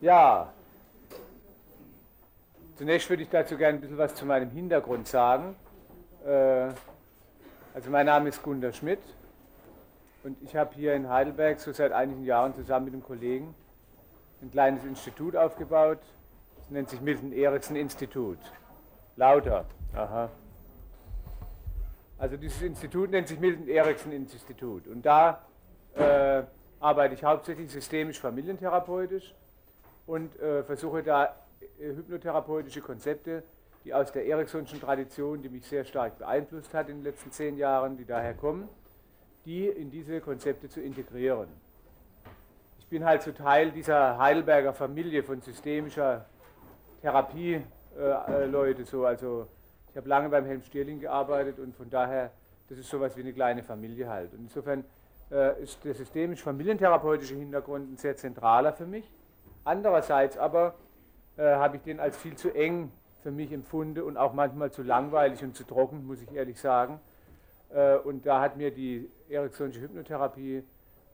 Ja, zunächst würde ich dazu gerne ein bisschen was zu meinem Hintergrund sagen. Äh, also mein Name ist Gunter Schmidt und ich habe hier in Heidelberg so seit einigen Jahren zusammen mit einem Kollegen ein kleines Institut aufgebaut. Das nennt sich Milton Erickson Institut. Lauter. Aha. Also dieses Institut nennt sich Milton Erickson Institut und da äh, arbeite ich hauptsächlich systemisch familientherapeutisch und äh, versuche da äh, hypnotherapeutische Konzepte, die aus der Ericksonschen Tradition, die mich sehr stark beeinflusst hat in den letzten zehn Jahren, die daher kommen, die in diese Konzepte zu integrieren. Ich bin halt so Teil dieser Heidelberger Familie von systemischer Therapie, äh, Leute, so, also ich habe lange beim Helm Stierling gearbeitet und von daher, das ist sowas wie eine kleine Familie halt. Und insofern äh, ist der systemisch-familientherapeutische Hintergrund ein sehr zentraler für mich. Andererseits aber äh, habe ich den als viel zu eng für mich empfunden und auch manchmal zu langweilig und zu trocken, muss ich ehrlich sagen. Äh, und da hat mir die Ericksonische Hypnotherapie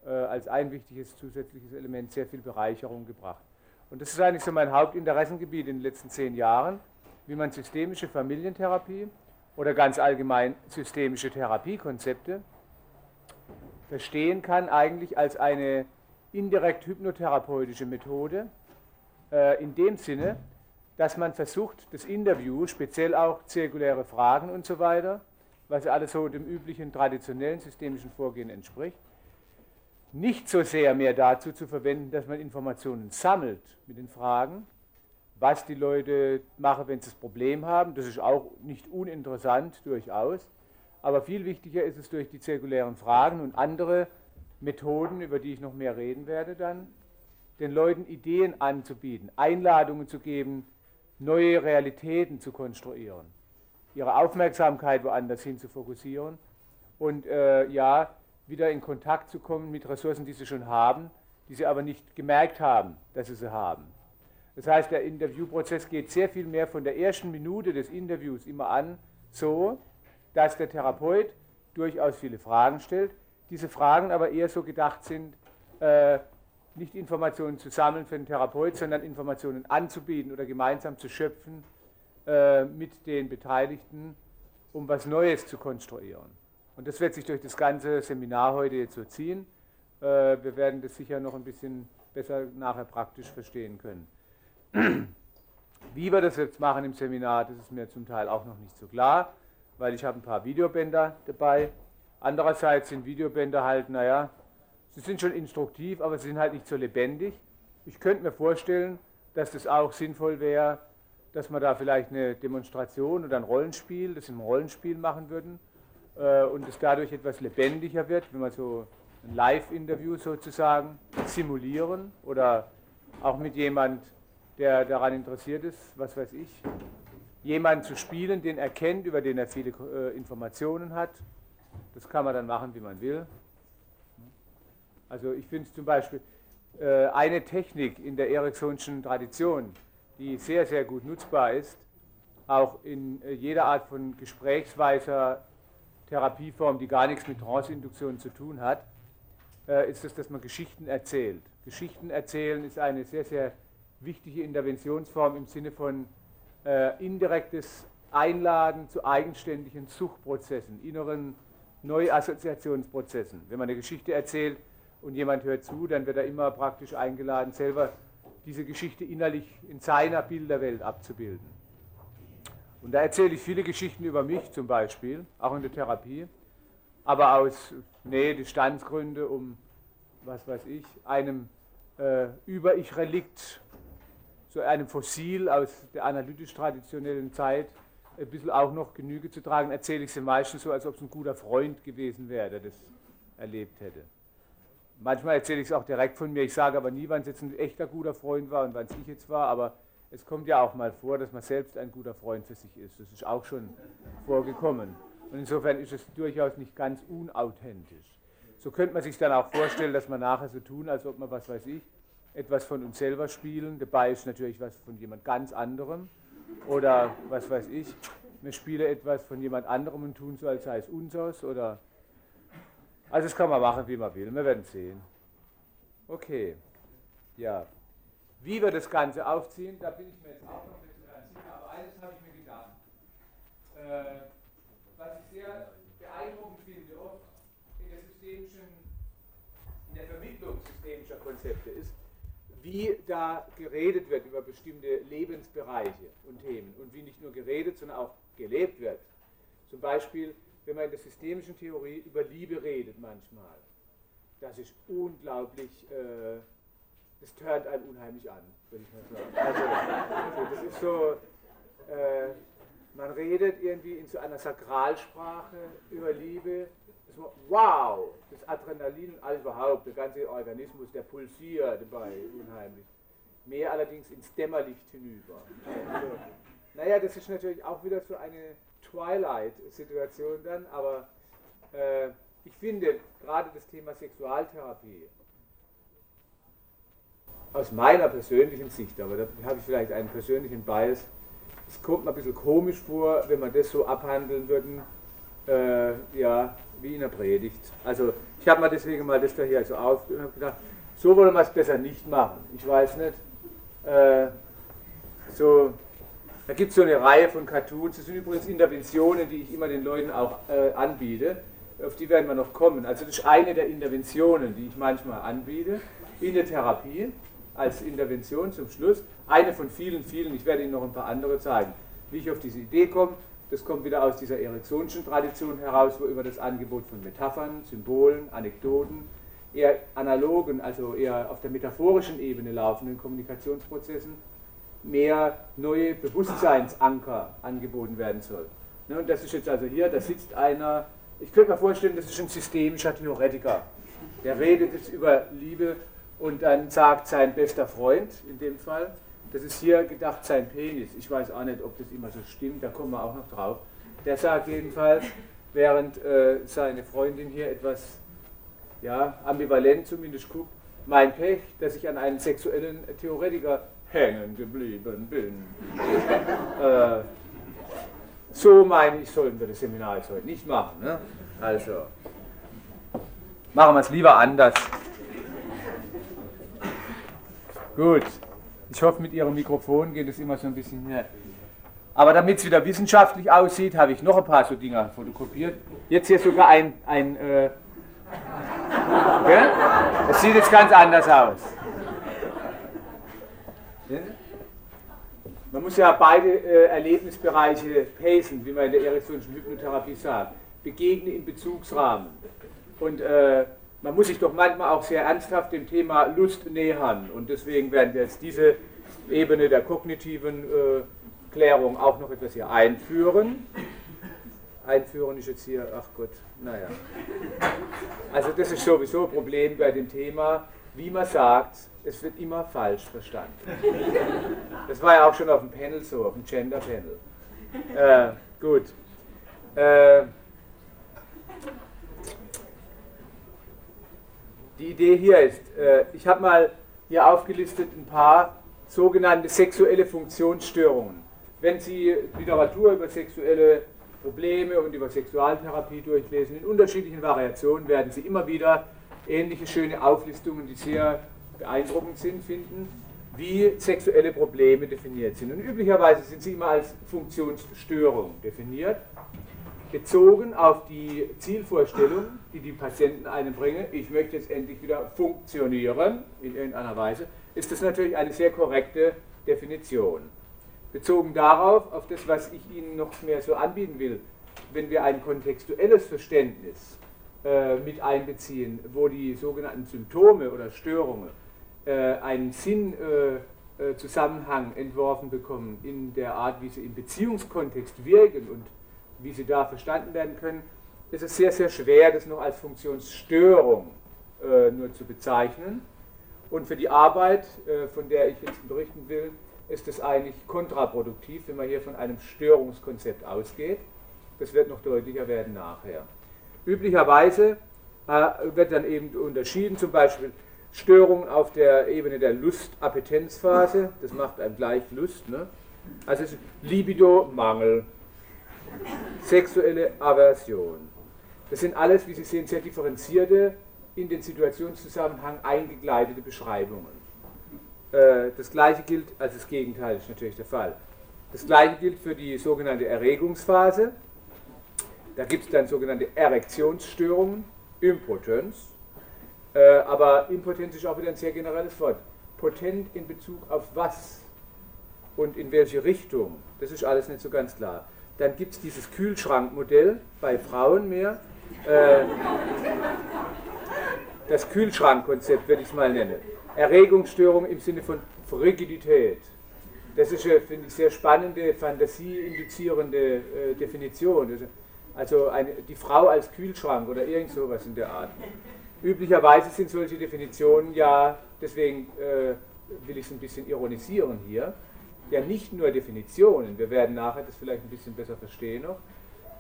äh, als ein wichtiges zusätzliches Element sehr viel Bereicherung gebracht. Und das ist eigentlich so mein Hauptinteressengebiet in den letzten zehn Jahren, wie man systemische Familientherapie oder ganz allgemein systemische Therapiekonzepte verstehen kann, eigentlich als eine indirekt hypnotherapeutische Methode, äh, in dem Sinne, dass man versucht, das Interview, speziell auch zirkuläre Fragen und so weiter, was alles so dem üblichen traditionellen systemischen Vorgehen entspricht, nicht so sehr mehr dazu zu verwenden, dass man Informationen sammelt mit den Fragen, was die Leute machen, wenn sie das Problem haben. Das ist auch nicht uninteressant durchaus. Aber viel wichtiger ist es durch die zirkulären Fragen und andere Methoden, über die ich noch mehr reden werde, dann den Leuten Ideen anzubieten, Einladungen zu geben, neue Realitäten zu konstruieren, ihre Aufmerksamkeit woanders hin zu fokussieren und äh, ja, wieder in Kontakt zu kommen mit Ressourcen, die sie schon haben, die sie aber nicht gemerkt haben, dass sie sie haben. Das heißt, der Interviewprozess geht sehr viel mehr von der ersten Minute des Interviews immer an, so, dass der Therapeut durchaus viele Fragen stellt, diese Fragen aber eher so gedacht sind, äh, nicht Informationen zu sammeln für den Therapeut, sondern Informationen anzubieten oder gemeinsam zu schöpfen äh, mit den Beteiligten, um was Neues zu konstruieren. Und das wird sich durch das ganze Seminar heute jetzt so ziehen. Äh, wir werden das sicher noch ein bisschen besser nachher praktisch verstehen können. Wie wir das jetzt machen im Seminar, das ist mir zum Teil auch noch nicht so klar weil ich habe ein paar Videobänder dabei. Andererseits sind Videobänder halt, naja, sie sind schon instruktiv, aber sie sind halt nicht so lebendig. Ich könnte mir vorstellen, dass das auch sinnvoll wäre, dass wir da vielleicht eine Demonstration oder ein Rollenspiel, das im Rollenspiel machen würden äh, und es dadurch etwas lebendiger wird, wenn wir so ein Live-Interview sozusagen simulieren oder auch mit jemand, der daran interessiert ist, was weiß ich, jemanden zu spielen, den er kennt, über den er viele äh, Informationen hat. Das kann man dann machen, wie man will. Also ich finde zum Beispiel äh, eine Technik in der Ericksonschen Tradition, die sehr, sehr gut nutzbar ist, auch in äh, jeder Art von gesprächsweiser Therapieform, die gar nichts mit Tranceinduktion zu tun hat, äh, ist es, dass man Geschichten erzählt. Geschichten erzählen ist eine sehr, sehr wichtige Interventionsform im Sinne von äh, indirektes Einladen zu eigenständigen Suchprozessen, inneren Neuassoziationsprozessen. Wenn man eine Geschichte erzählt und jemand hört zu, dann wird er immer praktisch eingeladen, selber diese Geschichte innerlich in seiner Bilderwelt abzubilden. Und da erzähle ich viele Geschichten über mich zum Beispiel, auch in der Therapie, aber aus nee, Distanzgründe, um, was weiß ich, einem äh, Über-Ich-Relikt zu einem Fossil aus der analytisch-traditionellen Zeit ein bisschen auch noch Genüge zu tragen, erzähle ich sie meistens so, als ob es ein guter Freund gewesen wäre, der das erlebt hätte. Manchmal erzähle ich es auch direkt von mir, ich sage aber nie, wann es jetzt ein echter guter Freund war und wann es ich jetzt war, aber es kommt ja auch mal vor, dass man selbst ein guter Freund für sich ist. Das ist auch schon vorgekommen. Und insofern ist es durchaus nicht ganz unauthentisch. So könnte man sich dann auch vorstellen, dass man nachher so tun, als ob man, was weiß ich, etwas von uns selber spielen, dabei ist natürlich was von jemand ganz anderem. Oder was weiß ich, wir spielen etwas von jemand anderem und tun so, als sei es unseres. Oder also das kann man machen, wie man will. Wir werden sehen. Okay. Ja. Wie wir das Ganze aufziehen, da bin ich mir jetzt auch noch nicht so ganz sicher, aber eines habe ich mir gedacht. Äh, was ich sehr beeindruckend finde, oft in der systemischen, in der Vermittlung systemischer Konzepte ist, wie da geredet wird über bestimmte Lebensbereiche und Themen und wie nicht nur geredet, sondern auch gelebt wird. Zum Beispiel, wenn man in der systemischen Theorie über Liebe redet manchmal. Das ist unglaublich, äh, das turnt einen unheimlich an, würde ich mal sagen. Also, also das ist so, äh, man redet irgendwie in so einer Sakralsprache über Liebe. Wow, das Adrenalin und alles überhaupt, der ganze Organismus, der pulsiert dabei unheimlich. Mehr allerdings ins Dämmerlicht hinüber. Also, naja, das ist natürlich auch wieder so eine Twilight-Situation dann, aber äh, ich finde gerade das Thema Sexualtherapie aus meiner persönlichen Sicht, aber da habe ich vielleicht einen persönlichen Bias, es kommt mir ein bisschen komisch vor, wenn man das so abhandeln würden, äh, ja, wie in der Predigt. Also ich habe mir deswegen mal das da hier so gedacht, so wollen wir es besser nicht machen. Ich weiß nicht, äh, so da gibt es so eine Reihe von Cartoons. Das sind übrigens Interventionen, die ich immer den Leuten auch äh, anbiete. Auf die werden wir noch kommen. Also das ist eine der Interventionen, die ich manchmal anbiete in der Therapie als Intervention zum Schluss. Eine von vielen, vielen. Ich werde Ihnen noch ein paar andere zeigen. Wie ich auf diese Idee komme, das kommt wieder aus dieser Ericksonschen Tradition heraus, wo über das Angebot von Metaphern, Symbolen, Anekdoten, eher analogen, also eher auf der metaphorischen Ebene laufenden Kommunikationsprozessen mehr neue Bewusstseinsanker angeboten werden soll. Ne, und das ist jetzt also hier, da sitzt einer, ich könnte mir vorstellen, das ist ein systemischer Theoretiker. Der redet jetzt über Liebe und dann sagt sein bester Freund, in dem Fall, das ist hier gedacht sein Penis. Ich weiß auch nicht, ob das immer so stimmt, da kommen wir auch noch drauf. Der sagt jedenfalls, während äh, seine Freundin hier etwas ja, ambivalent zumindest guckt, mein Pech, dass ich an einen sexuellen Theoretiker hängen geblieben bin. äh, so meine ich, sollten wir das Seminar jetzt heute nicht machen. Ne? Also, machen wir es lieber anders. Gut, ich hoffe, mit Ihrem Mikrofon geht es immer so ein bisschen mehr. Aber damit es wieder wissenschaftlich aussieht, habe ich noch ein paar so Dinger fotokopiert. Jetzt hier sogar ein, ein äh, es sieht jetzt ganz anders aus. Man muss ja beide äh, Erlebnisbereiche pacen, wie man in der Ericksonischen Hypnotherapie sagt. Begegnen im Bezugsrahmen. Und äh, man muss sich doch manchmal auch sehr ernsthaft dem Thema Lust nähern. Und deswegen werden wir jetzt diese Ebene der kognitiven äh, Klärung auch noch etwas hier einführen. Einführen ist jetzt hier, ach Gott, naja. Also das ist sowieso ein Problem bei dem Thema, wie man sagt, es wird immer falsch verstanden. Das war ja auch schon auf dem Panel so, auf dem Gender Panel. Äh, gut. Äh, die Idee hier ist, äh, ich habe mal hier aufgelistet ein paar sogenannte sexuelle Funktionsstörungen. Wenn Sie Literatur über sexuelle Probleme und über Sexualtherapie durchlesen, in unterschiedlichen Variationen werden Sie immer wieder ähnliche schöne Auflistungen, die sehr beeindruckend sind, finden, wie sexuelle Probleme definiert sind. Und üblicherweise sind sie immer als Funktionsstörung definiert, bezogen auf die Zielvorstellung, die die Patienten einem bringen, ich möchte jetzt endlich wieder funktionieren in irgendeiner Weise, ist das natürlich eine sehr korrekte Definition. Bezogen darauf, auf das, was ich Ihnen noch mehr so anbieten will, wenn wir ein kontextuelles Verständnis äh, mit einbeziehen, wo die sogenannten Symptome oder Störungen äh, einen Sinnzusammenhang äh, entworfen bekommen in der Art, wie sie im Beziehungskontext wirken und wie sie da verstanden werden können, ist es sehr, sehr schwer, das noch als Funktionsstörung nur zu bezeichnen. Und für die Arbeit, von der ich jetzt berichten will, ist es eigentlich kontraproduktiv, wenn man hier von einem Störungskonzept ausgeht. Das wird noch deutlicher werden nachher. Üblicherweise wird dann eben unterschieden, zum Beispiel Störungen auf der Ebene der Lust-Appetenzphase, das macht einem gleich Lust. Ne? Also Libido-Mangel, sexuelle Aversion. Das sind alles, wie Sie sehen, sehr differenzierte, in den Situationszusammenhang eingegleitete Beschreibungen. Äh, das gleiche gilt, also das Gegenteil ist natürlich der Fall. Das gleiche gilt für die sogenannte Erregungsphase. Da gibt es dann sogenannte Erektionsstörungen, Impotenz. Äh, aber Impotenz ist auch wieder ein sehr generelles Wort. Potent in Bezug auf was und in welche Richtung, das ist alles nicht so ganz klar. Dann gibt es dieses Kühlschrankmodell bei Frauen mehr. Äh, das Kühlschrankkonzept würde ich es mal nennen. Erregungsstörung im Sinne von Frigidität. Das ist eine, finde ich, sehr spannende, fantasieinduzierende äh, Definition. Also eine, die Frau als Kühlschrank oder irgend sowas in der Art. Üblicherweise sind solche Definitionen ja, deswegen äh, will ich es ein bisschen ironisieren hier, ja nicht nur Definitionen, wir werden nachher das vielleicht ein bisschen besser verstehen noch,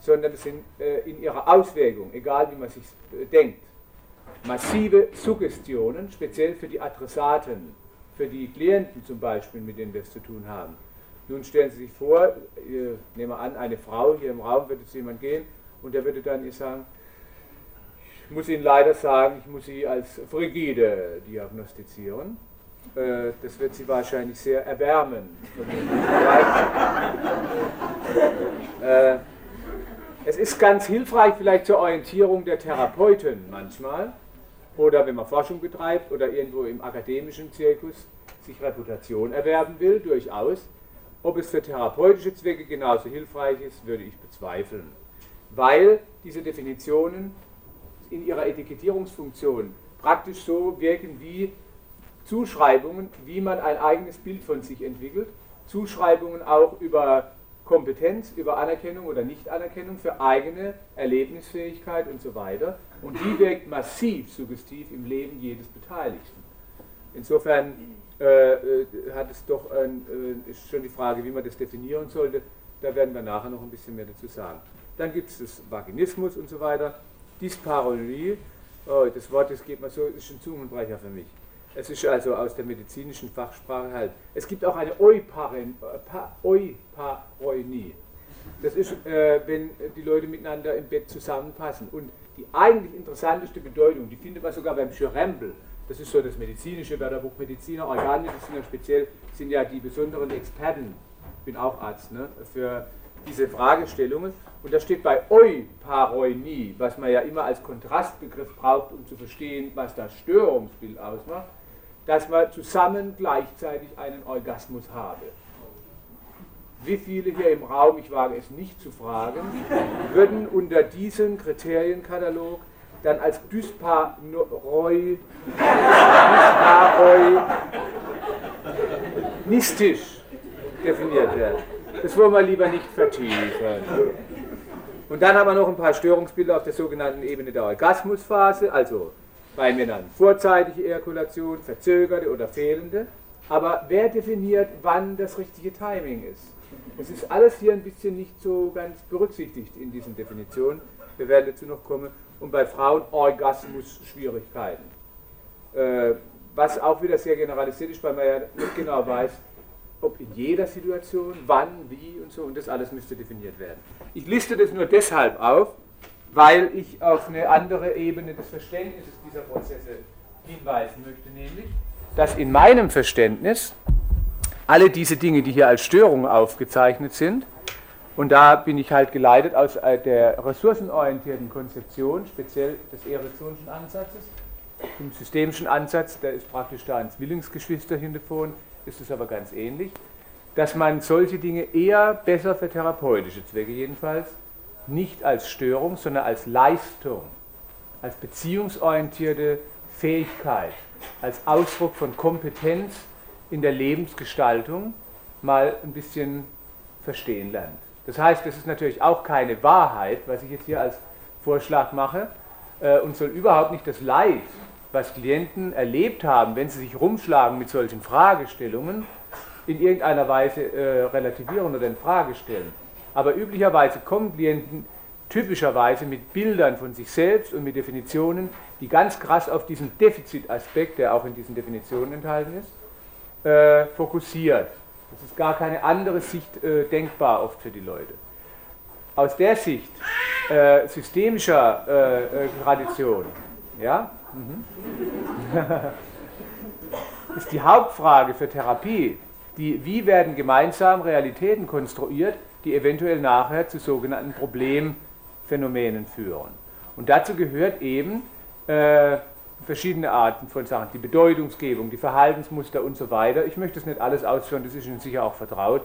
sondern es sind äh, in ihrer Auswirkung, egal wie man sich äh, denkt, massive Suggestionen, speziell für die Adressaten, für die Klienten zum Beispiel, mit denen wir es zu tun haben. Nun stellen Sie sich vor, äh, nehmen wir an, eine Frau hier im Raum würde zu jemand gehen und der würde dann ihr sagen, ich muss Ihnen leider sagen, ich muss Sie als frigide diagnostizieren. Äh, das wird Sie wahrscheinlich sehr erwärmen. Äh, es ist ganz hilfreich vielleicht zur Orientierung der Therapeuten manchmal oder wenn man Forschung betreibt oder irgendwo im akademischen Zirkus sich Reputation erwerben will, durchaus. Ob es für therapeutische Zwecke genauso hilfreich ist, würde ich bezweifeln. Weil diese Definitionen in ihrer Etikettierungsfunktion praktisch so wirken wie Zuschreibungen, wie man ein eigenes Bild von sich entwickelt, Zuschreibungen auch über Kompetenz, über Anerkennung oder Nichtanerkennung für eigene Erlebnisfähigkeit und so weiter. Und die wirkt massiv suggestiv im Leben jedes Beteiligten. Insofern äh, äh hat es doch ein, äh, schon die Frage, wie man das definieren sollte. Da werden wir nachher noch ein bisschen mehr dazu sagen. Dann gibt es das Vaginismus und so weiter. Dysparonie, oh, das Wort, das geht mir so, ist ein Zungenbrecher für mich. Es ist also aus der medizinischen Fachsprache halt. Es gibt auch eine Euparonie. Das ist, äh, wenn die Leute miteinander im Bett zusammenpassen. Und die eigentlich interessanteste Bedeutung, die findet man sogar beim Schirembel. Das ist so das medizinische Wörterbuch Mediziner, Organmediziner speziell, sind ja die besonderen Experten, ich bin auch Arzt, ne, für diese Fragestellungen. Und da steht bei Euparonie, was man ja immer als Kontrastbegriff braucht, um zu verstehen, was das Störungsbild ausmacht, dass man zusammen gleichzeitig einen Orgasmus habe. Wie viele hier im Raum, ich wage es nicht zu fragen, würden unter diesem Kriterienkatalog dann als Dysparoi, Dysparoi nistisch definiert werden? Das wollen wir lieber nicht vertiefen. Und dann haben wir noch ein paar Störungsbilder auf der sogenannten Ebene der Orgasmusphase, also bei Männern vorzeitige Ejakulation, verzögerte oder fehlende. Aber wer definiert, wann das richtige Timing ist? Das ist alles hier ein bisschen nicht so ganz berücksichtigt in diesen Definitionen. Wir werden dazu noch kommen. Und bei Frauen Orgasmus-Schwierigkeiten. Äh, was auch wieder sehr generalisiert ist, weil man ja nicht genau weiß, ob in jeder Situation, wann, wie und so, und das alles müsste definiert werden. Ich liste das nur deshalb auf, weil ich auf eine andere Ebene des Verständnisses dieser Prozesse hinweisen möchte, nämlich, dass in meinem Verständnis alle diese Dinge, die hier als Störungen aufgezeichnet sind, und da bin ich halt geleitet aus äh, der ressourcenorientierten Konzeption, speziell des ericksonischen Ansatzes. Im systemischen Ansatz, der ist praktisch da ein Zwillingsgeschwister davon, ist es aber ganz ähnlich, dass man solche Dinge eher besser für therapeutische Zwecke jedenfalls nicht als Störung, sondern als Leistung, als beziehungsorientierte Fähigkeit, als Ausdruck von Kompetenz in der Lebensgestaltung mal ein bisschen verstehen lernt. Das heißt, das ist natürlich auch keine Wahrheit, was ich jetzt hier als Vorschlag mache, äh, und soll überhaupt nicht das Leid was Klienten erlebt haben, wenn sie sich rumschlagen mit solchen Fragestellungen, in irgendeiner Weise äh, relativieren oder in Frage stellen. Aber üblicherweise kommen Klienten typischerweise mit Bildern von sich selbst und mit Definitionen, die ganz krass auf diesen Defizitaspekt, der auch in diesen Definitionen enthalten ist, äh, fokussiert. Das ist gar keine andere Sicht äh, denkbar oft für die Leute. Aus der Sicht äh, systemischer äh, äh, Tradition, ja, Mhm. ist die Hauptfrage für Therapie, die, wie werden gemeinsam Realitäten konstruiert, die eventuell nachher zu sogenannten Problemphänomenen führen. Und dazu gehört eben äh, verschiedene Arten von Sachen, die Bedeutungsgebung, die Verhaltensmuster und so weiter. Ich möchte das nicht alles ausführen, das ist Ihnen sicher auch vertraut.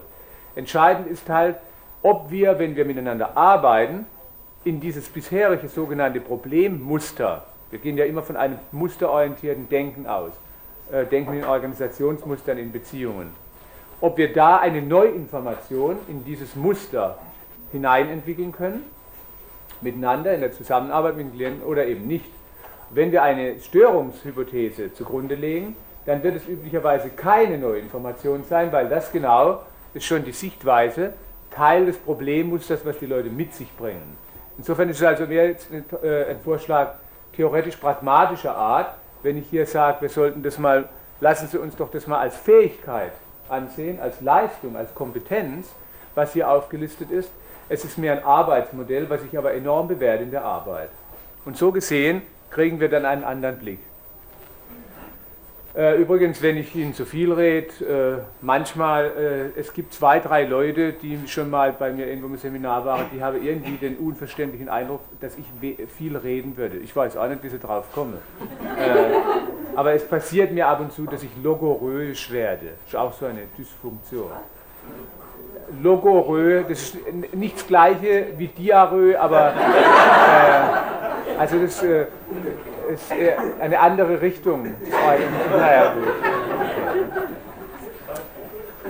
Entscheidend ist halt, ob wir, wenn wir miteinander arbeiten, in dieses bisherige sogenannte Problemmuster, wir gehen ja immer von einem musterorientierten Denken aus, äh, Denken in Organisationsmustern, in Beziehungen, ob wir da eine Neuinformation in dieses Muster hineinentwickeln können, miteinander in der Zusammenarbeit mit den Klienten oder eben nicht. Wenn wir eine Störungshypothese zugrunde legen, dann wird es üblicherweise keine neue Information sein, weil das genau ist schon die Sichtweise, Teil des Problemmusters, was die Leute mit sich bringen. Insofern ist es also mehr jetzt äh, ein Vorschlag theoretisch-pragmatischer Art, wenn ich hier sage, wir sollten das mal, lassen Sie uns doch das mal als Fähigkeit ansehen, als Leistung, als Kompetenz, was hier aufgelistet ist. Es ist mehr ein Arbeitsmodell, was ich aber enorm bewährt in der Arbeit. Und so gesehen kriegen wir dann einen anderen Blick. Äh, übrigens, wenn ich Ihnen zu viel rede, äh, manchmal, äh, es gibt zwei, drei Leute, die schon mal bei mir irgendwo im Seminar waren, die haben irgendwie den unverständlichen Eindruck, dass ich viel reden würde. Ich weiß auch nicht, wie sie drauf kommen. Aber es passiert mir ab und zu, dass ich logoröisch werde. Das ist auch so eine Dysfunktion. Logorö, das ist nichts Gleiche wie Diarrhoe, aber äh, also das äh, ist eine andere Richtung. Naja, gut.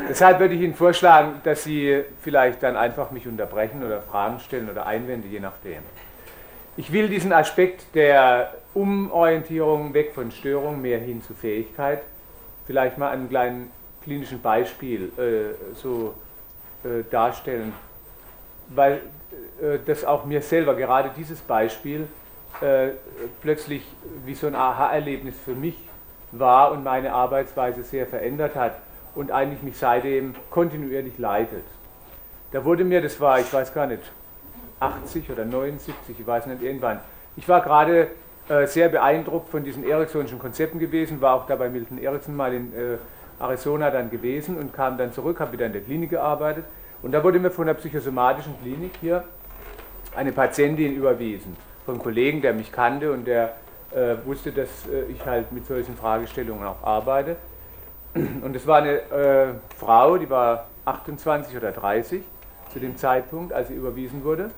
Deshalb würde ich Ihnen vorschlagen, dass Sie vielleicht dann einfach mich unterbrechen oder Fragen stellen oder Einwände, je nachdem. Ich will diesen Aspekt der Umorientierung weg von Störung mehr hin zu Fähigkeit vielleicht mal an einem kleinen klinischen Beispiel äh, so äh, darstellen, weil äh, das auch mir selber, gerade dieses Beispiel, äh, plötzlich wie so ein Aha-Erlebnis für mich war und meine Arbeitsweise sehr verändert hat und eigentlich mich seitdem kontinuierlich leitet. Da wurde mir, das war, ich weiß gar nicht, 80 oder 79, ich weiß nicht, irgendwann. Ich war gerade sehr beeindruckt von diesen Ericksonischen Konzepten gewesen, war auch da bei Milton Erickson mal in äh, Arizona dann gewesen und kam dann zurück, habe wieder in der Klinik gearbeitet. Und da wurde mir von der psychosomatischen Klinik hier eine Patientin überwiesen, von Kollegen, der mich kannte und der äh, wusste, dass äh, ich halt mit solchen Fragestellungen auch arbeite. Und es war eine äh, Frau, die war 28 oder 30 zu dem Zeitpunkt, als sie überwiesen wurde.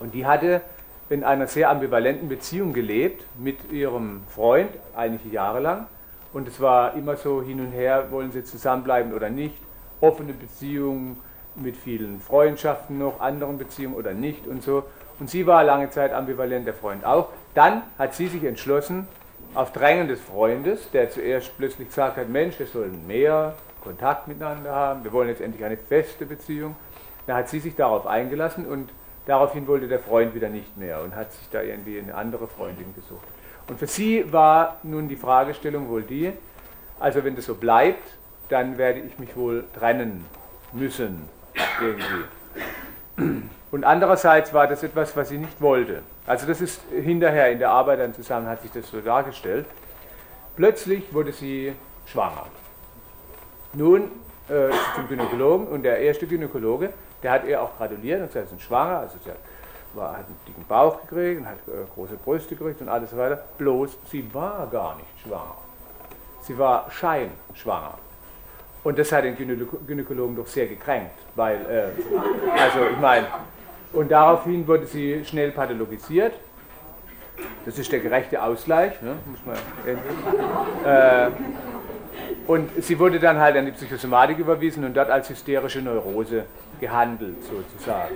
Und die hatte in einer sehr ambivalenten Beziehung gelebt mit ihrem Freund, einige Jahre lang. Und es war immer so hin und her, wollen sie zusammenbleiben oder nicht. Offene Beziehungen mit vielen Freundschaften noch, anderen Beziehungen oder nicht und so. Und sie war lange Zeit ambivalent, der Freund auch. Dann hat sie sich entschlossen, auf Drängen des Freundes, der zuerst plötzlich gesagt hat, Mensch, wir sollen mehr Kontakt miteinander haben, wir wollen jetzt endlich eine feste Beziehung. Da hat sie sich darauf eingelassen und daraufhin wollte der Freund wieder nicht mehr und hat sich da irgendwie eine andere Freundin gesucht. Und für sie war nun die Fragestellung wohl die, also wenn das so bleibt, dann werde ich mich wohl trennen müssen irgendwie. Und andererseits war das etwas, was sie nicht wollte. Also das ist hinterher in der Arbeit dann zusammen hat sich das so dargestellt. Plötzlich wurde sie schwanger. Nun äh, zum Gynäkologen und der erste Gynäkologe, der hat ihr auch gratuliert und gesagt, sie sind schwanger, also sie hat war, hat einen dicken Bauch gekriegt und hat äh, große Brüste gekriegt und alles weiter. Bloß, sie war gar nicht schwanger. Sie war scheinschwanger. Und das hat den Gynäkologen doch sehr gekränkt, weil, äh, also ich meine, und daraufhin wurde sie schnell pathologisiert. Das ist der gerechte Ausgleich, ne? muss man äh, und sie wurde dann halt an die Psychosomatik überwiesen und dort als hysterische Neurose gehandelt, sozusagen.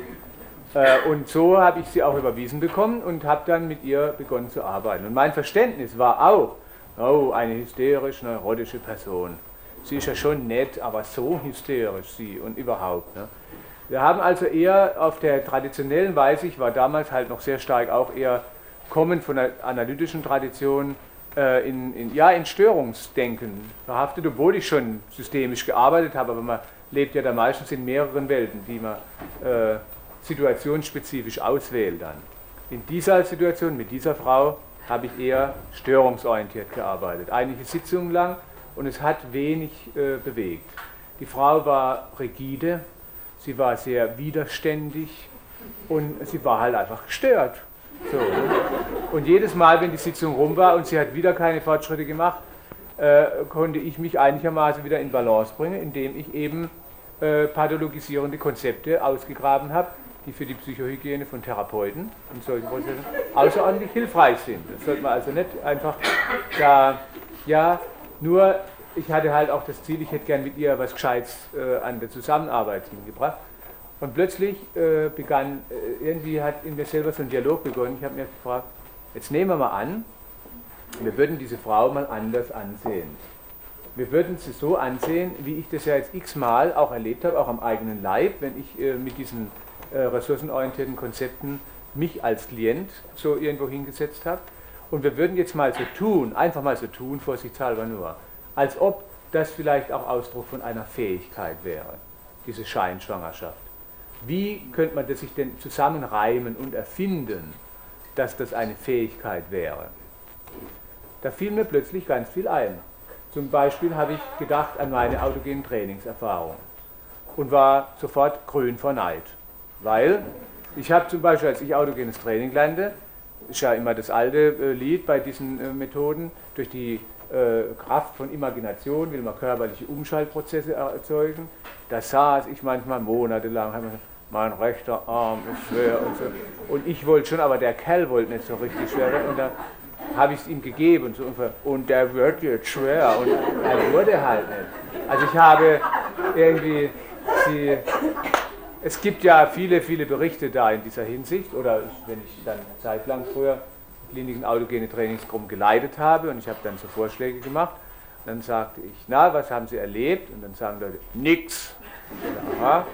Äh, und so habe ich sie auch überwiesen bekommen und habe dann mit ihr begonnen zu arbeiten. Und mein Verständnis war auch, oh, eine hysterisch neurotische Person. Sie ist ja schon nett, aber so hysterisch sie und überhaupt. Ne? Wir haben also eher auf der traditionellen Weise, ich war damals halt noch sehr stark auch eher kommend von der analytischen Tradition, äh, in, in, ja, in Störungsdenken verhaftet, obwohl ich schon systemisch gearbeitet habe, aber man lebt ja da meistens in mehreren Welten, die man äh, situationsspezifisch auswählt dann. In dieser Situation mit dieser Frau habe ich eher störungsorientiert gearbeitet. Einige Sitzungen lang und es hat wenig äh, bewegt. Die Frau war rigide, sie war sehr widerständig und sie war halt einfach gestört. So? Und jedes Mal, wenn die Sitzung rum war und sie hat wieder keine Fortschritte gemacht, äh, konnte ich mich einigermaßen wieder in Balance bringen, indem ich eben äh, pathologisierende Konzepte ausgegraben habe, die für die Psychohygiene von Therapeuten und solchen Prozessen außerordentlich hilfreich sind. Das sollte man also nicht einfach da, ja, nur ich hatte halt auch das Ziel, ich hätte gern mit ihr was Gescheites äh, an der Zusammenarbeit hingebracht. Und plötzlich äh, begann, äh, irgendwie hat in mir selber so ein Dialog begonnen. Ich habe mir gefragt, jetzt nehmen wir mal an, wir würden diese Frau mal anders ansehen. Wir würden sie so ansehen, wie ich das ja jetzt x-mal auch erlebt habe, auch am eigenen Leib, wenn ich äh, mit diesen äh, ressourcenorientierten Konzepten mich als Klient so irgendwo hingesetzt habe. Und wir würden jetzt mal so tun, einfach mal so tun, vorsichtshalber nur, als ob das vielleicht auch Ausdruck von einer Fähigkeit wäre, diese Scheinschwangerschaft. Wie könnte man das sich denn zusammenreimen und erfinden, dass das eine Fähigkeit wäre? Da fiel mir plötzlich ganz viel ein. Zum Beispiel habe ich gedacht an meine autogenen Trainingserfahrung und war sofort grün vor Neid. Weil ich habe zum Beispiel, als ich autogenes Training lernte, ist ja immer das alte äh, Lied bei diesen äh, Methoden, durch die Kraft von Imagination will man körperliche Umschaltprozesse erzeugen. Da saß ich manchmal monatelang, habe mein rechter Arm ist schwer und so. Und ich wollte schon, aber der Kerl wollte nicht so richtig schwer. Und da habe ich es ihm gegeben und, so, und der wird jetzt schwer und er wurde halt nicht. Also ich habe irgendwie die, es gibt ja viele, viele Berichte da in dieser Hinsicht oder wenn ich dann zeitlang früher Kliniken autogene Trainingsgruppen geleitet habe und ich habe dann so Vorschläge gemacht, dann sagte ich, na, was haben Sie erlebt? Und dann sagen Leute, nix. Aha,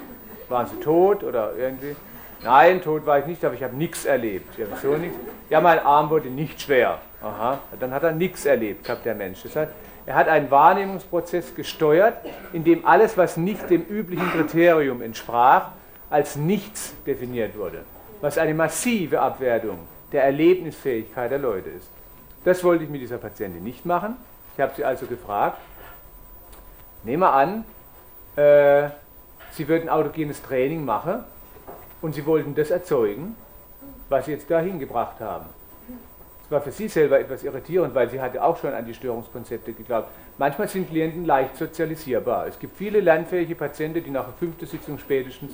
waren Sie tot oder irgendwie? Nein, tot war ich nicht, aber ich habe nichts erlebt. Ja, wieso nichts? Ja, mein Arm wurde nicht schwer. Aha, dann hat er nichts erlebt, sagt der Mensch. Das heißt, er hat einen Wahrnehmungsprozess gesteuert, in dem alles, was nicht dem üblichen Kriterium entsprach, als nichts definiert wurde. Was eine massive Abwertung der Erlebnisfähigkeit der Leute ist. Das wollte ich mit dieser Patientin nicht machen. Ich habe sie also gefragt, nehmen wir an, äh, Sie würden autogenes Training machen und Sie wollten das erzeugen, was Sie jetzt da hingebracht haben. Das war für Sie selber etwas irritierend, weil Sie hatte auch schon an die Störungskonzepte geglaubt. Manchmal sind Klienten leicht sozialisierbar. Es gibt viele lernfähige Patienten, die nach der fünften Sitzung spätestens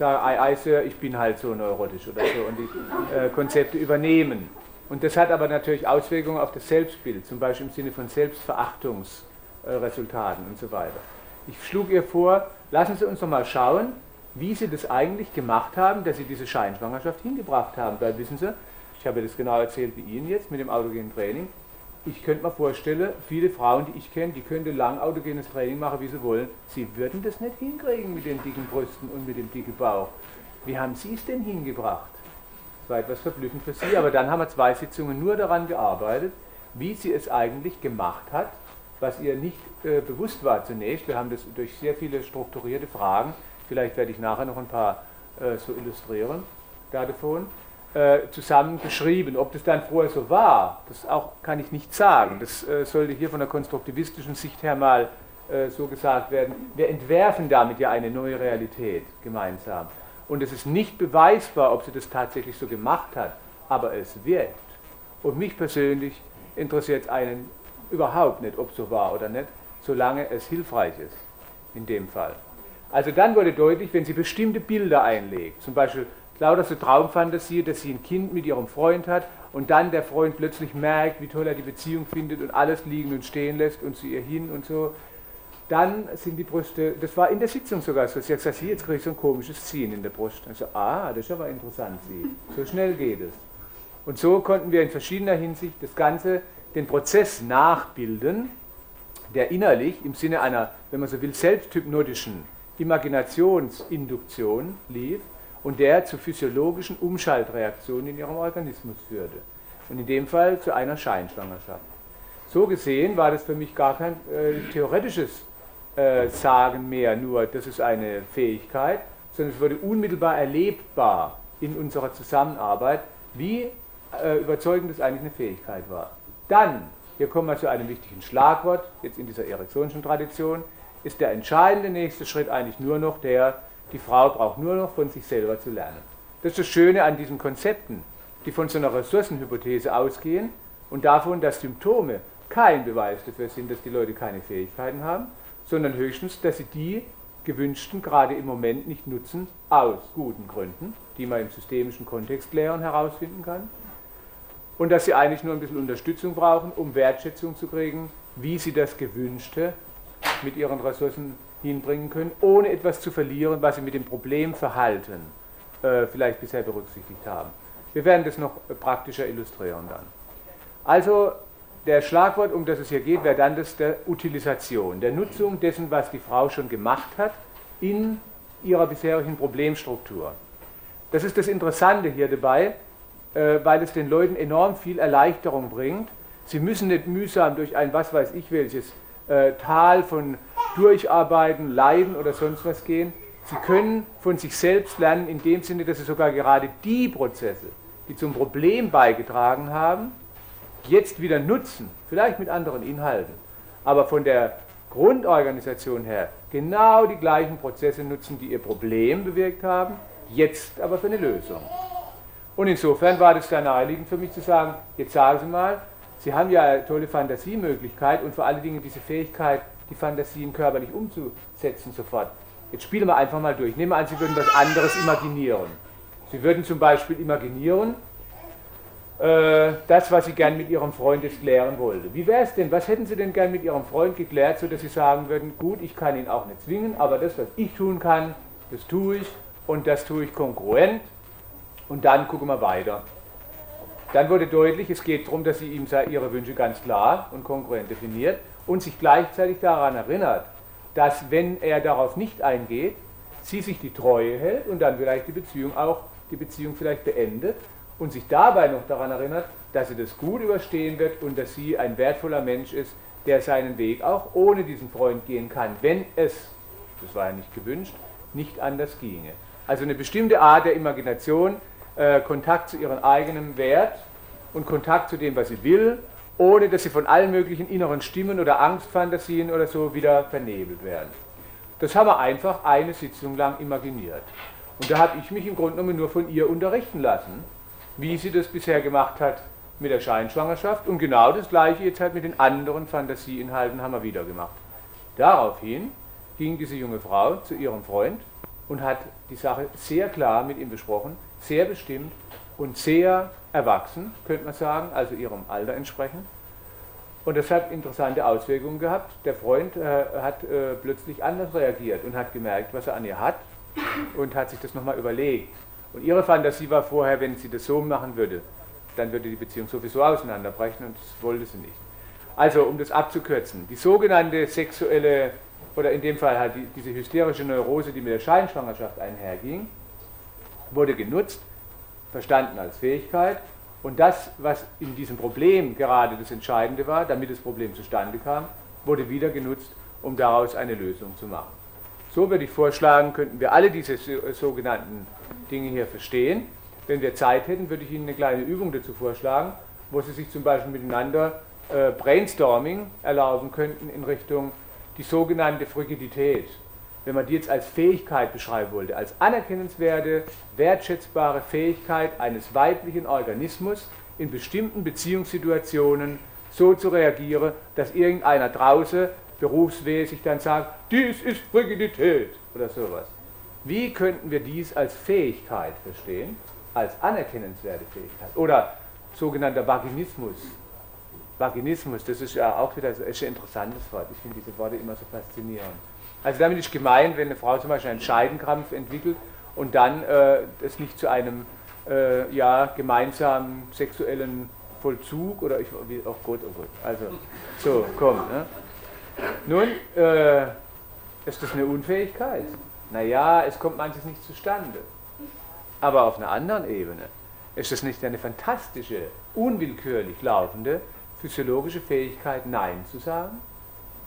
sagen, ei, ei, Sir, ich bin halt so neurotisch oder so und die äh, Konzepte übernehmen. Und das hat aber natürlich Auswirkungen auf das Selbstbild, zum Beispiel im Sinne von Selbstverachtungsresultaten äh, und so weiter. Ich schlug ihr vor, lassen Sie uns doch mal schauen, wie Sie das eigentlich gemacht haben, dass Sie diese Scheinschwangerschaft hingebracht haben. Weil wissen Sie, ich habe das genau erzählt wie Ihnen jetzt mit dem autogenen Training. Ich könnte mir vorstellen, viele Frauen, die ich kenne, die könnten lang autogenes Training machen, wie sie wollen. Sie würden das nicht hinkriegen mit den dicken Brüsten und mit dem dicken Bauch. Wie haben Sie es denn hingebracht? Das war etwas verblüffend für Sie, aber dann haben wir zwei Sitzungen nur daran gearbeitet, wie sie es eigentlich gemacht hat, was ihr nicht äh, bewusst war zunächst. Wir haben das durch sehr viele strukturierte Fragen, vielleicht werde ich nachher noch ein paar äh, so illustrieren davon, äh, zusammen beschrieben. Ob das dann vorher so war, das auch kann ich nicht sagen. Das äh, sollte hier von der konstruktivistischen Sicht her mal äh, so gesagt werden. Wir entwerfen damit ja eine neue Realität gemeinsam. Und es ist nicht beweisbar, ob sie das tatsächlich so gemacht hat, aber es wirkt. Und mich persönlich interessiert einen überhaupt nicht, ob so war oder nicht, solange es hilfreich ist, in dem Fall. Also dann wurde deutlich, wenn sie bestimmte Bilder einlegt, zum Beispiel lauter so Traumfantasie, dass sie ein Kind mit ihrem Freund hat und dann der Freund plötzlich merkt, wie toll er die Beziehung findet und alles liegen und stehen lässt und zu ihr hin und so, dann sind die Brüste, das war in der Sitzung sogar so, sie hat gesagt, jetzt kriege ich so ein komisches Ziehen in der Brust. Also, ah, das ist aber interessant, sie. So schnell geht es. Und so konnten wir in verschiedener Hinsicht das Ganze, den Prozess nachbilden, der innerlich im Sinne einer, wenn man so will, selbsthypnotischen Imaginationsinduktion lief und der zu physiologischen Umschaltreaktionen in ihrem Organismus führte. Und in dem Fall zu einer Scheinschwangerschaft. So gesehen war das für mich gar kein äh, theoretisches äh, Sagen mehr, nur das ist eine Fähigkeit, sondern es wurde unmittelbar erlebbar in unserer Zusammenarbeit, wie äh, überzeugend das eigentlich eine Fähigkeit war. Dann hier kommen wir zu einem wichtigen Schlagwort, jetzt in dieser ericksonischen Tradition, ist der entscheidende nächste Schritt eigentlich nur noch der, die Frau braucht nur noch von sich selber zu lernen. Das ist das Schöne an diesen Konzepten, die von so einer Ressourcenhypothese ausgehen und davon, dass Symptome kein Beweis dafür sind, dass die Leute keine Fähigkeiten haben, sondern höchstens, dass sie die gewünschten gerade im Moment nicht nutzen, aus guten Gründen, die man im systemischen Kontext lehren herausfinden kann. Und dass sie eigentlich nur ein bisschen Unterstützung brauchen, um Wertschätzung zu kriegen, wie sie das Gewünschte mit ihren Ressourcen hinbringen können, ohne etwas zu verlieren, was sie mit dem Problemverhalten äh, vielleicht bisher berücksichtigt haben. Wir werden das noch praktischer illustrieren dann. Also der Schlagwort, um das es hier geht, wäre dann das der Utilisation, der Nutzung dessen, was die Frau schon gemacht hat, in ihrer bisherigen Problemstruktur. Das ist das Interessante hier dabei, äh, weil es den Leuten enorm viel Erleichterung bringt. Sie müssen nicht mühsam durch ein was weiß ich welches äh, Tal von Durcharbeiten, Leiden oder sonst was gehen. Sie können von sich selbst lernen, in dem Sinne, dass sie sogar gerade die Prozesse, die zum Problem beigetragen haben, jetzt wieder nutzen, vielleicht mit anderen Inhalten, aber von der Grundorganisation her genau die gleichen Prozesse nutzen, die ihr Problem bewirkt haben, jetzt aber für eine Lösung. Und insofern war das sehr naheliegend für mich zu sagen, jetzt sagen Sie mal, Sie haben ja eine tolle Fantasiemöglichkeit und vor allen Dingen diese Fähigkeit, die Fantasien körperlich umzusetzen sofort. Jetzt spielen wir einfach mal durch. Nehmen wir an, Sie würden was anderes imaginieren. Sie würden zum Beispiel imaginieren, äh, das, was Sie gern mit Ihrem Freund jetzt klären wollte. Wie wäre es denn? Was hätten Sie denn gern mit Ihrem Freund geklärt, sodass Sie sagen würden, gut, ich kann ihn auch nicht zwingen, aber das, was ich tun kann, das tue ich und das tue ich konkurrent und dann gucken wir weiter. Dann wurde deutlich, es geht darum, dass sie ihm ihre Wünsche ganz klar und konkurrent definiert und sich gleichzeitig daran erinnert, dass wenn er darauf nicht eingeht, sie sich die Treue hält und dann vielleicht die Beziehung auch die Beziehung vielleicht beendet und sich dabei noch daran erinnert, dass sie das gut überstehen wird und dass sie ein wertvoller Mensch ist, der seinen Weg auch ohne diesen Freund gehen kann, wenn es, das war ja nicht gewünscht, nicht anders ginge. Also eine bestimmte Art der Imagination, äh, Kontakt zu ihrem eigenen Wert und Kontakt zu dem, was sie will, ohne dass sie von allen möglichen inneren Stimmen oder Angstfantasien oder so wieder vernebelt werden. Das haben wir einfach eine Sitzung lang imaginiert. Und da habe ich mich im Grunde genommen nur von ihr unterrichten lassen wie sie das bisher gemacht hat mit der Scheinschwangerschaft. Und genau das gleiche jetzt halt mit den anderen Fantasieinhalten haben wir wieder gemacht. Daraufhin ging diese junge Frau zu ihrem Freund und hat die Sache sehr klar mit ihm besprochen, sehr bestimmt und sehr erwachsen, könnte man sagen, also ihrem Alter entsprechend. Und das hat interessante Auswirkungen gehabt. Der Freund äh, hat äh, plötzlich anders reagiert und hat gemerkt, was er an ihr hat und hat sich das nochmal überlegt. Und ihre Fantasie war vorher, wenn sie das so machen würde, dann würde die Beziehung sowieso auseinanderbrechen und das wollte sie nicht. Also, um das abzukürzen, die sogenannte sexuelle, oder in dem Fall halt die, diese hysterische Neurose, die mit der Scheinschwangerschaft einherging, wurde genutzt, verstanden als Fähigkeit und das, was in diesem Problem gerade das Entscheidende war, damit das Problem zustande kam, wurde wieder genutzt, um daraus eine Lösung zu machen. So würde ich vorschlagen, könnten wir alle diese sogenannten Dinge hier verstehen. Wenn wir Zeit hätten, würde ich Ihnen eine kleine Übung dazu vorschlagen, wo Sie sich zum Beispiel miteinander äh, Brainstorming erlauben könnten in Richtung die sogenannte Frigidität. Wenn man die jetzt als Fähigkeit beschreiben wollte, als anerkennenswerte, wertschätzbare Fähigkeit eines weiblichen Organismus in bestimmten Beziehungssituationen so zu reagieren, dass irgendeiner draußen berufsmäßig dann sagt, dies ist Frigidität oder sowas. Wie könnten wir dies als Fähigkeit verstehen, als anerkennenswerte Fähigkeit oder sogenannter Vaginismus? Vaginismus, das ist ja auch wieder ein interessantes Wort. Ich finde diese Worte immer so faszinierend. Also damit ist gemeint, wenn eine Frau zum Beispiel einen Scheidenkrampf entwickelt und dann äh, es nicht zu einem äh, ja, gemeinsamen sexuellen Vollzug oder ich, wie, oh Gott, oh Gott, also so, komm. Ne? Nun, äh, ist das eine Unfähigkeit? Naja, es kommt manches nicht zustande. Aber auf einer anderen Ebene ist es nicht eine fantastische, unwillkürlich laufende physiologische Fähigkeit, Nein zu sagen,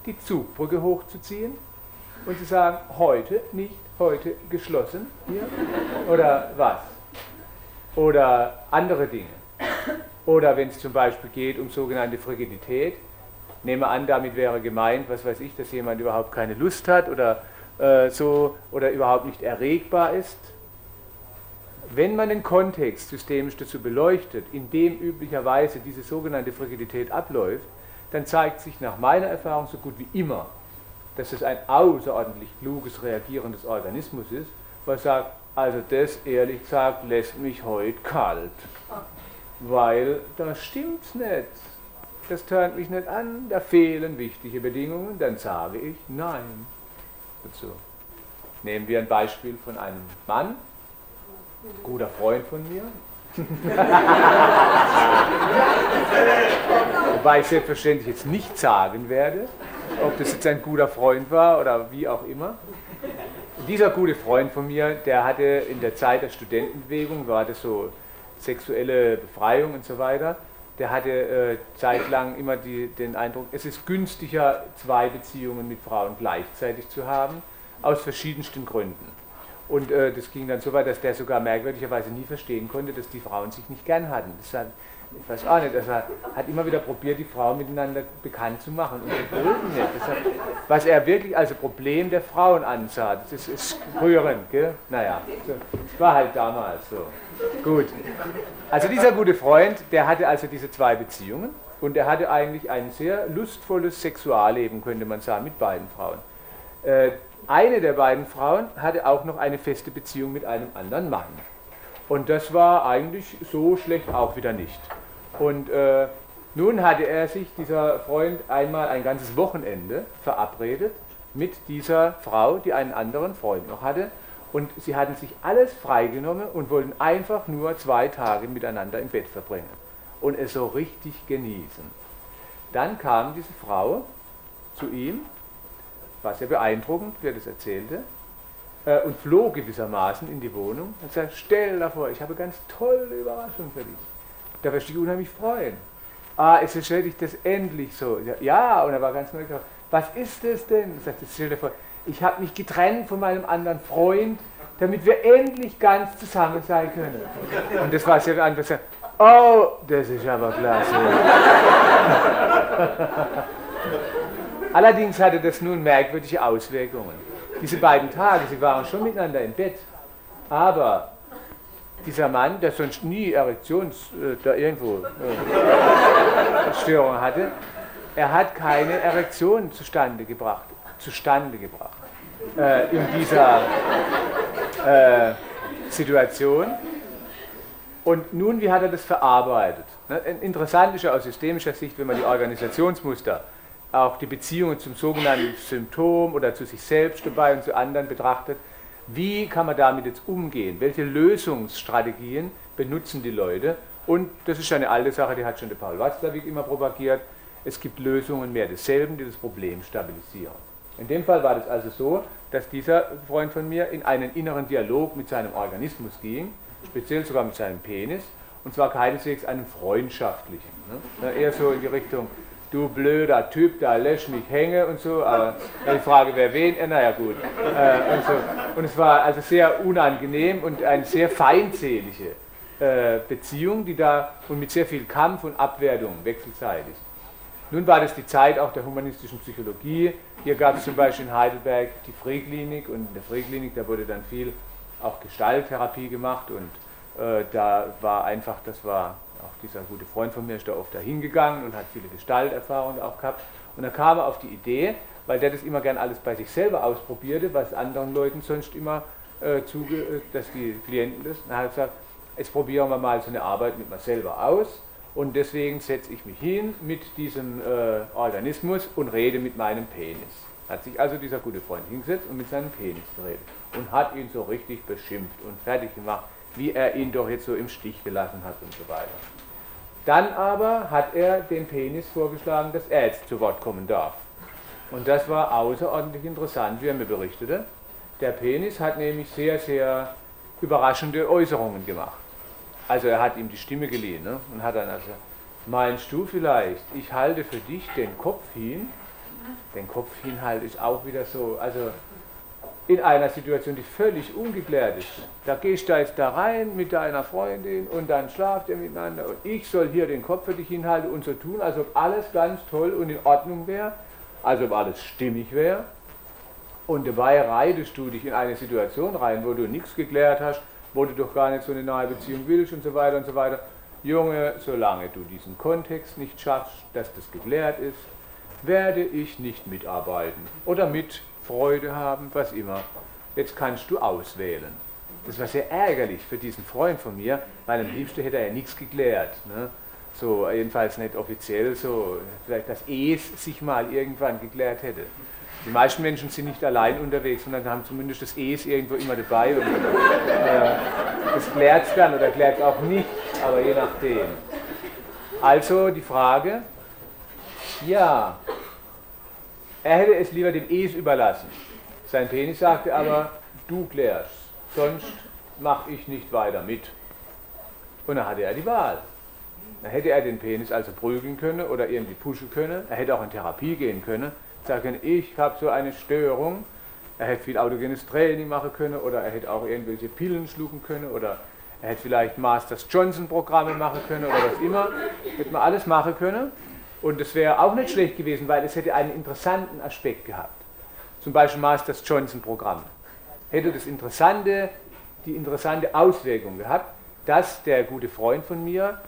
die Zugbrücke hochzuziehen und zu sagen, heute nicht, heute geschlossen hier oder was? Oder andere Dinge. Oder wenn es zum Beispiel geht um sogenannte Frigidität, nehme an, damit wäre gemeint, was weiß ich, dass jemand überhaupt keine Lust hat oder äh, so oder überhaupt nicht erregbar ist. Wenn man den Kontext systemisch dazu beleuchtet, in dem üblicherweise diese sogenannte Frigidität abläuft, dann zeigt sich nach meiner Erfahrung so gut wie immer, dass es ein außerordentlich kluges, reagierendes Organismus ist, was sagt, also das ehrlich gesagt lässt mich heute kalt, weil da stimmt's nicht. Das tönt mich nicht an, da fehlen wichtige Bedingungen, dann sage ich nein dazu. Nehmen wir ein Beispiel von einem Mann, guter Freund von mir. Wobei ich selbstverständlich jetzt nicht sagen werde, ob das jetzt ein guter Freund war oder wie auch immer. Dieser gute Freund von mir, der hatte in der Zeit der Studentenbewegung, war das so sexuelle Befreiung und so weiter, der hatte äh, zeitlang immer die, den Eindruck, es ist günstiger, zwei Beziehungen mit Frauen gleichzeitig zu haben, aus verschiedensten Gründen. Und äh, das ging dann so weit, dass der sogar merkwürdigerweise nie verstehen konnte, dass die Frauen sich nicht gern hatten. Das hat, ich weiß auch nicht, also er hat immer wieder probiert, die Frauen miteinander bekannt zu machen und wollten nicht. Hat, was er wirklich als Problem der Frauen ansah, das ist, ist rührend, gell? Naja, das war halt damals so. Gut. Also dieser gute Freund, der hatte also diese zwei Beziehungen und er hatte eigentlich ein sehr lustvolles Sexualleben, könnte man sagen, mit beiden Frauen. Äh, eine der beiden Frauen hatte auch noch eine feste Beziehung mit einem anderen Mann. Und das war eigentlich so schlecht auch wieder nicht. Und äh, nun hatte er sich, dieser Freund, einmal ein ganzes Wochenende verabredet mit dieser Frau, die einen anderen Freund noch hatte. Und sie hatten sich alles freigenommen und wollten einfach nur zwei Tage miteinander im Bett verbringen und es so richtig genießen. Dann kam diese Frau zu ihm war sehr beeindruckend, wie er das erzählte, äh, und floh gewissermaßen in die Wohnung und sagte, stell dir vor, ich habe ganz tolle Überraschung für dich. Da wirst du dich unheimlich freuen. Ah, es ist schön, das endlich so. Ja, und er war ganz neu was ist das denn? Er sagte, stell dir ich habe mich getrennt von meinem anderen Freund, damit wir endlich ganz zusammen sein können. Und das war sehr einfach. Oh, das ist aber klasse. Allerdings hatte das nun merkwürdige Auswirkungen. Diese beiden Tage, sie waren schon miteinander im Bett, aber dieser Mann, der sonst nie Erektions, äh, da irgendwo äh, Störungen hatte, er hat keine Erektion zustande gebracht, zustande gebracht äh, in dieser äh, Situation. Und nun, wie hat er das verarbeitet? Ne, interessant ist ja aus systemischer Sicht, wenn man die Organisationsmuster auch die Beziehungen zum sogenannten Symptom oder zu sich selbst dabei und zu anderen betrachtet, wie kann man damit jetzt umgehen? Welche Lösungsstrategien benutzen die Leute? Und das ist eine alte Sache, die hat schon der Paul Watzlawick immer propagiert. Es gibt Lösungen mehr desselben, die das Problem stabilisieren. In dem Fall war das also so, dass dieser Freund von mir in einen inneren Dialog mit seinem Organismus ging, speziell sogar mit seinem Penis, und zwar keineswegs einen freundschaftlichen. Ne? Eher so in die Richtung, du blöder Typ, da lässt mich hängen und so, aber die Frage, wer wen, äh, naja gut. Äh, und, so. und es war also sehr unangenehm und eine sehr feindselige äh, Beziehung, die da und mit sehr viel Kampf und Abwertung wechselseitig. Nun war das die Zeit auch der humanistischen Psychologie. Hier gab es zum Beispiel in Heidelberg die Freiklinik und in der Freiklinik, da wurde dann viel auch Gestalttherapie gemacht und äh, da war einfach, das war auch dieser gute Freund von mir ist da oft dahin gegangen und hat viele Gestalterfahrungen auch gehabt. Und dann kam er auf die Idee, weil der das immer gern alles bei sich selber ausprobierte, was anderen Leuten sonst immer äh, zuge, äh, dass die Klienten das, dann hat er gesagt, jetzt probieren wir mal so eine Arbeit mit mir selber aus. Und deswegen setze ich mich hin mit diesem äh, Organismus und rede mit meinem Penis. Hat sich also dieser gute Freund hingesetzt und mit seinem Penis geredet und hat ihn so richtig beschimpft und fertig gemacht, wie er ihn doch jetzt so im Stich gelassen hat und so weiter. Dann aber hat er dem Penis vorgeschlagen, dass er jetzt zu Wort kommen darf. Und das war außerordentlich interessant, wie er mir berichtete. Der Penis hat nämlich sehr, sehr überraschende Äußerungen gemacht. Also er hat ihm die Stimme geliehen ne? und hat dann also, meinst du vielleicht, ich halte für dich den Kopf hin? Den Kopf hinhalt ist auch wieder so, also in einer Situation, die völlig ungeklärt ist. Da gehst du jetzt da rein mit deiner Freundin und dann schlaft ihr miteinander und ich soll hier den Kopf für dich hinhalten und so tun, als ob alles ganz toll und in Ordnung wäre, als ob alles stimmig wäre. Und dabei reitest du dich in eine Situation rein, wo du nichts geklärt hast, wo du doch gar nicht so eine nahe Beziehung willst und so weiter und so weiter. Junge, solange du diesen Kontext nicht schaffst, dass das geklärt ist, werde ich nicht mitarbeiten oder mit Freude haben, was immer. Jetzt kannst du auswählen. Das war sehr ärgerlich für diesen Freund von mir, weil am liebsten hätte er ja nichts geklärt. Ne? So, jedenfalls nicht offiziell, so vielleicht das Es sich mal irgendwann geklärt hätte. Die meisten Menschen sind nicht allein unterwegs, sondern haben zumindest das Es irgendwo immer dabei und äh, das klärt es dann oder klärt es auch nicht, aber je nachdem. Also die Frage, ja, er hätte es lieber dem Es überlassen. Sein Penis sagte aber, du klärst, sonst mache ich nicht weiter mit. Und dann hatte er die Wahl. Dann hätte er den Penis also prügeln können oder irgendwie pushen können. Er hätte auch in Therapie gehen können. Sagen, ich habe so eine Störung. Er hätte viel autogenes Training machen können oder er hätte auch irgendwelche Pillen schlucken können oder er hätte vielleicht Masters Johnson Programme machen können oder was immer. Hätte man alles machen können. Und das wäre auch nicht schlecht gewesen, weil es hätte einen interessanten Aspekt gehabt. Zum Beispiel Masters Johnson Programm. Hätte das interessante, die interessante Auswirkung gehabt, dass der gute Freund von mir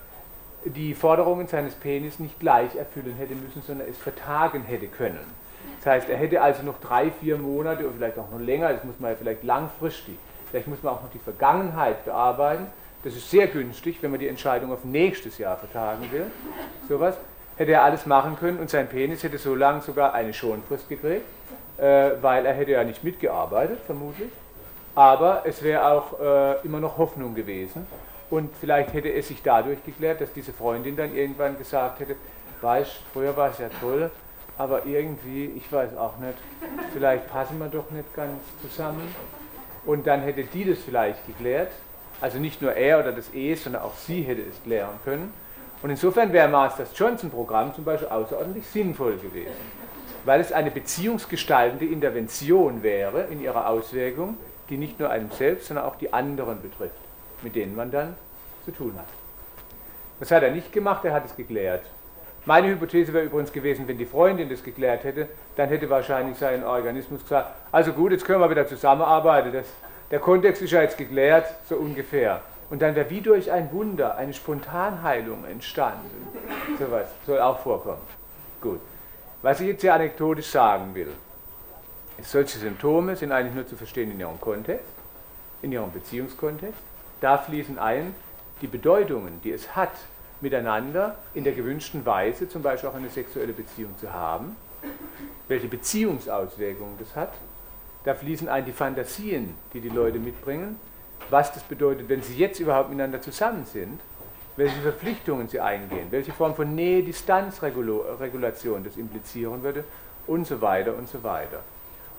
die Forderungen seines Penis nicht gleich erfüllen hätte müssen, sondern es vertagen hätte können. Das heißt, er hätte also noch drei, vier Monate oder vielleicht auch noch länger, das muss man ja vielleicht langfristig, vielleicht muss man auch noch die Vergangenheit bearbeiten. Das ist sehr günstig, wenn man die Entscheidung auf nächstes Jahr vertagen will. Sowas hätte er alles machen können und sein Penis hätte so lange sogar eine Schonfrist gekriegt, äh, weil er hätte ja nicht mitgearbeitet, vermutlich. Aber es wäre auch äh, immer noch Hoffnung gewesen. Und vielleicht hätte es sich dadurch geklärt, dass diese Freundin dann irgendwann gesagt hätte, weißt, früher war es ja toll, aber irgendwie, ich weiß auch nicht, vielleicht passen wir doch nicht ganz zusammen. Und dann hätte die das vielleicht geklärt. Also nicht nur er oder das E, sondern auch sie hätte es klären können. Und insofern wäre Masters Johnson Programm zum Beispiel außerordentlich sinnvoll gewesen, weil es eine beziehungsgestaltende Intervention wäre in ihrer Auswirkung, die nicht nur einem selbst, sondern auch die anderen betrifft, mit denen man dann zu tun hat. Das hat er nicht gemacht, er hat es geklärt. Meine Hypothese wäre übrigens gewesen, wenn die Freundin das geklärt hätte, dann hätte wahrscheinlich sein Organismus gesagt, also gut, jetzt können wir wieder zusammenarbeiten, das, der Kontext ist ja jetzt geklärt, so ungefähr. Und dann wäre wie durch ein Wunder eine Spontanheilung entstanden. So was soll auch vorkommen. Gut. Was ich jetzt hier anekdotisch sagen will, ist, solche Symptome sind eigentlich nur zu verstehen in ihrem Kontext, in ihrem Beziehungskontext. Da fließen ein die Bedeutungen, die es hat, miteinander in der gewünschten Weise zum Beispiel auch eine sexuelle Beziehung zu haben, welche Beziehungsauswirkungen das hat. Da fließen ein die Fantasien, die die Leute mitbringen, was das bedeutet, wenn sie jetzt überhaupt miteinander zusammen sind, welche Verpflichtungen sie eingehen, welche Form von Nähe-Distanz-Regulation das implizieren würde und so weiter und so weiter.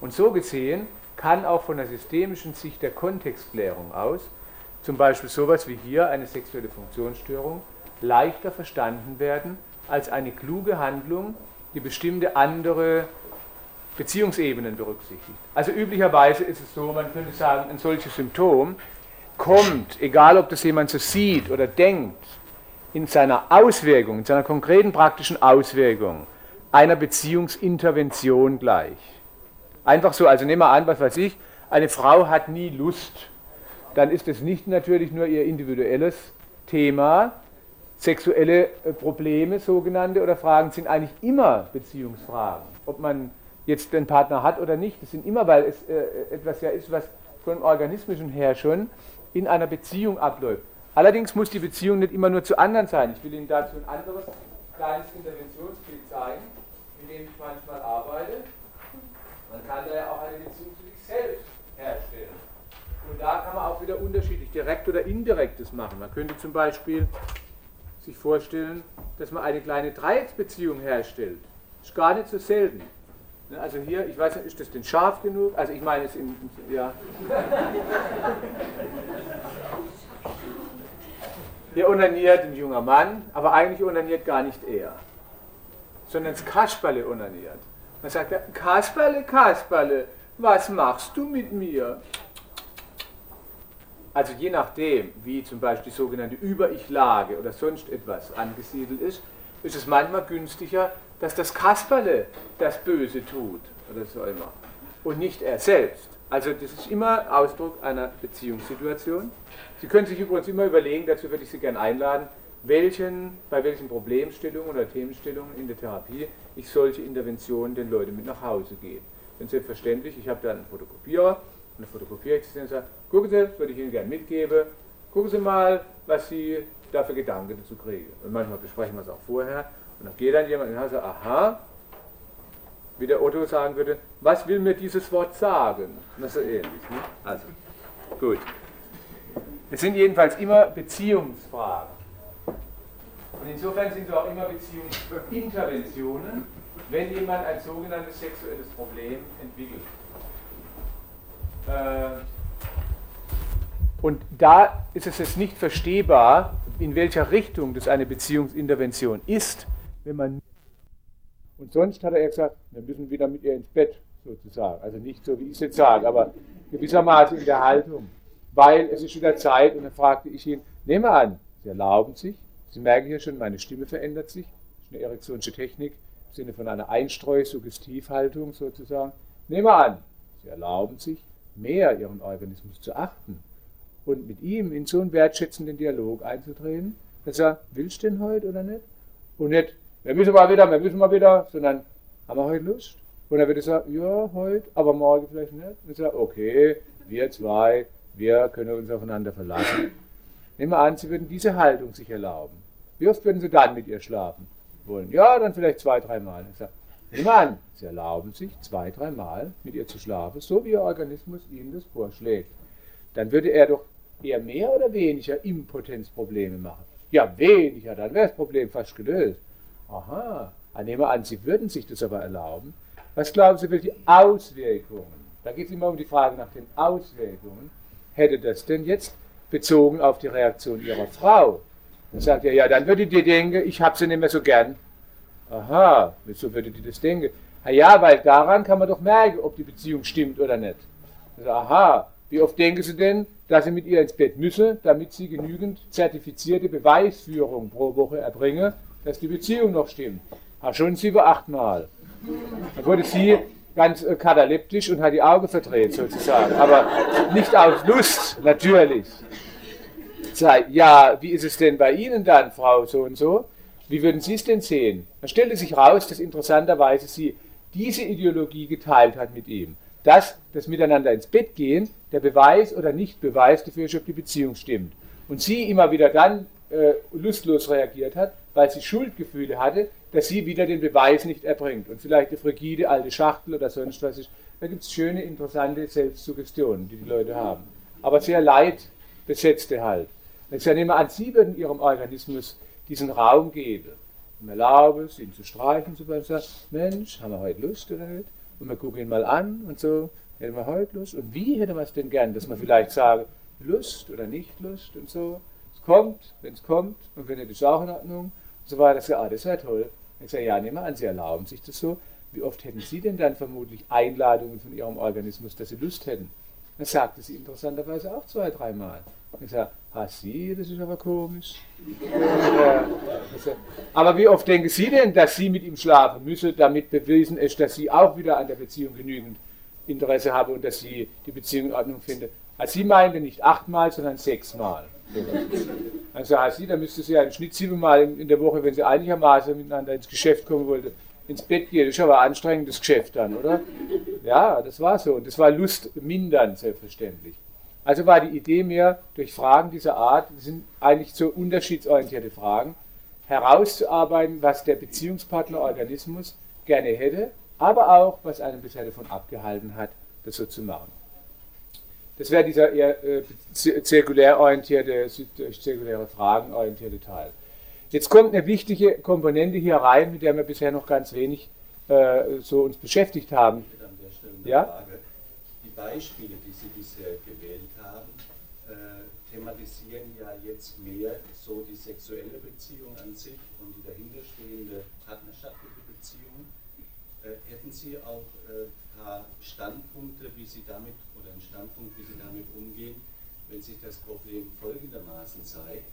Und so gesehen kann auch von der systemischen Sicht der Kontextklärung aus zum Beispiel sowas wie hier eine sexuelle Funktionsstörung leichter verstanden werden als eine kluge Handlung, die bestimmte andere Beziehungsebenen berücksichtigt. Also üblicherweise ist es so, man könnte sagen, ein solches Symptom kommt, egal ob das jemand so sieht oder denkt, in seiner Auswirkung, in seiner konkreten praktischen Auswirkung einer Beziehungsintervention gleich. Einfach so, also nehmen wir an, was weiß ich, eine Frau hat nie Lust, dann ist es nicht natürlich nur ihr individuelles Thema. Sexuelle äh, Probleme, sogenannte, oder Fragen sind eigentlich immer Beziehungsfragen. Ob man jetzt einen Partner hat oder nicht, das sind immer, weil es äh, etwas ja ist, was von organismischen her schon in einer Beziehung abläuft. Allerdings muss die Beziehung nicht immer nur zu anderen sein. Ich will Ihnen dazu ein anderes kleines Interventionsbild zeigen, mit dem ich manchmal arbeite. Man kann da ja auch eine Beziehung zu sich selbst herstellen. Und da kann man auch wieder unterschiedlich direkt oder indirektes machen. Man könnte zum Beispiel sich vorstellen, dass man eine kleine Dreiecksbeziehung herstellt. Ist gar nicht so selten. Ne, also hier, ich weiß nicht, ist das denn scharf genug? Also ich meine es im, ja. Hier onaniert ein junger Mann, aber eigentlich onaniert gar nicht er, sondern das Kasperle onaniert. Man sagt, Kasperle, Kasperle, was machst du mit mir? Also je nachdem, wie zum Beispiel die sogenannte Über-Ich-Lage oder sonst etwas angesiedelt ist, ist es manchmal günstiger, dass das Kasperle das Böse tut oder so immer und nicht er selbst. Also das ist immer Ausdruck einer Beziehungssituation. Sie können sich übrigens immer überlegen, dazu würde ich Sie gerne einladen, welchen, bei welchen Problemstellungen oder Themenstellungen in der Therapie ich solche Interventionen den Leuten mit nach Hause gebe. Denn selbstverständlich, ich habe da einen Fotokopierer eine fotokopiere ich und sage, gucken Sie, würde ich Ihnen gerne mitgeben, gucken Sie mal, was Sie da für Gedanken dazu kriegen. Und manchmal besprechen wir es auch vorher und dann geht dann jemand und sagt, aha, wie der Otto sagen würde, was will mir dieses Wort sagen? Das ist so ähnlich. Ne? Also, gut. Es sind jedenfalls immer Beziehungsfragen. Und insofern sind es auch immer Beziehungsinterventionen, wenn jemand ein sogenanntes sexuelles Problem entwickelt. Äh, und da ist es jetzt nicht verstehbar, in welcher Richtung das eine Beziehungsintervention ist, wenn man und sonst hat er gesagt, wir müssen wieder mit ihr ins Bett, sozusagen. Also nicht so, wie ich es jetzt sage, aber gewissermaßen in der Haltung. Weil es ist wieder Zeit und dann fragte ich ihn, nehme an, Sie erlauben sich, Sie merken hier schon, meine Stimme verändert sich, das ist eine erektionische Technik im Sinne von einer Einstreu-Suggestivhaltung sozusagen. Nehme an, Sie erlauben sich, mehr Ihren Organismus zu achten und mit ihm in so einen wertschätzenden Dialog einzutreten, dass er, willst du denn heute oder nicht? Und nicht, wir müssen mal wieder, wir müssen mal wieder, sondern haben wir heute Lust? Und dann wird er sagen, ja, heute, aber morgen vielleicht nicht. Und ich sage, okay, wir zwei, wir können uns aufeinander verlassen. Nehmen wir an, Sie würden diese Haltung sich erlauben. Wie oft würden Sie dann mit ihr schlafen wollen? Ja, dann vielleicht zwei, dreimal. Ich sage, nehmen wir an, Sie erlauben sich zwei, dreimal mit ihr zu schlafen, so wie Ihr Organismus Ihnen das vorschlägt. Dann würde er doch eher mehr oder weniger Impotenzprobleme machen. Ja, weniger, dann wäre das Problem fast gelöst. Aha, nehmen wir an, Sie würden sich das aber erlauben. Was glauben Sie, welche Auswirkungen, da geht es immer um die Frage nach den Auswirkungen, hätte das denn jetzt bezogen auf die Reaktion Ihrer Frau? Dann sagt er, ja, dann würde die denken, ich habe sie nicht mehr so gern. Aha, wieso würde die das denken? Na ja, weil daran kann man doch merken, ob die Beziehung stimmt oder nicht. Also, aha, wie oft denken Sie denn, dass Sie mit ihr ins Bett müssen, damit Sie genügend zertifizierte Beweisführung pro Woche erbringen, dass die Beziehung noch stimmt. Ha, schon sieben, achtmal. Dann wurde sie ganz äh, kataleptisch und hat die Augen verdreht sozusagen. Aber nicht aus Lust, natürlich. Ja, wie ist es denn bei Ihnen dann, Frau so und so? Wie würden Sie es denn sehen? Dann stellte sich raus, dass interessanterweise sie diese Ideologie geteilt hat mit ihm. Dass das Miteinander ins Bett gehen der Beweis oder Nicht-Beweis dafür ist, ob die Beziehung stimmt. Und sie immer wieder dann äh, lustlos reagiert hat, weil sie Schuldgefühle hatte, dass sie wieder den Beweis nicht erbringt. Und vielleicht eine frigide alte Schachtel oder sonst was ist. Da gibt es schöne, interessante Selbstsuggestionen, die die Leute haben. Aber sehr leidbesetzte halt. Wenn ich nehme an, Sie würden Ihrem Organismus diesen Raum geben und erlaube es, ihn zu streichen, zum Beispiel, Mensch, haben wir heute Lust oder nicht? Und wir gucken ihn mal an und so, hätten wir heute Lust? Und wie hätten wir es denn gern, dass man vielleicht sagen, Lust oder nicht Lust und so? kommt, wenn es kommt, und wenn nicht, ist auch in Ordnung. So. Ich sage, ah, das wäre toll. Ich sage, ja, nehmen wir an, Sie erlauben sich das so. Wie oft hätten Sie denn dann vermutlich Einladungen von Ihrem Organismus, dass Sie Lust hätten? Dann sagte sie interessanterweise auch zwei, dreimal. Ich sage, ah, Sie, das ist aber komisch. aber wie oft denken Sie denn, dass Sie mit ihm schlafen müssen, damit bewiesen ist, dass Sie auch wieder an der Beziehung genügend Interesse haben und dass Sie die Beziehung in Ordnung finden? Also sie meinte nicht achtmal, sondern sechsmal. Also heißt sie, da müsste sie ja im Schnitt siebenmal in der Woche, wenn sie einigermaßen miteinander ins Geschäft kommen wollte, ins Bett gehen. Das ist aber ein anstrengendes Geschäft dann, oder? Ja, das war so. Und das war lustmindernd, selbstverständlich. Also war die Idee mehr, durch Fragen dieser Art, das sind eigentlich so unterschiedsorientierte Fragen, herauszuarbeiten, was der Beziehungspartner-Organismus gerne hätte, aber auch, was einen bisher davon abgehalten hat, das so zu machen. Das wäre dieser eher äh, zirkulär orientierte, zirkuläre Fragen orientierte Teil. Jetzt kommt eine wichtige Komponente hier rein, mit der wir bisher noch ganz wenig äh, so uns beschäftigt haben. An der Stelle ja? Frage. Die Beispiele, die Sie bisher gewählt haben, äh, thematisieren ja jetzt mehr so die sexuelle Beziehung an sich und die dahinterstehende partnerschaftliche Beziehung. Äh, hätten Sie auch ein äh, paar Standpunkte, wie Sie damit, einen Standpunkt, wie Sie damit umgehen, wenn sich das Problem folgendermaßen zeigt,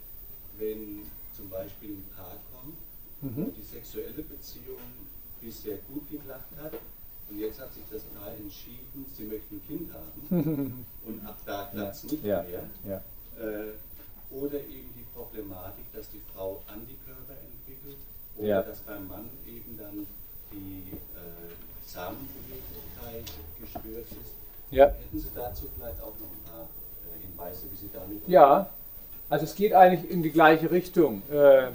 wenn zum Beispiel ein Paar kommt, mhm. die sexuelle Beziehung bisher gut geklappt hat und jetzt hat sich das Paar entschieden, sie möchten ein Kind haben und ab da klappt es ja. nicht ja. mehr. Ja. Äh, oder eben die Problematik, dass die Frau Antikörper entwickelt oder dass beim Mann eben dann die äh, Samenbeweglichkeit gestört ist. Hätten Sie dazu vielleicht auch noch ein paar äh, Hinweise, wie Sie damit Ja, also es geht eigentlich in die gleiche Richtung. Äh,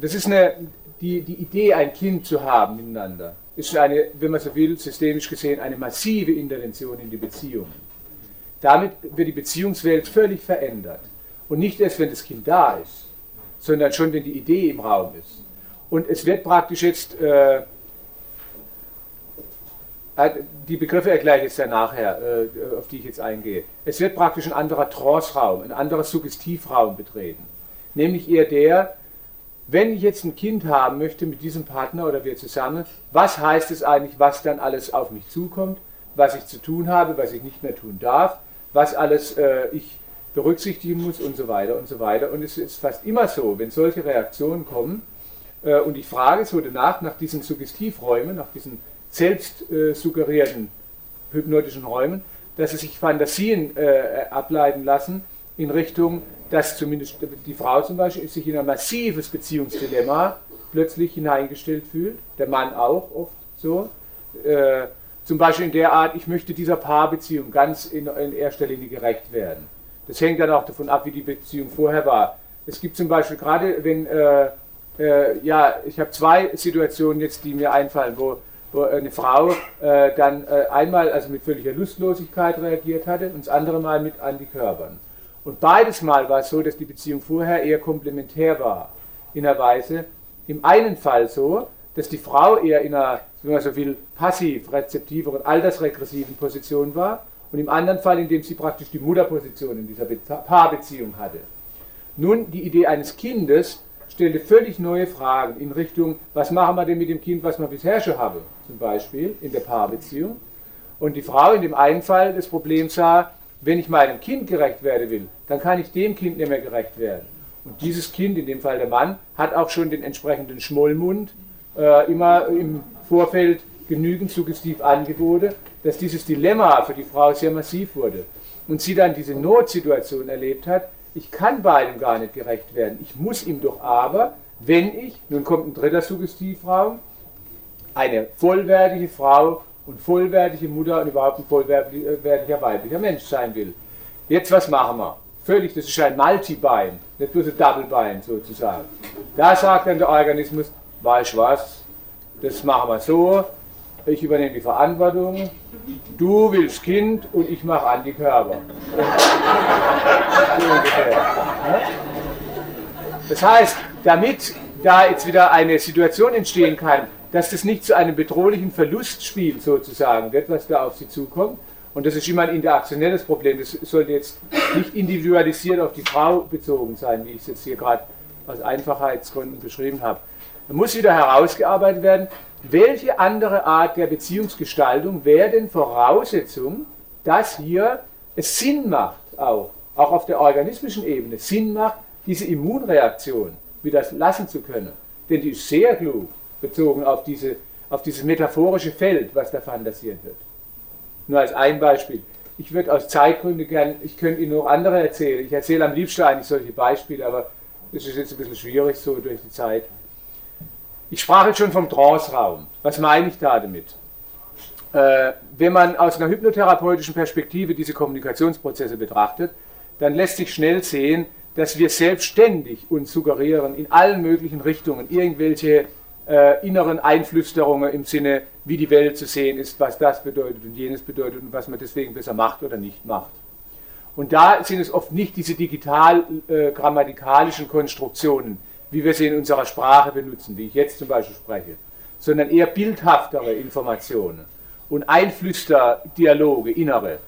das ist eine, die, die Idee, ein Kind zu haben miteinander, ist eine, wenn man so will, systemisch gesehen, eine massive Intervention in die Beziehungen. Damit wird die Beziehungswelt völlig verändert. Und nicht erst, wenn das Kind da ist, sondern schon, wenn die Idee im Raum ist. Und es wird praktisch jetzt, äh die Begriffe erkläre ich jetzt ja nachher, äh, auf die ich jetzt eingehe. Es wird praktisch ein anderer Trance-Raum, ein anderer Suggestivraum betreten. Nämlich eher der, wenn ich jetzt ein Kind haben möchte mit diesem Partner oder wir zusammen, was heißt es eigentlich, was dann alles auf mich zukommt, was ich zu tun habe, was ich nicht mehr tun darf, was alles äh, ich berücksichtigen muss und so weiter und so weiter. Und es ist fast immer so, wenn solche Reaktionen kommen äh, und ich frage so danach nach diesen Suggestivräumen, nach diesen selbst äh, suggerierten hypnotischen Räumen, dass sie sich Fantasien äh, ableiten lassen in Richtung, dass zumindest die Frau zum Beispiel sich in ein massives Beziehungsdilemma plötzlich hineingestellt fühlt, der Mann auch oft so. Äh, zum Beispiel in der Art, ich möchte dieser Paarbeziehung ganz in, in erster Linie gerecht werden. Das hängt dann auch davon ab, wie die Beziehung vorher war. Es gibt zum Beispiel gerade, wenn, äh, äh, ja, ich habe zwei Situationen jetzt, die mir einfallen, wo, wo eine Frau äh, dann äh, einmal also mit völliger Lustlosigkeit reagiert hatte und das andere Mal mit Antikörpern. Und beides Mal war es so, dass die Beziehung vorher eher komplementär war, in einer Weise. Im einen Fall so, dass die Frau eher in einer, wenn man so will, passiv-rezeptiveren, altersregressiven Position war und im anderen Fall, in dem sie praktisch die Mutterposition in dieser Paarbeziehung hatte. Nun, die Idee eines Kindes stellte völlig neue Fragen in Richtung, was machen wir denn mit dem Kind, was wir bisher schon haben, zum Beispiel in der Paarbeziehung. Und die Frau in dem einen Fall das Problem sah, wenn ich meinem Kind gerecht werden will, dann kann ich dem Kind nicht mehr gerecht werden. Und dieses Kind, in dem Fall der Mann, hat auch schon den entsprechenden Schmollmund, äh, immer im Vorfeld genügend suggestiv Angebote, dass dieses Dilemma für die Frau sehr massiv wurde. Und sie dann diese Notsituation erlebt hat, ich kann beidem gar nicht gerecht werden. Ich muss ihm doch aber, wenn ich, nun kommt ein dritter Suggestivraum, eine vollwertige Frau und vollwertige Mutter und überhaupt ein vollwertiger weiblicher Mensch sein will. Jetzt was machen wir? Völlig, das ist ein Multibein, nicht bloß ein Doublebein sozusagen. Da sagt dann der Organismus, weißt was, das machen wir so, ich übernehme die Verantwortung, du willst Kind und ich mache Antikörper. Das heißt, damit da jetzt wieder eine Situation entstehen kann, dass das nicht zu einem bedrohlichen Verlustspiel sozusagen wird, was da auf sie zukommt. Und das ist immer ein interaktionelles Problem. Das sollte jetzt nicht individualisiert auf die Frau bezogen sein, wie ich es jetzt hier gerade aus Einfachheitsgründen beschrieben habe. Da muss wieder herausgearbeitet werden, welche andere Art der Beziehungsgestaltung wäre denn Voraussetzung, dass hier es Sinn macht, auch, auch auf der organismischen Ebene, Sinn macht, diese Immunreaktion wieder lassen zu können. Denn die ist sehr klug bezogen auf, diese, auf dieses metaphorische Feld, was da fantasiert wird. Nur als ein Beispiel. Ich würde aus Zeitgründen gern, ich könnte Ihnen noch andere erzählen. Ich erzähle am liebsten eigentlich solche Beispiele, aber das ist jetzt ein bisschen schwierig so durch die Zeit. Ich sprach jetzt schon vom Trance-Raum. Was meine ich da damit? Äh, wenn man aus einer hypnotherapeutischen Perspektive diese Kommunikationsprozesse betrachtet, dann lässt sich schnell sehen, dass wir selbstständig uns suggerieren in allen möglichen Richtungen irgendwelche äh, inneren Einflüsterungen im Sinne, wie die Welt zu sehen ist, was das bedeutet und jenes bedeutet und was man deswegen besser macht oder nicht macht. Und da sind es oft nicht diese digital-grammatikalischen äh, Konstruktionen, wie wir sie in unserer Sprache benutzen, wie ich jetzt zum Beispiel spreche, sondern eher bildhaftere Informationen und Einflüsterdialoge, innere.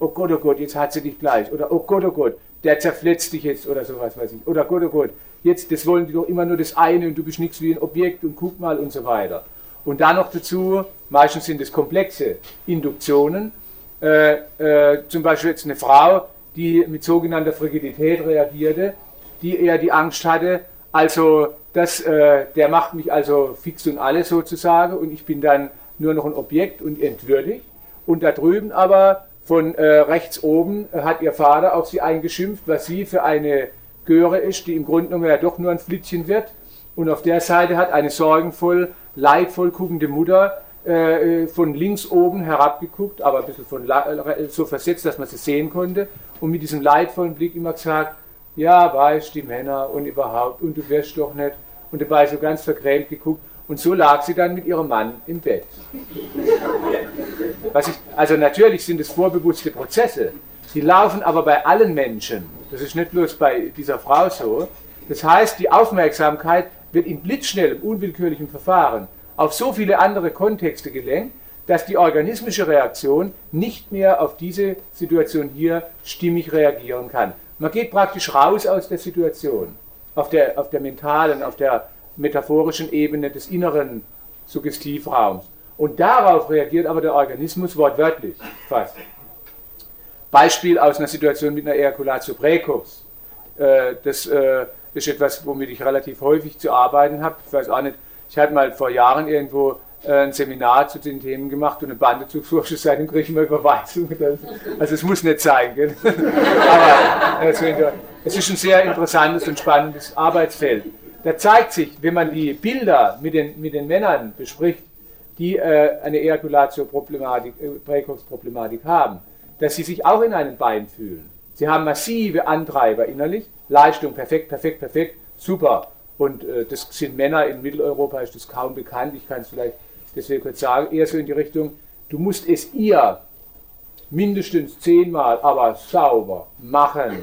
Oh Gott, oh Gott, jetzt hat sie dich gleich. Oder oh Gott, oh Gott, der zerfletzt dich jetzt oder sowas weiß ich. Oder Gott, oh Gott, jetzt, das wollen die doch immer nur das eine und du bist nichts wie ein Objekt und guck mal und so weiter. Und dann noch dazu, meistens sind es komplexe Induktionen, äh, äh, zum Beispiel jetzt eine Frau, die mit sogenannter Frigidität reagierte, die eher die Angst hatte, also das, äh, der macht mich also fix und alles sozusagen und ich bin dann nur noch ein Objekt und entwürdigt. Und da drüben aber von äh, rechts oben hat ihr Vater auf sie eingeschimpft, was sie für eine Göre ist, die im Grunde genommen ja doch nur ein Flittchen wird. Und auf der Seite hat eine sorgenvoll, leidvoll guckende Mutter äh, von links oben herabgeguckt, aber ein bisschen von, so versetzt, dass man sie sehen konnte. Und mit diesem leidvollen Blick immer gesagt, ja, weißt die Männer und überhaupt, und du wirst doch nicht. Und dabei so ganz vergrämt geguckt. Und so lag sie dann mit ihrem Mann im Bett. Ich, also natürlich sind es vorbewusste Prozesse, die laufen aber bei allen Menschen. Das ist nicht bloß bei dieser Frau so. Das heißt, die Aufmerksamkeit wird in blitzschnellem, unwillkürlichem Verfahren auf so viele andere Kontexte gelenkt, dass die organismische Reaktion nicht mehr auf diese Situation hier stimmig reagieren kann. Man geht praktisch raus aus der Situation, auf der, auf der mentalen, auf der metaphorischen Ebene des inneren Suggestivraums. Und darauf reagiert aber der Organismus wortwörtlich fast. Beispiel aus einer Situation mit einer Ejaculatio precox. Äh, das äh, ist etwas, womit ich relativ häufig zu arbeiten habe. Ich weiß auch nicht, ich hatte mal vor Jahren irgendwo ein Seminar zu den Themen gemacht und eine Bande zu Bandezugsforscher seitdem kriege ich mal Überweisung. Also es muss nicht sein. Gell? Aber also, es ist ein sehr interessantes und spannendes Arbeitsfeld. Da zeigt sich, wenn man die Bilder mit den, mit den Männern bespricht, die äh, eine Ejaculatio-Problematik, äh, Präcox-Problematik haben, dass sie sich auch in einem Bein fühlen. Sie haben massive Antreiber innerlich, Leistung perfekt, perfekt, perfekt, super. Und äh, das sind Männer in Mitteleuropa, ist das kaum bekannt. Ich kann es vielleicht deswegen kurz sagen, eher so in die Richtung, du musst es ihr mindestens zehnmal, aber sauber machen,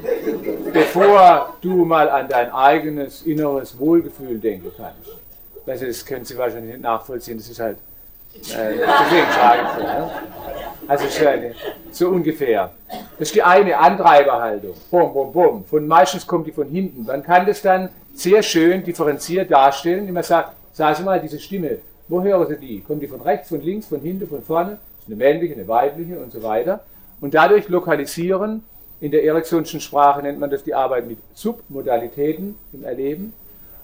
bevor du mal an dein eigenes inneres Wohlgefühl denken kannst. Also das können Sie wahrscheinlich nicht nachvollziehen, das ist halt, äh, deswegen ich so. Ne? Also eine, so ungefähr. Das ist die eine Antreiberhaltung. Bum, bum, bum. Von meistens kommt die von hinten. Man kann das dann sehr schön differenziert darstellen, indem man sagt, Sie mal, diese Stimme, wo hören Sie die? Kommt die von rechts, von links, von hinten, von vorne? ist eine männliche, eine weibliche und so weiter. Und dadurch lokalisieren, in der Ericksonschen Sprache nennt man das die Arbeit mit Submodalitäten im Erleben.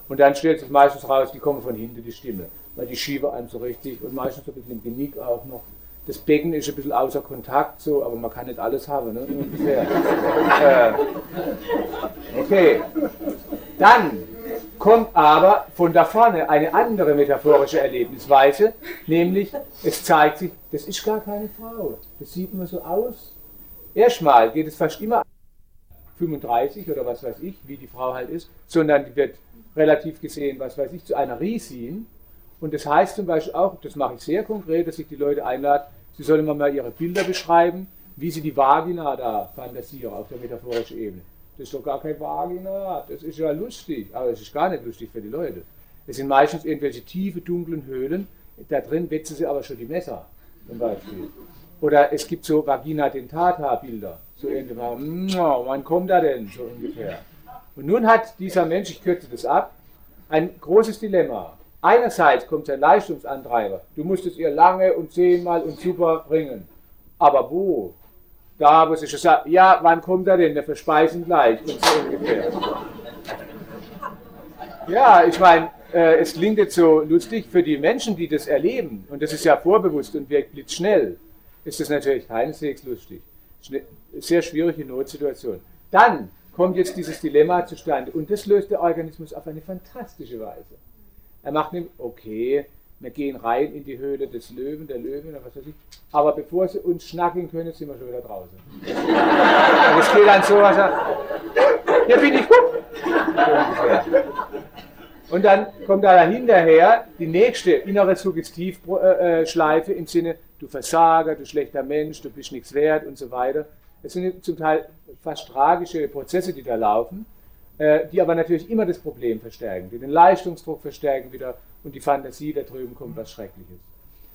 Und dann stellt sich meistens raus, die kommen von hinten, die Stimme. Weil die schiebe einem so richtig und meistens so ein bisschen im Genick auch noch. Das Becken ist ein bisschen außer Kontakt, so, aber man kann nicht alles haben. Ne? äh, okay. Dann kommt aber von da vorne eine andere metaphorische Erlebnisweise, nämlich es zeigt sich, das ist gar keine Frau. Das sieht nur so aus. Erstmal geht es fast immer 35 oder was weiß ich, wie die Frau halt ist, sondern die wird relativ gesehen, was weiß ich, zu einer Riesin. Und das heißt zum Beispiel auch, das mache ich sehr konkret, dass ich die Leute einlade, sie sollen mal ihre Bilder beschreiben, wie sie die Vagina da fantasieren auf der metaphorischen Ebene. Das ist doch gar kein Vagina, das ist ja lustig, aber es ist gar nicht lustig für die Leute. Es sind meistens irgendwelche tiefe, dunklen Höhlen, da drin wetzen sie aber schon die Messer, zum Beispiel. Oder es gibt so Vagina dentata Bilder, so irgendwie, wann kommt da denn, so ungefähr. Und nun hat dieser Mensch, ich kürze das ab, ein großes Dilemma. Einerseits kommt sein Leistungsantreiber, du musst es ihr lange und zehnmal und super bringen. Aber wo? Da wo sie schon sagt, ja, wann kommt er denn? Wir verspeisen gleich. Und so ungefähr. Ja, ich meine, äh, es klingt jetzt so lustig für die Menschen, die das erleben, und das ist ja vorbewusst und wirkt blitzschnell, ist das natürlich keineswegs lustig. Sehr schwierige Notsituation. Dann kommt jetzt dieses Dilemma zustande und das löst der Organismus auf eine fantastische Weise. Er macht nämlich, okay, wir gehen rein in die Höhle des Löwen, der Löwen was weiß ich. Aber bevor sie uns schnacken können, sind wir schon wieder draußen. Und es geht dann so, was er, hier bin ich, Und dann kommt da hinterher die nächste innere Suggestivschleife im Sinne, du Versager, du schlechter Mensch, du bist nichts wert und so weiter. Es sind zum Teil fast tragische Prozesse, die da laufen, äh, die aber natürlich immer das Problem verstärken, die den Leistungsdruck verstärken wieder und die Fantasie, da drüben kommt was Schreckliches.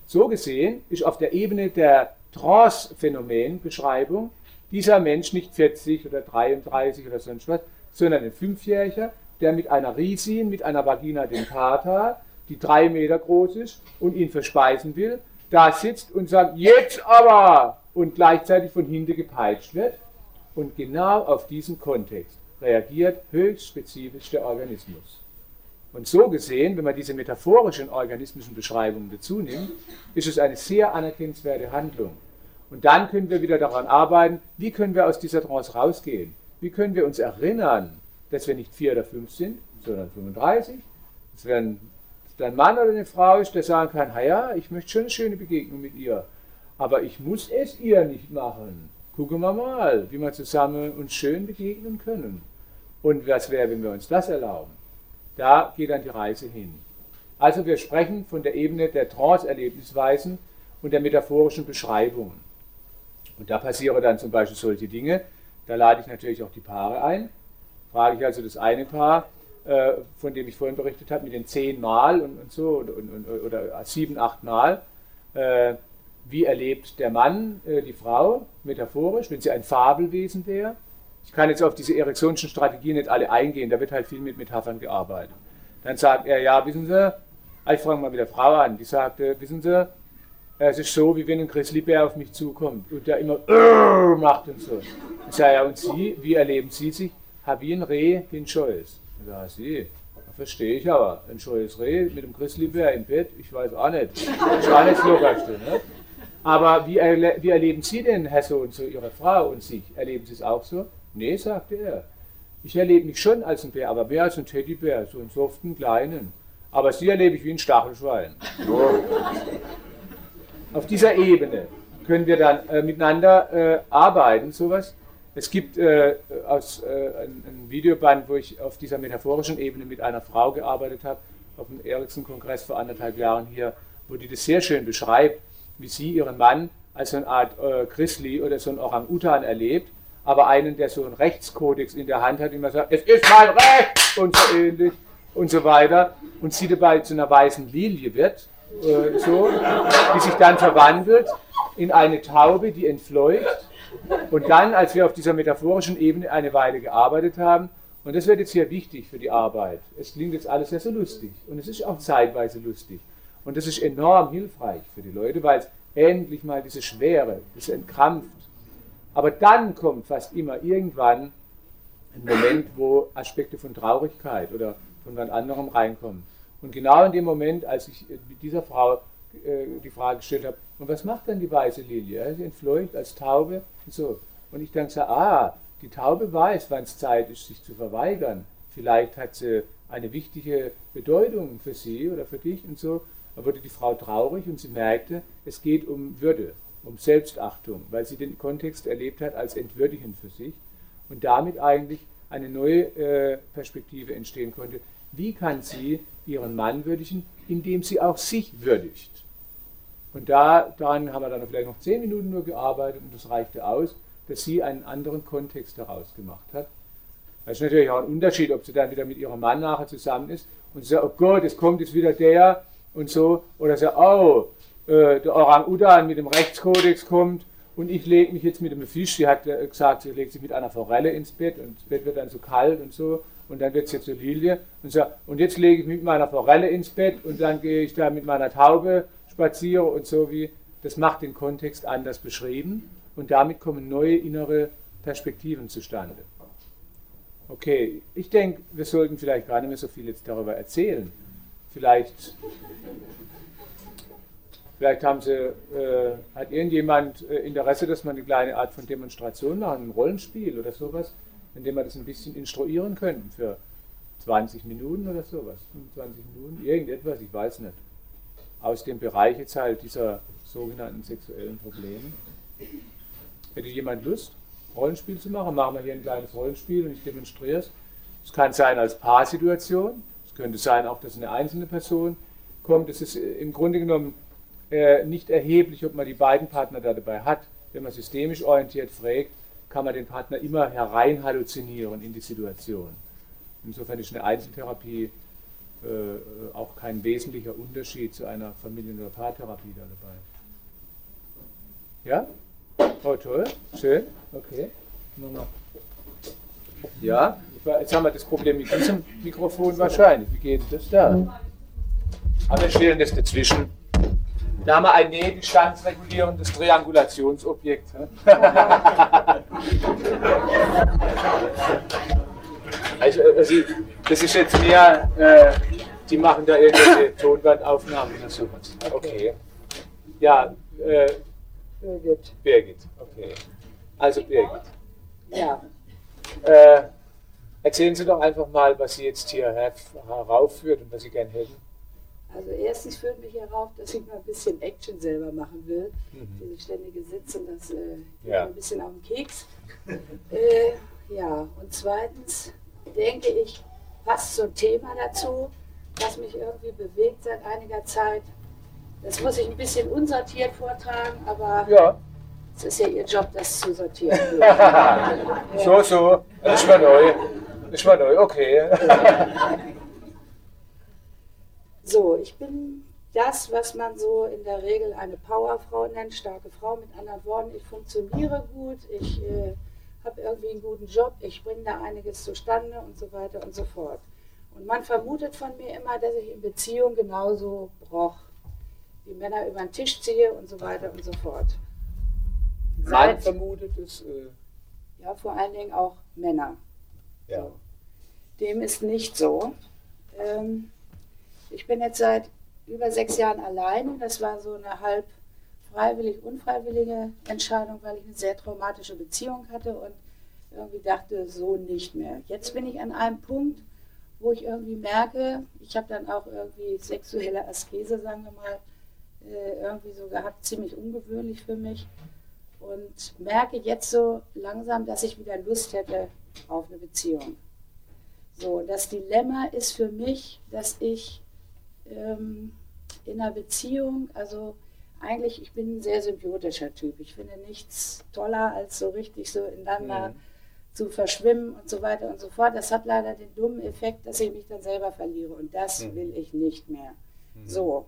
So gesehen ist auf der Ebene der Trance-Phänomen-Beschreibung dieser Mensch nicht 40 oder 33 oder sonst was, sondern ein Fünfjähriger, der mit einer Risin, mit einer Vagina dentata die drei Meter groß ist und ihn verspeisen will, da sitzt und sagt, jetzt aber, und gleichzeitig von hinten gepeitscht wird. Und genau auf diesen Kontext reagiert höchst spezifisch der Organismus. Und so gesehen, wenn man diese metaphorischen organismischen Beschreibungen dazu nimmt, ist es eine sehr anerkennenswerte Handlung. Und dann können wir wieder daran arbeiten, wie können wir aus dieser Trance rausgehen? Wie können wir uns erinnern, dass wir nicht vier oder fünf sind, sondern 35? Dass wir ein, ein Mann oder eine Frau ist, der sagen kann, ja, ich möchte schon eine schöne Begegnung mit ihr, aber ich muss es ihr nicht machen. Gucken wir mal, wie wir zusammen uns schön begegnen können. Und was wäre, wenn wir uns das erlauben? Da geht dann die Reise hin. Also wir sprechen von der Ebene der Trance-Erlebnisweisen und der metaphorischen Beschreibungen. Und da passieren dann zum Beispiel solche Dinge. Da lade ich natürlich auch die Paare ein. Frage ich also das eine Paar, äh, von dem ich vorhin berichtet habe, mit den zehn Mal und, und so, und, und, oder sieben, acht Mal. Äh, wie erlebt der Mann äh, die Frau metaphorisch, wenn sie ein Fabelwesen wäre? Ich kann jetzt auf diese Erektionschen Strategien nicht alle eingehen, da wird halt viel mit Metaphern gearbeitet. Dann sagt er, ja, wissen Sie, ich fange mal mit der Frau an, die sagte, wissen Sie, es ist so, wie wenn ein Grizzlybär auf mich zukommt und der immer äh, macht und so. Ich sage, ja, und Sie, wie erleben Sie sich? Hab wie ein Reh den Scheues. Ja, Sie, verstehe ich aber. Ein scheues Reh mit einem Grizzlybär im Bett, ich weiß auch nicht. Ist auch nicht Lockerste. Ne? Aber wie, erle wie erleben Sie denn, Herr so und so, Ihre Frau und sich? Erleben Sie es auch so? Nee, sagte er. Ich erlebe mich schon als ein Bär, aber mehr als ein Teddybär, so einen soften, kleinen. Aber Sie erlebe ich wie ein Stachelschwein. Auf dieser Ebene können wir dann äh, miteinander äh, arbeiten, sowas. Es gibt äh, aus äh, ein, ein, Videoband, wo ich auf dieser metaphorischen Ebene mit einer Frau gearbeitet habe, auf dem Eriksen-Kongress vor anderthalb Jahren hier, wo die das sehr schön beschreibt, wie sie ihren Mann als so eine Art äh, Grizzly oder so ein Orang-Utan erlebt aber einen, der so einen Rechtskodex in der Hand hat, immer sagt, es ist mein Recht! Und so ähnlich und so weiter. Und sie dabei zu einer weißen Lilie wird, äh, so, die sich dann verwandelt in eine Taube, die entfleucht. Und dann, als wir auf dieser metaphorischen Ebene eine Weile gearbeitet haben, und das wird jetzt hier wichtig für die Arbeit, es klingt jetzt alles ja so lustig. Und es ist auch zeitweise lustig. Und das ist enorm hilfreich für die Leute, weil es endlich mal diese Schwere, das Entkrampft, aber dann kommt fast immer irgendwann ein Moment, wo Aspekte von Traurigkeit oder von was anderem reinkommen. Und genau in dem Moment, als ich mit dieser Frau äh, die Frage gestellt habe, und was macht dann die weiße Lilie? Sie entfleucht als Taube und so. Und ich dann sage, ah, die Taube weiß, wann es Zeit ist, sich zu verweigern. Vielleicht hat sie eine wichtige Bedeutung für sie oder für dich und so. Da wurde die Frau traurig und sie merkte, es geht um Würde um Selbstachtung, weil sie den Kontext erlebt hat als entwürdigend für sich und damit eigentlich eine neue äh, Perspektive entstehen konnte. Wie kann sie ihren Mann würdigen, indem sie auch sich würdigt? Und da, daran haben wir dann vielleicht noch zehn Minuten nur gearbeitet und das reichte aus, dass sie einen anderen Kontext daraus gemacht hat. Das ist natürlich auch ein Unterschied, ob sie dann wieder mit ihrem Mann nachher zusammen ist und sie sagt, oh Gott, es kommt jetzt wieder der und so, oder sagt, oh, äh, der Orang-Utan mit dem Rechtskodex kommt und ich lege mich jetzt mit einem Fisch, sie hat äh, gesagt, sie legt sich mit einer Forelle ins Bett und das Bett wird dann so kalt und so und dann wird es jetzt so Lilie und so, und jetzt lege ich mich mit meiner Forelle ins Bett und dann gehe ich da mit meiner Taube spazieren und so wie, das macht den Kontext anders beschrieben und damit kommen neue innere Perspektiven zustande. Okay, ich denke, wir sollten vielleicht gar nicht mehr so viel jetzt darüber erzählen. Vielleicht Vielleicht haben Sie, äh, hat irgendjemand äh, Interesse, dass man eine kleine Art von Demonstration macht, ein Rollenspiel oder sowas, indem wir das ein bisschen instruieren könnten für 20 Minuten oder sowas, 25 Minuten, irgendetwas, ich weiß nicht. Aus dem Bereich jetzt halt dieser sogenannten sexuellen Probleme. Hätte jemand Lust, Rollenspiel zu machen? Machen wir hier ein kleines Rollenspiel und ich demonstriere es. Es kann sein als Paarsituation, es könnte sein auch, dass eine einzelne Person kommt. Es ist im Grunde genommen äh, nicht erheblich, ob man die beiden Partner da dabei hat. Wenn man systemisch orientiert fragt, kann man den Partner immer herein halluzinieren in die Situation. Insofern ist eine Einzeltherapie äh, auch kein wesentlicher Unterschied zu einer Familien- oder Paartherapie da dabei. Ja? Oh, toll. Schön. Okay. Ja, jetzt haben wir das Problem mit diesem Mikrofon wahrscheinlich. Wie geht das da? Aber wir stellen das dazwischen. Da haben wir ein nähdistanzregulierendes Triangulationsobjekt. also, also, das ist jetzt mehr, äh, die machen da irgendwelche Tonbandaufnahmen oder sowas. Okay. Ja, äh, Birgit. Birgit, okay. Also Birgit. Ja. Äh, erzählen Sie doch einfach mal, was Sie jetzt hier heraufführt und was Sie gerne hätten. Also erstens führt mich herauf, dass ich mal ein bisschen Action selber machen will. Mhm. Diese ständige Sitzen, das äh, geht ja. ein bisschen auf den Keks. äh, ja, und zweitens denke ich, passt so ein Thema dazu, das mich irgendwie bewegt seit einiger Zeit. Das muss ich ein bisschen unsortiert vortragen, aber ja. es ist ja Ihr Job, das zu sortieren. so, so, das ist mal neu. Das ist mal neu, okay. so, ich bin das, was man so in der Regel eine Powerfrau nennt, starke Frau. Mit anderen Worten, ich funktioniere gut, ich äh, habe irgendwie einen guten Job, ich bringe da einiges zustande und so weiter und so fort. Und man vermutet von mir immer, dass ich in Beziehung genauso broch, die Männer über den Tisch ziehe und so weiter und so fort. Man vermutet es? Äh ja, vor allen Dingen auch Männer. Ja. Dem ist nicht so. Ähm, ich bin jetzt seit über sechs Jahren allein. Das war so eine halb freiwillig, unfreiwillige Entscheidung, weil ich eine sehr traumatische Beziehung hatte und irgendwie dachte, so nicht mehr. Jetzt bin ich an einem Punkt, wo ich irgendwie merke, ich habe dann auch irgendwie sexuelle Askese, sagen wir mal, äh, irgendwie so gehabt, ziemlich ungewöhnlich für mich. Und merke jetzt so langsam, dass ich wieder Lust hätte auf eine Beziehung. So, das Dilemma ist für mich, dass ich ähm, in einer Beziehung, also eigentlich, ich bin ein sehr symbiotischer Typ. Ich finde nichts toller, als so richtig so ineinander mhm zu verschwimmen und so weiter und so fort. Das hat leider den dummen Effekt, dass ich mich dann selber verliere und das mhm. will ich nicht mehr. Mhm. So,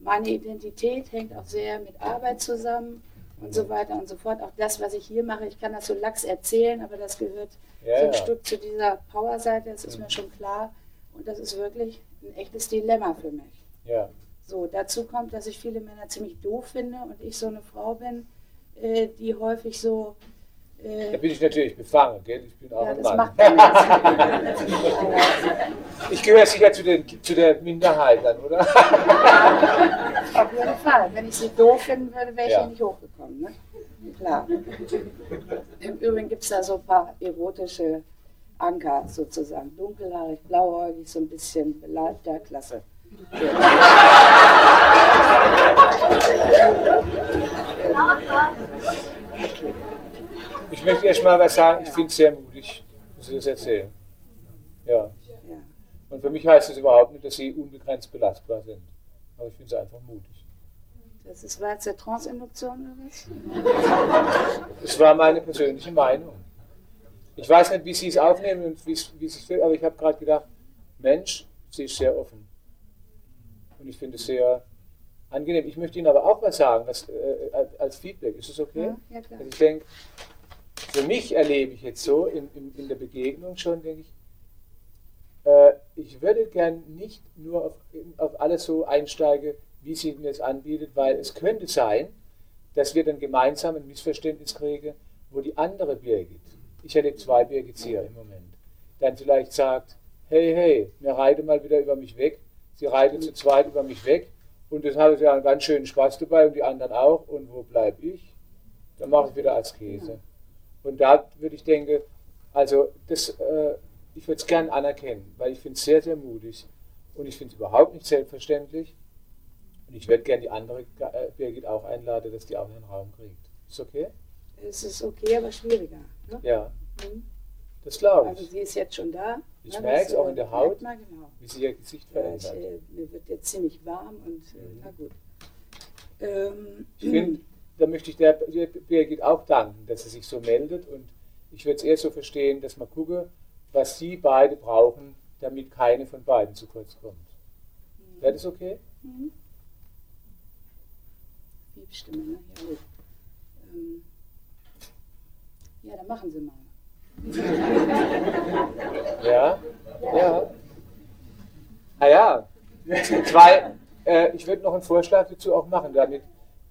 meine Identität hängt auch sehr mit Arbeit zusammen und so mhm. weiter und so fort. Auch das, was ich hier mache, ich kann das so lax erzählen, aber das gehört ja, so ein ja. Stück zu dieser Powerseite, das ist mhm. mir schon klar. Und das ist wirklich ein echtes Dilemma für mich. Ja. So, dazu kommt, dass ich viele Männer ziemlich doof finde und ich so eine Frau bin, äh, die häufig so äh, da bin ich natürlich befangen, gell? Ich bin auch ja, ein Mann. ich gehöre sicher zu, den, zu der Minderheit dann, oder? Auf jeden Fall. Wenn ich sie doof finden würde, wäre ich ja. hier nicht hochgekommen. Ne? Klar. Im Übrigen gibt es da so ein paar erotische Anker sozusagen. Dunkelhaarig, blauäugig, so ein bisschen beleibter Klasse. Okay. Ich möchte erst mal was sagen, ich finde es sehr mutig, dass Sie das erzählen. Ja. Und für mich heißt es überhaupt nicht, dass Sie unbegrenzt belastbar sind. Aber ich finde es einfach mutig. Das ist, war jetzt der Transinduktion oder was? Das war meine persönliche Meinung. Ich weiß nicht, wie Sie es aufnehmen und wie es sich fühlt, aber ich habe gerade gedacht, Mensch, sie ist sehr offen. Und ich finde es sehr angenehm. Ich möchte Ihnen aber auch was sagen, was, äh, als Feedback. Ist es okay? Ja, ja klar. Also ich denke, für mich erlebe ich jetzt so in, in, in der Begegnung schon, denke ich, äh, ich würde gern nicht nur auf, auf alles so einsteigen, wie sie mir es anbietet, weil es könnte sein, dass wir dann gemeinsam ein Missverständnis kriegen, wo die andere Birgit, ich erlebe zwei Birgits hier im Moment, dann vielleicht sagt, hey, hey, mir reite mal wieder über mich weg, sie reitet zu zweit über mich weg und das habe ich ja einen ganz schönen Spaß dabei und die anderen auch und wo bleibe ich? Dann mache ich wieder als Käse. Und da würde ich denken, also das, äh, ich würde es gern anerkennen, weil ich finde es sehr, sehr mutig und ich finde es überhaupt nicht selbstverständlich. Und ich würde gerne die andere äh, Birgit auch einladen, dass die auch einen Raum kriegt. Ist okay? Es ist okay, aber schwieriger. Ne? Ja. Mhm. Das glaube ich. Also sie ist jetzt schon da. Ich ne, merke es auch in der Haut, mal, genau. wie sie ihr Gesicht verändert. Ja, ich, äh, mir wird jetzt ziemlich warm und äh, mhm. na gut. Ähm, ich finde, da möchte ich der, Birgit auch danken, dass sie sich so meldet. Und ich würde es eher so verstehen, dass man gucke, was sie beide brauchen, damit keine von beiden zu kurz kommt. Mhm. Wäre das okay? Mhm. Piepstimme, ne? Ja, gut. Ähm, ja, dann machen Sie mal. ja, ja. Ah ja, zwei, äh, ich würde noch einen Vorschlag dazu auch machen, damit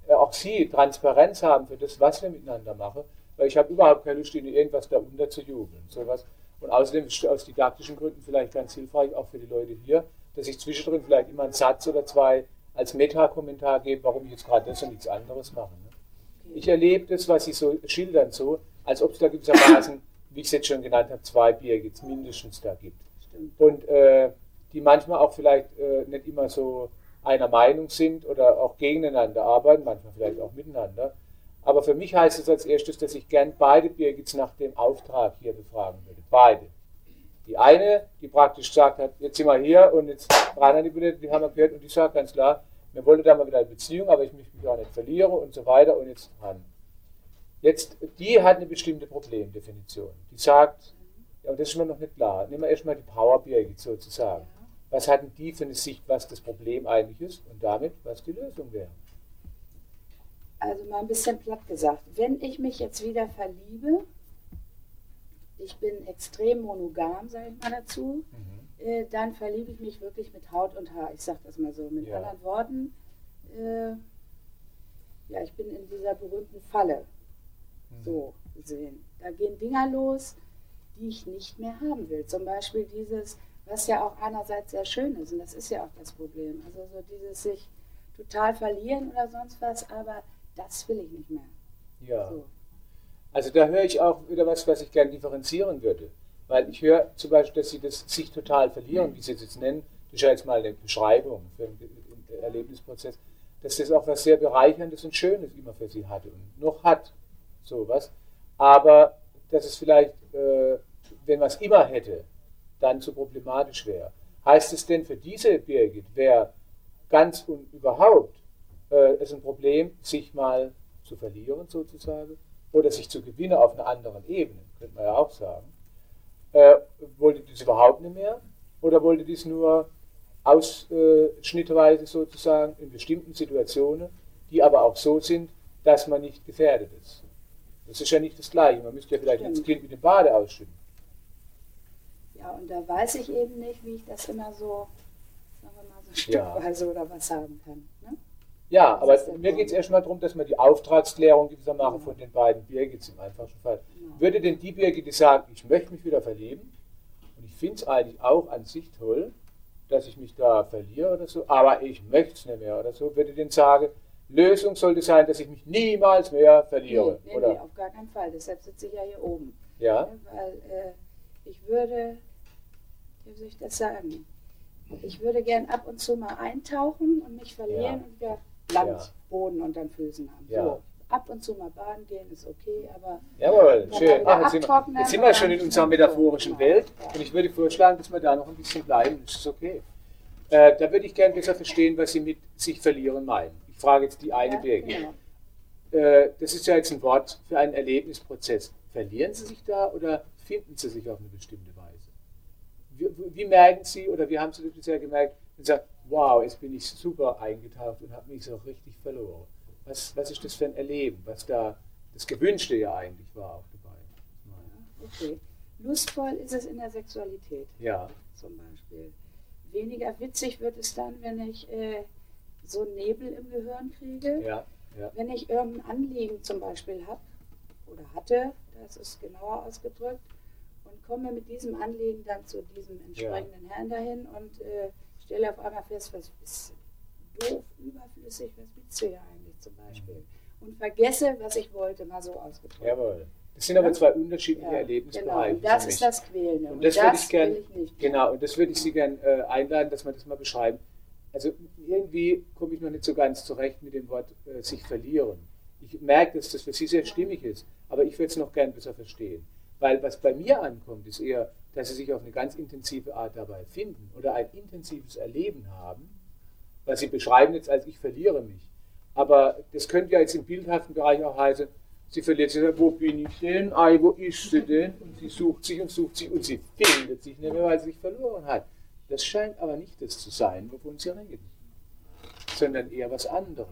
äh, auch Sie Transparenz haben für das, was wir miteinander machen, weil ich habe überhaupt keine Lust, Ihnen irgendwas da unterzujubeln. Sowas. Und außerdem ist es aus didaktischen Gründen vielleicht ganz hilfreich, auch für die Leute hier, dass ich zwischendrin vielleicht immer einen Satz oder zwei als Meta-Kommentar gebe, warum ich jetzt gerade das und nichts anderes mache. Ne? Ich erlebe das, was Sie so schildern, so, als ob es da gewissermaßen, wie ich es jetzt schon genannt habe, zwei Bier gibt, mindestens da gibt. Stimmt. Und äh, die manchmal auch vielleicht äh, nicht immer so einer Meinung sind oder auch gegeneinander arbeiten, manchmal vielleicht auch miteinander. Aber für mich heißt es als erstes, dass ich gern beide Birgits nach dem Auftrag hier befragen würde. Beide. Die eine, die praktisch gesagt hat, jetzt sind wir hier und jetzt rein an die Bühne, die haben wir gehört und die sagt ganz klar, wir wollen da mal wieder eine Beziehung, aber ich möchte mich auch nicht verlieren und so weiter und jetzt dran. Jetzt, die hat eine bestimmte Problemdefinition. Die sagt, ja, und das ist mir noch nicht klar, nehmen wir erstmal die Power Birgit sozusagen. Was hatten die für eine Sicht, was das Problem eigentlich ist und damit, was die Lösung wäre? Also mal ein bisschen platt gesagt, wenn ich mich jetzt wieder verliebe, ich bin extrem monogam, sage ich mal dazu, mhm. äh, dann verliebe ich mich wirklich mit Haut und Haar. Ich sage das mal so. Mit ja. anderen Worten, äh, ja, ich bin in dieser berühmten Falle. So gesehen. Da gehen Dinger los, die ich nicht mehr haben will. Zum Beispiel dieses, was ja auch einerseits sehr schön ist, und das ist ja auch das Problem. Also so dieses sich total verlieren oder sonst was, aber das will ich nicht mehr. Ja. So. Also da höre ich auch wieder was, was ich gerne differenzieren würde. Weil ich höre zum Beispiel, dass sie das sich total verlieren, wie sie es jetzt nennen. Das ist ja jetzt mal eine Beschreibung für einen Erlebnisprozess, dass das auch was sehr Bereicherndes und Schönes immer für sie hatte und noch hat. Sowas. Aber dass es vielleicht, äh, wenn man es immer hätte, dann zu problematisch wäre. Heißt es denn für diese Birgit, wäre ganz und überhaupt äh, es ein Problem, sich mal zu verlieren sozusagen? oder sich zu gewinnen auf einer anderen Ebene, könnte man ja auch sagen. Äh, wollte dies überhaupt nicht mehr oder wollte dies nur ausschnittweise sozusagen in bestimmten Situationen, die aber auch so sind, dass man nicht gefährdet ist. Das ist ja nicht das Gleiche. Man müsste ja vielleicht Stimmt. das Kind mit dem Bade ausschütten. Ja, und da weiß ich eben nicht, wie ich das immer so, sagen wir mal, so stückweise ja. oder was sagen kann. Ne? Ja, aber mir geht es erstmal darum, dass man die Auftragsklärung gewissermaßen von den beiden Birgits im einfachen Fall. Würde denn die Birgit, die sagt, ich möchte mich wieder verlieben, und ich finde es eigentlich auch an sich toll, dass ich mich da verliere oder so, aber ich möchte es nicht mehr oder so, würde denn sagen, Lösung sollte sein, dass ich mich niemals mehr verliere. Nee, nee, oder? nee auf gar keinen Fall. Deshalb sitze ich ja hier oben. Ja. Weil äh, ich würde, wie soll ich das sagen? Ich würde gern ab und zu mal eintauchen und mich verlieren ja. und wieder Land, ja. Boden und dann Füßen haben. Ja. So. Ab und zu mal baden gehen ist okay, aber. Jawohl, schön. Ach, jetzt, sind wir, jetzt sind wir schon in unserer metaphorischen so. Welt und ich würde vorschlagen, dass wir da noch ein bisschen bleiben. Das ist okay. Äh, da würde ich gerne besser verstehen, was Sie mit sich verlieren meinen. Ich frage jetzt die eine ja, Birgit. Genau. Äh, das ist ja jetzt ein Wort für einen Erlebnisprozess. Verlieren Sie sich da oder finden Sie sich auf eine bestimmte Weise? Wie, wie merken Sie oder wie haben Sie das bisher gemerkt, wenn Sie sagen, wow, jetzt bin ich super eingetaucht und habe mich so richtig verloren. Was, was ist das für ein Erleben, was da das Gewünschte ja eigentlich war auch dabei? Okay. Lustvoll ist es in der Sexualität. Ja. Zum Beispiel. Weniger witzig wird es dann, wenn ich äh, so Nebel im Gehirn kriege. Ja, ja. Wenn ich irgendein Anliegen zum Beispiel habe oder hatte, das ist genauer ausgedrückt, und komme mit diesem Anliegen dann zu diesem entsprechenden. Herrn dahin und äh, stelle auf einmal fest, was ist doof, überflüssig, was willst du ja eigentlich zum Beispiel? Und vergesse, was ich wollte, mal so ausgedrückt. Jawohl. Das sind aber zwei unterschiedliche ja, Erlebnisbereiche. Genau, das ist das Quälende. Und das, und das würde ich gerne, genau, und das würde ich Sie gerne äh, einladen, dass wir das mal beschreiben. Also irgendwie komme ich noch nicht so ganz zurecht mit dem Wort äh, sich verlieren. Ich merke, dass das für Sie sehr stimmig ist, aber ich würde es noch gern besser verstehen. Weil was bei mir ankommt, ist eher, dass sie sich auf eine ganz intensive Art dabei finden oder ein intensives Erleben haben, was sie beschreiben jetzt als ich verliere mich. Aber das könnte ja jetzt im bildhaften Bereich auch heißen, sie verliert sich, wo bin ich denn? Ei, wo ist sie denn? Und sie sucht sich und sucht sich und sie findet sich nicht mehr, weil sie sich verloren hat. Das scheint aber nicht das zu sein, wovon sie reden, sondern eher was anderes.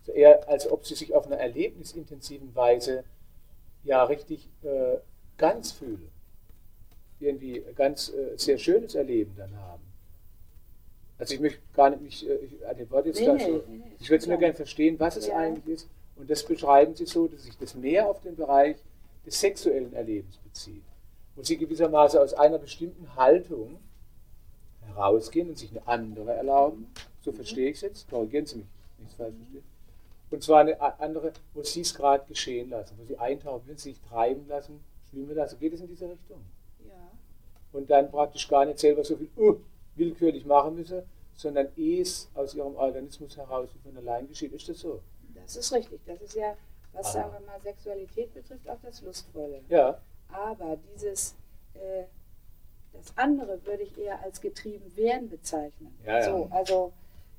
Also eher, als ob sie sich auf einer erlebnisintensiven Weise ja richtig äh, ganz fühle irgendwie ganz äh, sehr schönes Erleben dann haben. Also ich möchte gar nicht mich äh, an dem Wort jetzt Nee, da so. nee, Ich würde es nur schon gerne verstehen, was es Ja. eigentlich ist. Und das beschreiben Sie so, dass sich das mehr auf den Bereich des sexuellen Erlebens bezieht. Wo Sie gewissermaßen aus einer bestimmten Haltung herausgehen und sich eine andere erlauben. So verstehe ich es jetzt. Korrigieren Sie mich, wenn ich es falsch verstehe. Und zwar eine andere, wo Sie es gerade geschehen lassen, wo Sie eintauchen, wenn Sie sich treiben lassen, schwimmen lassen. Geht es in diese Richtung? Ja. und dann praktisch gar nicht selber so viel uh, willkürlich machen müssen, sondern eh es aus ihrem Organismus heraus wie von allein geschieht. Ist das so? Das ist richtig. Das ist ja, was Ah. sagen wir mal Sexualität betrifft, auch das Lustvolle. Ja, Aber dieses, äh, das andere würde ich eher als getrieben werden bezeichnen. Ja, ja. So, also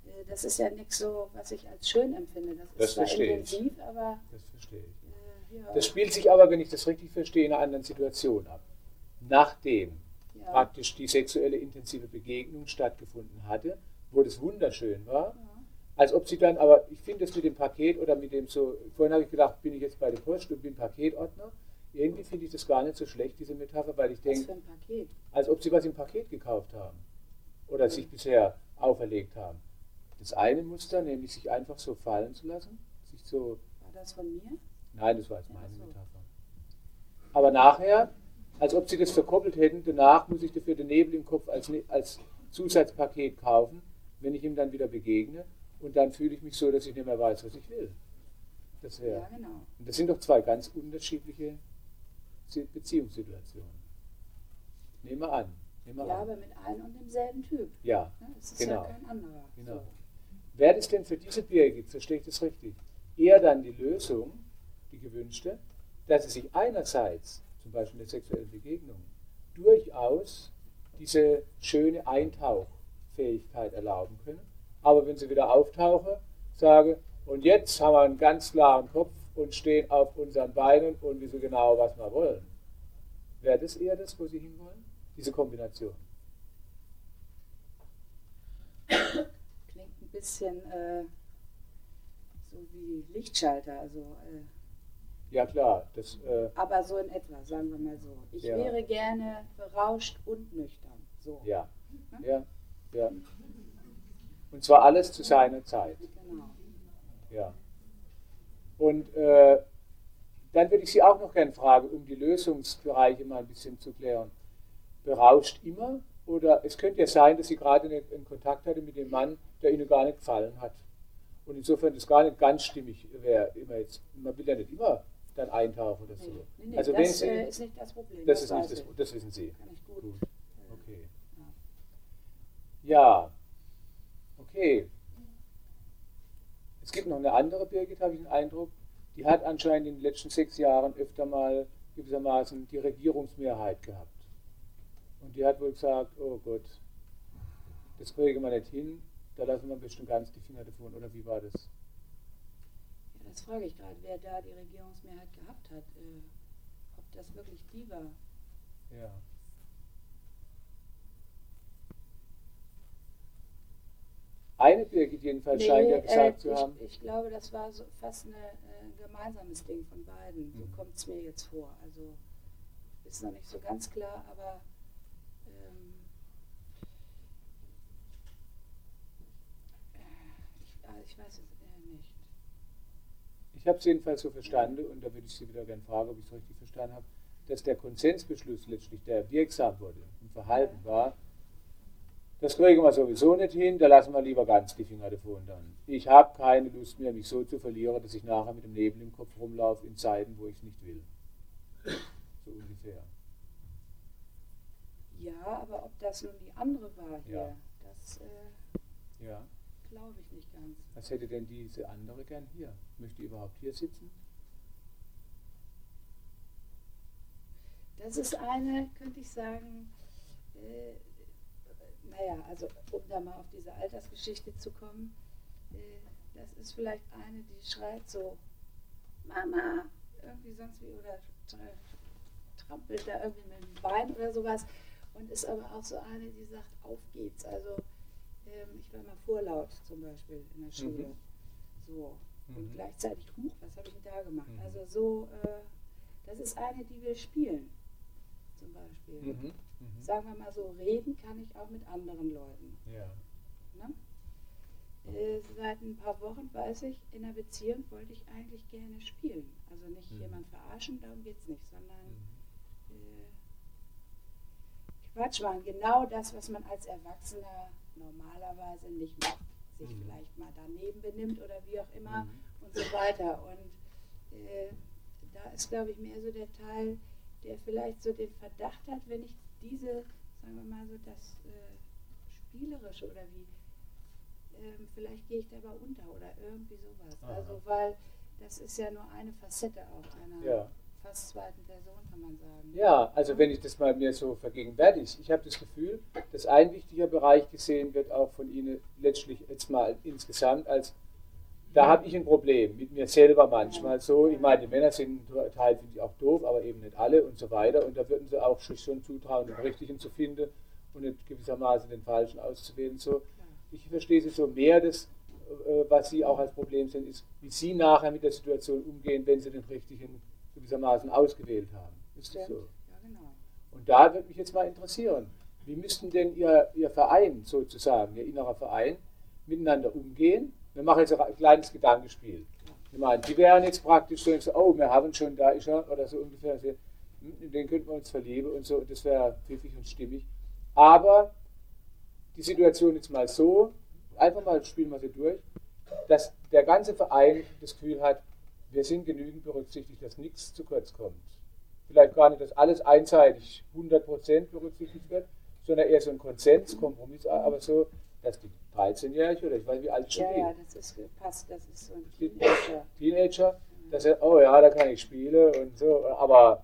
äh, das ist ja nichts so, was ich als schön empfinde. Das ist Das zwar verstehe ich. intensiv, aber das verstehe ich. äh, ja, Das spielt sich aber, wenn ich das richtig verstehe, in einer anderen Situation ab. Nachdem ja, praktisch die sexuelle intensive Begegnung stattgefunden hatte, wo das wunderschön war, ja. als ob sie dann, aber ich finde das mit dem Paket oder mit dem so, vorhin habe ich gedacht, bin ich jetzt bei der Post und bin Paketordner. Irgendwie finde ich das gar nicht so schlecht, diese Metapher, weil ich denke, als ob sie was im Paket gekauft haben oder sich bisher auferlegt haben. Das eine Muster, nämlich sich einfach so fallen zu lassen, sich so, War das von mir? nein, das war jetzt Ja, meine so. Metapher. Aber nachher, als ob sie das verkoppelt hätten, danach muss ich dafür den Nebel im Kopf als, Ne- als Zusatzpaket kaufen, wenn ich ihm dann wieder begegne und dann fühle ich mich so, dass ich nicht mehr weiß, was ich will. Das wäre. Ja, genau. Und das sind doch zwei ganz unterschiedliche Si- Beziehungssituationen. Nehmen wir an. Nehmen wir Ja, an. aber mit einem und demselben Typ. Ja. Ne? Das ist Genau. ja kein anderer. Genau. So. Wäre das denn für diese Birgit, verstehe ich das richtig, eher dann die Lösung, die gewünschte, dass sie sich einerseits, zum Beispiel in der sexuellen Begegnung, durchaus diese schöne Eintauchfähigkeit erlauben können, aber wenn sie wieder auftauche, sage, und jetzt haben wir einen ganz klaren Kopf und stehen auf unseren Beinen und wissen genau, was wir wollen. Wäre das eher das, wo Sie hinwollen? Diese Kombination. Klingt ein bisschen äh, so wie Lichtschalter. Also, äh, Ja klar, das äh, aber so in etwa, sagen wir mal so. Ich Ja. wäre gerne berauscht und nüchtern. So. Ja, ja, ja. Und zwar alles zu seiner Zeit. Genau. Ja. Und äh, dann würde ich Sie auch noch gerne fragen, um die Lösungsbereiche mal ein bisschen zu klären. Berauscht immer? Oder es könnte ja sein, dass Sie gerade einen, Kontakt hatte mit dem Mann, der Ihnen gar nicht gefallen hat. Und insofern das gar nicht ganz stimmig wäre. Immer jetzt, man will ja nicht immer dann eintauchen oder so. Nee, nee, nee, also wenn das Sie, äh, ist nicht das Problem. das ist nicht das, das wissen Sie. Gut. Gut. äh, Okay. Ja. Ja. Okay. Es gibt noch eine andere Birgit, habe ich den Eindruck. Die hat anscheinend in den letzten sechs Jahren öfter mal gewissermaßen die Regierungsmehrheit gehabt. Und die hat wohl gesagt, oh Gott, das kriegen wir nicht hin, da lassen wir bestimmt ganz die Finger davon. Oder wie war das? Ja, das frage ich gerade, wer da die Regierungsmehrheit gehabt hat. Äh, ob das wirklich die war. Ja. Eine Birgit jedenfalls scheint ja gesagt äh, zu haben. ich, ich glaube, das war so fast ein äh, gemeinsames Ding von beiden. So Mhm. kommt es mir jetzt vor. Also ist noch nicht so ganz klar, aber ähm, äh, ich, ah, ich weiß es äh, nicht. Ich habe es jedenfalls so verstanden, und da würde ich Sie wieder gerne fragen, ob ich es richtig verstanden habe, dass der Konsensbeschluss letztlich, der wirksam wurde im Verhalten war, das kriegen wir sowieso nicht hin, da lassen wir lieber ganz die Finger davon dann. Ich habe keine Lust mehr, mich so zu verlieren, dass ich nachher mit dem Nebel im Kopf rumlaufe in Zeiten, wo ich es nicht will. So ungefähr. Ja, aber ob das nun die andere war hier, Ja. das äh, Ja. glaube ich nicht ganz. Was hätte denn diese andere gern hier? Möchte die überhaupt hier sitzen? Das ist eine, könnte ich sagen, äh, naja, also um da mal auf diese Altersgeschichte zu kommen, äh, das ist vielleicht eine, die schreit so, Mama, irgendwie sonst wie, oder tra- trampelt da irgendwie mit dem Bein oder sowas und ist aber auch so eine, die sagt, auf geht's. Also ähm, ich war mal vorlaut zum Beispiel in der Schule. So. Und Mhm. gleichzeitig, huch, was habe ich denn da gemacht? Mhm. Also so, äh, das ist eine, die will spielen, zum Beispiel. Mhm. Sagen wir mal so, reden kann ich auch mit anderen Leuten. Ja. Ne? Äh, seit ein paar Wochen weiß ich, in einer Beziehung wollte ich eigentlich gerne spielen. Also nicht mhm. jemand verarschen, darum geht es nicht, sondern mhm. äh, Quatsch machen. Genau das, was man als Erwachsener normalerweise nicht macht. Sich mhm. vielleicht mal daneben benimmt oder wie auch immer mhm. und so weiter. Und äh, da ist, glaube ich, mehr so der Teil, der vielleicht so den Verdacht hat, wenn ich diese, sagen wir mal so, das äh, Spielerische oder wie, ähm, vielleicht gehe ich dabei unter oder irgendwie sowas. Aha. Also, weil das ist ja nur eine Facette auch einer ja. fast zweiten Person, kann man sagen. Ja, also wenn ich das mal mir so vergegenwärtige, ich habe das Gefühl, dass ein wichtiger Bereich gesehen wird, auch von Ihnen letztlich jetzt mal insgesamt als da habe ich ein Problem mit mir selber manchmal so. Ich meine, die Männer sind Teil finde ich auch doof, aber eben nicht alle und so weiter. Und da würden sie auch schon zutrauen, den Richtigen zu finden und nicht gewissermaßen den Falschen auszuwählen. So, ich verstehe sie so mehr, das, äh, was sie auch als Problem sehen, ist, wie sie nachher mit der Situation umgehen, wenn sie den Richtigen gewissermaßen ausgewählt haben. Ist das so? Ja, genau. Und da würde mich jetzt mal interessieren, wie müssten denn ihr, ihr Verein sozusagen, ihr innerer Verein, miteinander umgehen? Wir machen jetzt ein kleines Gedankenspiel. Ich meine, die wären jetzt praktisch so, oh, wir haben schon, da ist er, oder so ungefähr, in den könnten wir uns verlieben und so, das wäre pfiffig und stimmig. Aber die Situation jetzt mal so, einfach mal spielen wir sie durch, dass der ganze Verein das Gefühl hat, wir sind genügend berücksichtigt, dass nichts zu kurz kommt. Vielleicht gar nicht, dass alles einseitig 100% berücksichtigt wird, sondern eher so ein Konsens, Kompromiss, aber so, dass die 13-Jährige oder ich weiß wie alt schon Ja, ja, das ist passt, das ist so ein Teenager. Teenager, dass er, oh ja, da kann ich spielen und so, aber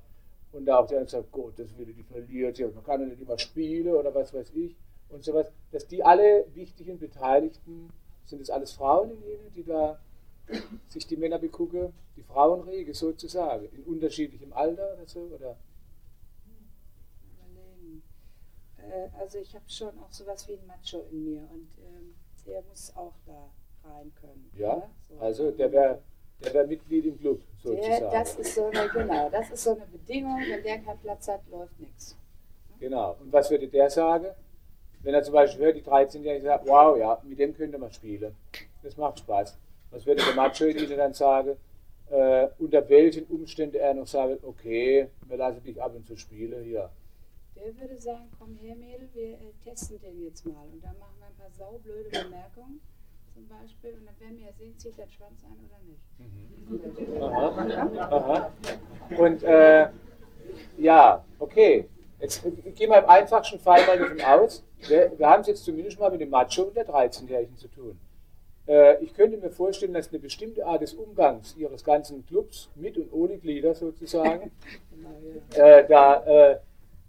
und da auch der sagt, Gott, das würde die verliert, ja, man kann ja nicht immer spielen oder was weiß ich und sowas, dass die alle wichtigen Beteiligten, sind das alles Frauen in ihnen, die da sich die Männer begucken, die Frauenrege sozusagen, in unterschiedlichem Alter oder so, oder? Äh, also ich habe schon auch sowas wie ein Macho in mir und ähm, der muss auch da rein können. Ja, ja? So. also der wäre der wär Mitglied im Club sozusagen. Der, das ist so eine, genau, das ist so eine Bedingung, wenn der keinen Platz hat, läuft nichts. Genau, und was würde der sagen? Wenn er zum Beispiel hört, die 13-Jährige sagt, wow, ja, mit dem könnte man spielen. Das macht Spaß. Was würde der Macho in Ihnen dann sagen? Äh, unter welchen Umständen er noch sagt, okay, wir lassen dich ab und zu spielen, hier, der würde sagen, komm her Mädel, wir äh, testen den jetzt mal. Und dann machen wir ein paar saublöde Bemerkungen zum Beispiel. Und dann werden wir ja sehen, zieht der Schwanz ein oder nicht. Mhm. Aha. Aha. Und äh, ja, okay. Jetzt gehen wir im einfachsten Fall mal davon aus, wir, wir haben es jetzt zumindest mal mit dem Macho und der 13-Jährigen zu tun. Äh, ich könnte mir vorstellen, dass eine bestimmte Art des Umgangs ihres ganzen Clubs, mit und ohne Glieder sozusagen, äh, da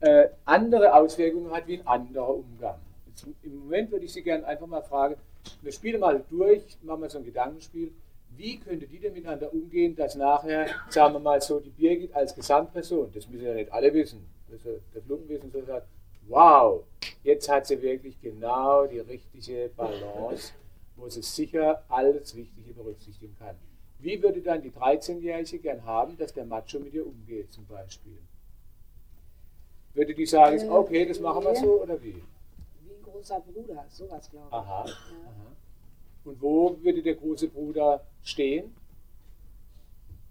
äh, andere Auswirkungen hat wie ein anderer Umgang. Jetzt, Im Moment würde ich Sie gerne einfach mal fragen, wir spielen mal durch, machen wir so ein Gedankenspiel, wie könnte die denn miteinander umgehen, dass nachher, sagen wir mal so, die Birgit als Gesamtperson, das müssen ja nicht alle wissen, das der Flumpenwissen so sagt, wow, jetzt hat sie wirklich genau die richtige Balance, wo sie sicher alles Wichtige berücksichtigen kann. Wie würde dann die 13-Jährige gern haben, dass der Macho mit ihr umgeht zum Beispiel? Würde die sagen, äh, okay, das machen wir so oder wie? Wie ein großer Bruder, sowas glaube ich. Aha, ja. aha. Und wo würde der große Bruder stehen?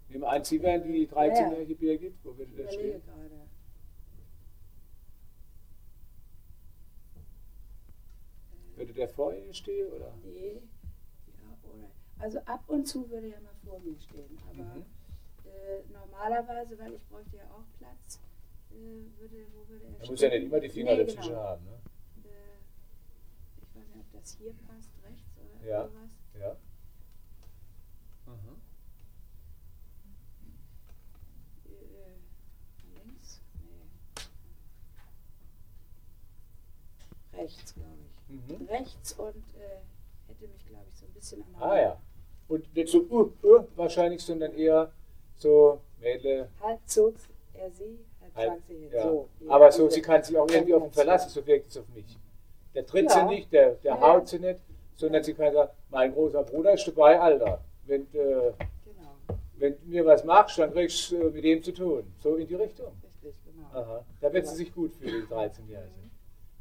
Nehmen an, Sie wären die 13-jährige Birgit, wo würde der stehen? Gerade. Würde der vor Ihnen stehen? Oder? Nee, ja, oder. Also ab und zu würde er mal vor mir stehen, aber mhm. äh, normalerweise, weil ich bräuchte ja auch Platz, würde, wo würde er. Er muss ja nicht immer die Finger nee, dazwischen genau. haben. Ne? Äh, ich weiß nicht, ob das hier passt, rechts oder ja. sowas. Ja. Mhm. Äh, links? Nee. Rechts, glaube ich. Mhm. Rechts und äh, hätte mich, glaube ich, so ein bisschen an der Ah ja. Und nicht so uh, uh, wahrscheinlich, sondern eher so Mädle. Halt so, er sie, Halt, ja. so, Aber so, sie kann sich auch irgendwie auf ihn verlassen, so wirkt es auf mich. Der tritt ja. sie nicht, der, der ja. haut sie nicht, sondern sie kann sagen, mein großer Bruder ist dabei, Alter. Wenn, äh, genau. wenn du mir was machst, dann kriegst du äh, mit dem zu tun. So in die Richtung. Richtig, genau. Aha. Da wird sie sich gut fühlen, die 13-Jährige. Mhm.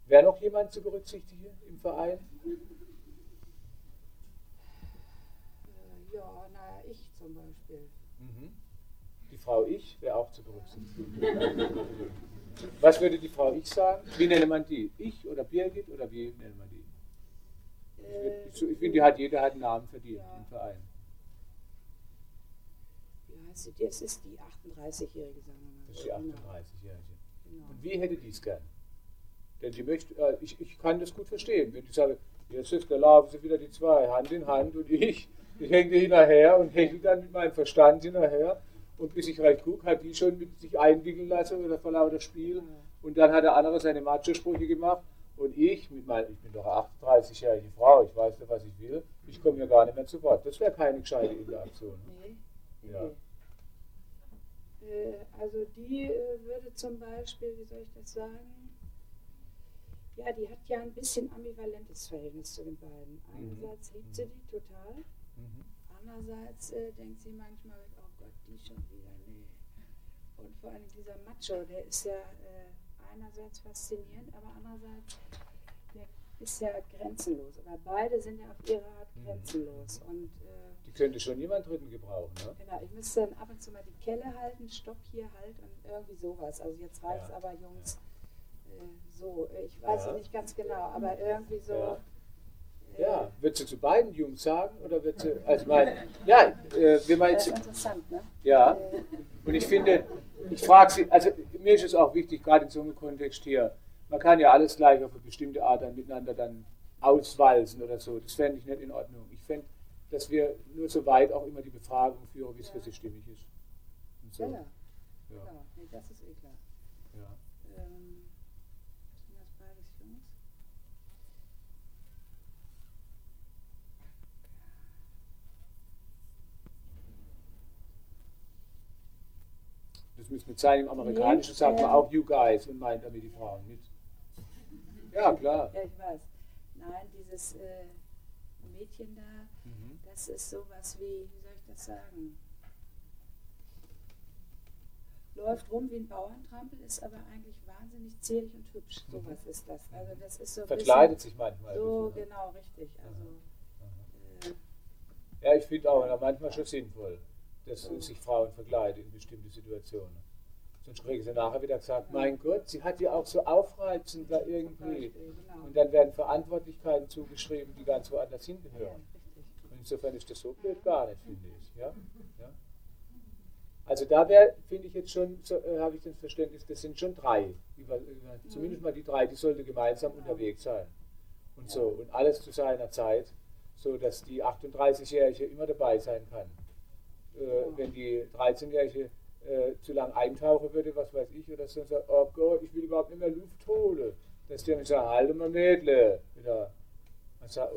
Wäre noch jemand zu berücksichtigen im Verein? Ja, naja, ich zum Beispiel. Mhm. Die Frau Ich wäre auch zu berücksichtigen. Was würde die Frau Ich sagen? Wie nennt man die? Ich oder Birgit oder wie nennt man die? Ich, ich finde, die hat, jeder hat einen Namen verdient Ja. im Verein. wie heißt sie? Das ist die 38-Jährige, sagen wir mal. Das ist die Genau, 38-Jährige. Genau. Und wie hätte die es gern? Denn sie möchte, äh, ich, ich kann das gut verstehen, wenn die sagen, jetzt ist, da laufen sie wieder die zwei, Hand in Hand und ich, ich hänge hinterher und hänge dann mit meinem Verstand hinterher und bis ich recht gucke, hat die schon mit sich einwickeln lassen oder vor lauter Spiel und dann hat der andere seine Macho-Sprüche gemacht und ich, mit mein, ich bin doch eine 38-jährige Frau, ich weiß nicht, was ich will, ich komme ja gar nicht mehr zu Wort. Das wäre keine gescheite Interaktion. Nee. Ja. Äh, also die äh, würde zum Beispiel, wie soll ich das sagen? Ja, die hat ja ein bisschen ambivalentes Verhältnis zu den beiden. Einerseits liebt sie die total, Mhm. andererseits äh, denkt sie manchmal, die schon wieder, nee. Und vor allem dieser Macho, der ist ja äh, einerseits faszinierend, aber andererseits der ist ja grenzenlos. Oder beide sind ja auf ihre Art Mhm. grenzenlos. Und äh, Die könnte schon jemand Dritten gebrauchen. Ne? Genau, ich müsste dann ab und zu mal die Kelle halten, Stopp hier halt und irgendwie sowas. Also jetzt reicht es Ja. aber, Jungs, äh, so. Ich weiß Ja. es nicht ganz genau, aber irgendwie so. Ja. Ja, wird sie zu beiden Jungs sagen oder wird sie, also mein, ja, äh, wenn man Das ist interessant, ne? ja, und ich finde, ich frage Sie, also mir ist es auch wichtig, gerade in so einem Kontext hier, man kann ja alles gleich auf eine bestimmte Art dann miteinander dann auswalzen oder so, das fände ich nicht in Ordnung. Ich fände, dass wir nur so weit auch immer die Befragung führen, wie es für sie stimmig ist. So. ja, ja, Ja, genau. Nee, das ist eh klar. ja. Ähm, sind das beides Jungs? Das müsste mit sein, im Amerikanischen sagt man auch you guys und meint damit die Frauen mit. Ja, klar. Ja, ich weiß. Nein, dieses äh, Mädchen da, Mhm. das ist sowas wie, wie soll ich das sagen? Läuft rum wie ein Bauerntrampel, ist aber eigentlich wahnsinnig zierlich und hübsch. Sowas ist das. Also das ist so Mhm. Verkleidet sich manchmal. So, bisschen, ne? genau, richtig. Also, äh, Ja, ich finde auch manchmal schon sinnvoll, dass sich Frauen verkleiden in bestimmte Situationen. Sonst kriegen sie nachher wieder gesagt, mein Gott, sie hat ja auch so aufreizend da irgendwie. Und dann werden Verantwortlichkeiten zugeschrieben, die ganz woanders hingehören. Und insofern ist das so blöd gar nicht, finde ich. Ja? Ja? Also da wäre, finde ich jetzt schon, so, äh, habe ich das Verständnis, das sind schon drei. Über, über, Zumindest mal die drei, die sollten gemeinsam unterwegs sein. Und so. Und alles zu seiner Zeit, so dass die 38-Jährige immer dabei sein kann. Äh, wenn die 13-Jährige äh, zu lang eintauchen würde, was weiß ich, oder so, sagt, oh Gott, ich will überhaupt nicht mehr Luft holen. Dass die dann sagen, halt mal Mädle. Wieder.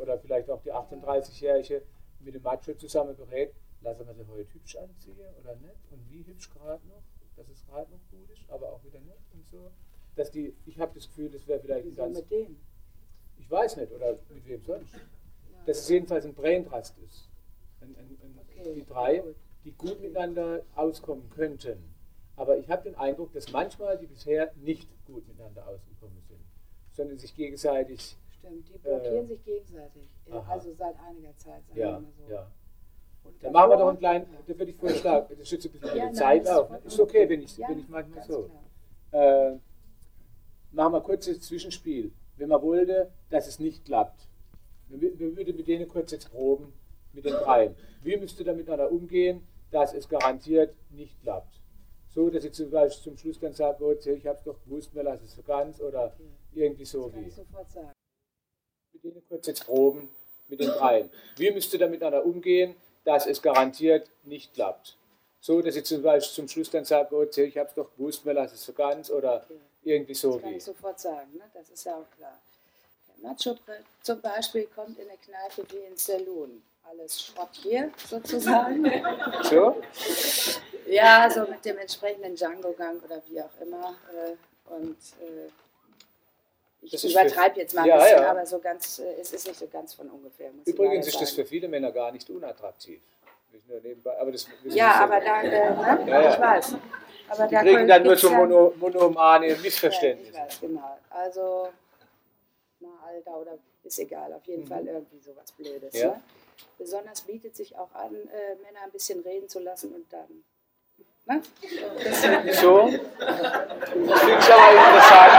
Oder vielleicht auch die 38-Jährige mit dem Macho zusammen berät, lassen wir sie heute hübsch anziehen oder nicht? Und wie hübsch gerade noch? Dass es gerade noch gut ist, aber auch wieder nicht und so. Dass die, ich habe das Gefühl, das wäre vielleicht ein Wieso ganz, mit dem? ich weiß nicht, oder mit wem sonst. Ja. Dass es jedenfalls ein Braintrust ist. Ein, ein, ein, Okay, die drei. Die gut miteinander auskommen könnten. Aber ich habe den Eindruck, dass manchmal die bisher nicht gut miteinander ausgekommen sind, sondern sich gegenseitig, Stimmt, die blockieren Äh, sich gegenseitig. Aha. Also seit einiger Zeit, sagen ja, wir mal so. ja. Und Dann machen wir doch einen kleinen, da würde ich vorschlagen, das schützt ein bisschen Ja, die Zeit auf. Ist okay, wenn ich, Ja, wenn ich manchmal so. Äh, machen wir kurz das Zwischenspiel. Wenn man wollte, dass es nicht klappt, wir, wir würden mit denen kurz jetzt proben, mit den dreien. Wie müsst ihr da miteinander umgehen, dass es garantiert nicht klappt? So, dass ich zum Beispiel zum Schluss dann sage, oh, ich habe es doch gewusst, wir lassen es so ganz oder irgendwie so Das kann wie. ich sofort sagen. Mit denen kurz jetzt proben, mit den dreien. Wie müsst ihr da miteinander umgehen, dass es garantiert nicht klappt? So, dass ich zum Beispiel zum Schluss dann sage, oh, ich habe es doch gewusst, wir lassen es so ganz oder irgendwie so Das kann wie. ich sofort sagen, ne? das ist ja auch klar. Der Macho zum Beispiel kommt in eine Kneipe wie in Saloon. Alles Schrott hier sozusagen. So? ja, so mit dem entsprechenden Django-Gang oder wie auch immer. äh, Und äh, ich Das übertreibe jetzt mal ein Ja, bisschen, ja. aber so ganz, äh, es ist nicht so ganz von ungefähr. Übrigens ist das für viele Männer gar nicht unattraktiv. Nicht nur nebenbei, aber das wissen Ja, aber selber. da, äh, ne? Ja, ich weiß. Aber Die da kriegen dann nur so mono, monomane Ja, ich Missverständnisse. weiß, genau. Also, na, Alter oder ist egal, auf jeden Mhm. Fall irgendwie sowas Blödes. Ja. Ne? Besonders bietet sich auch an, äh, Männer ein bisschen reden zu lassen und dann. Ne? So? Das finde ich aber interessant.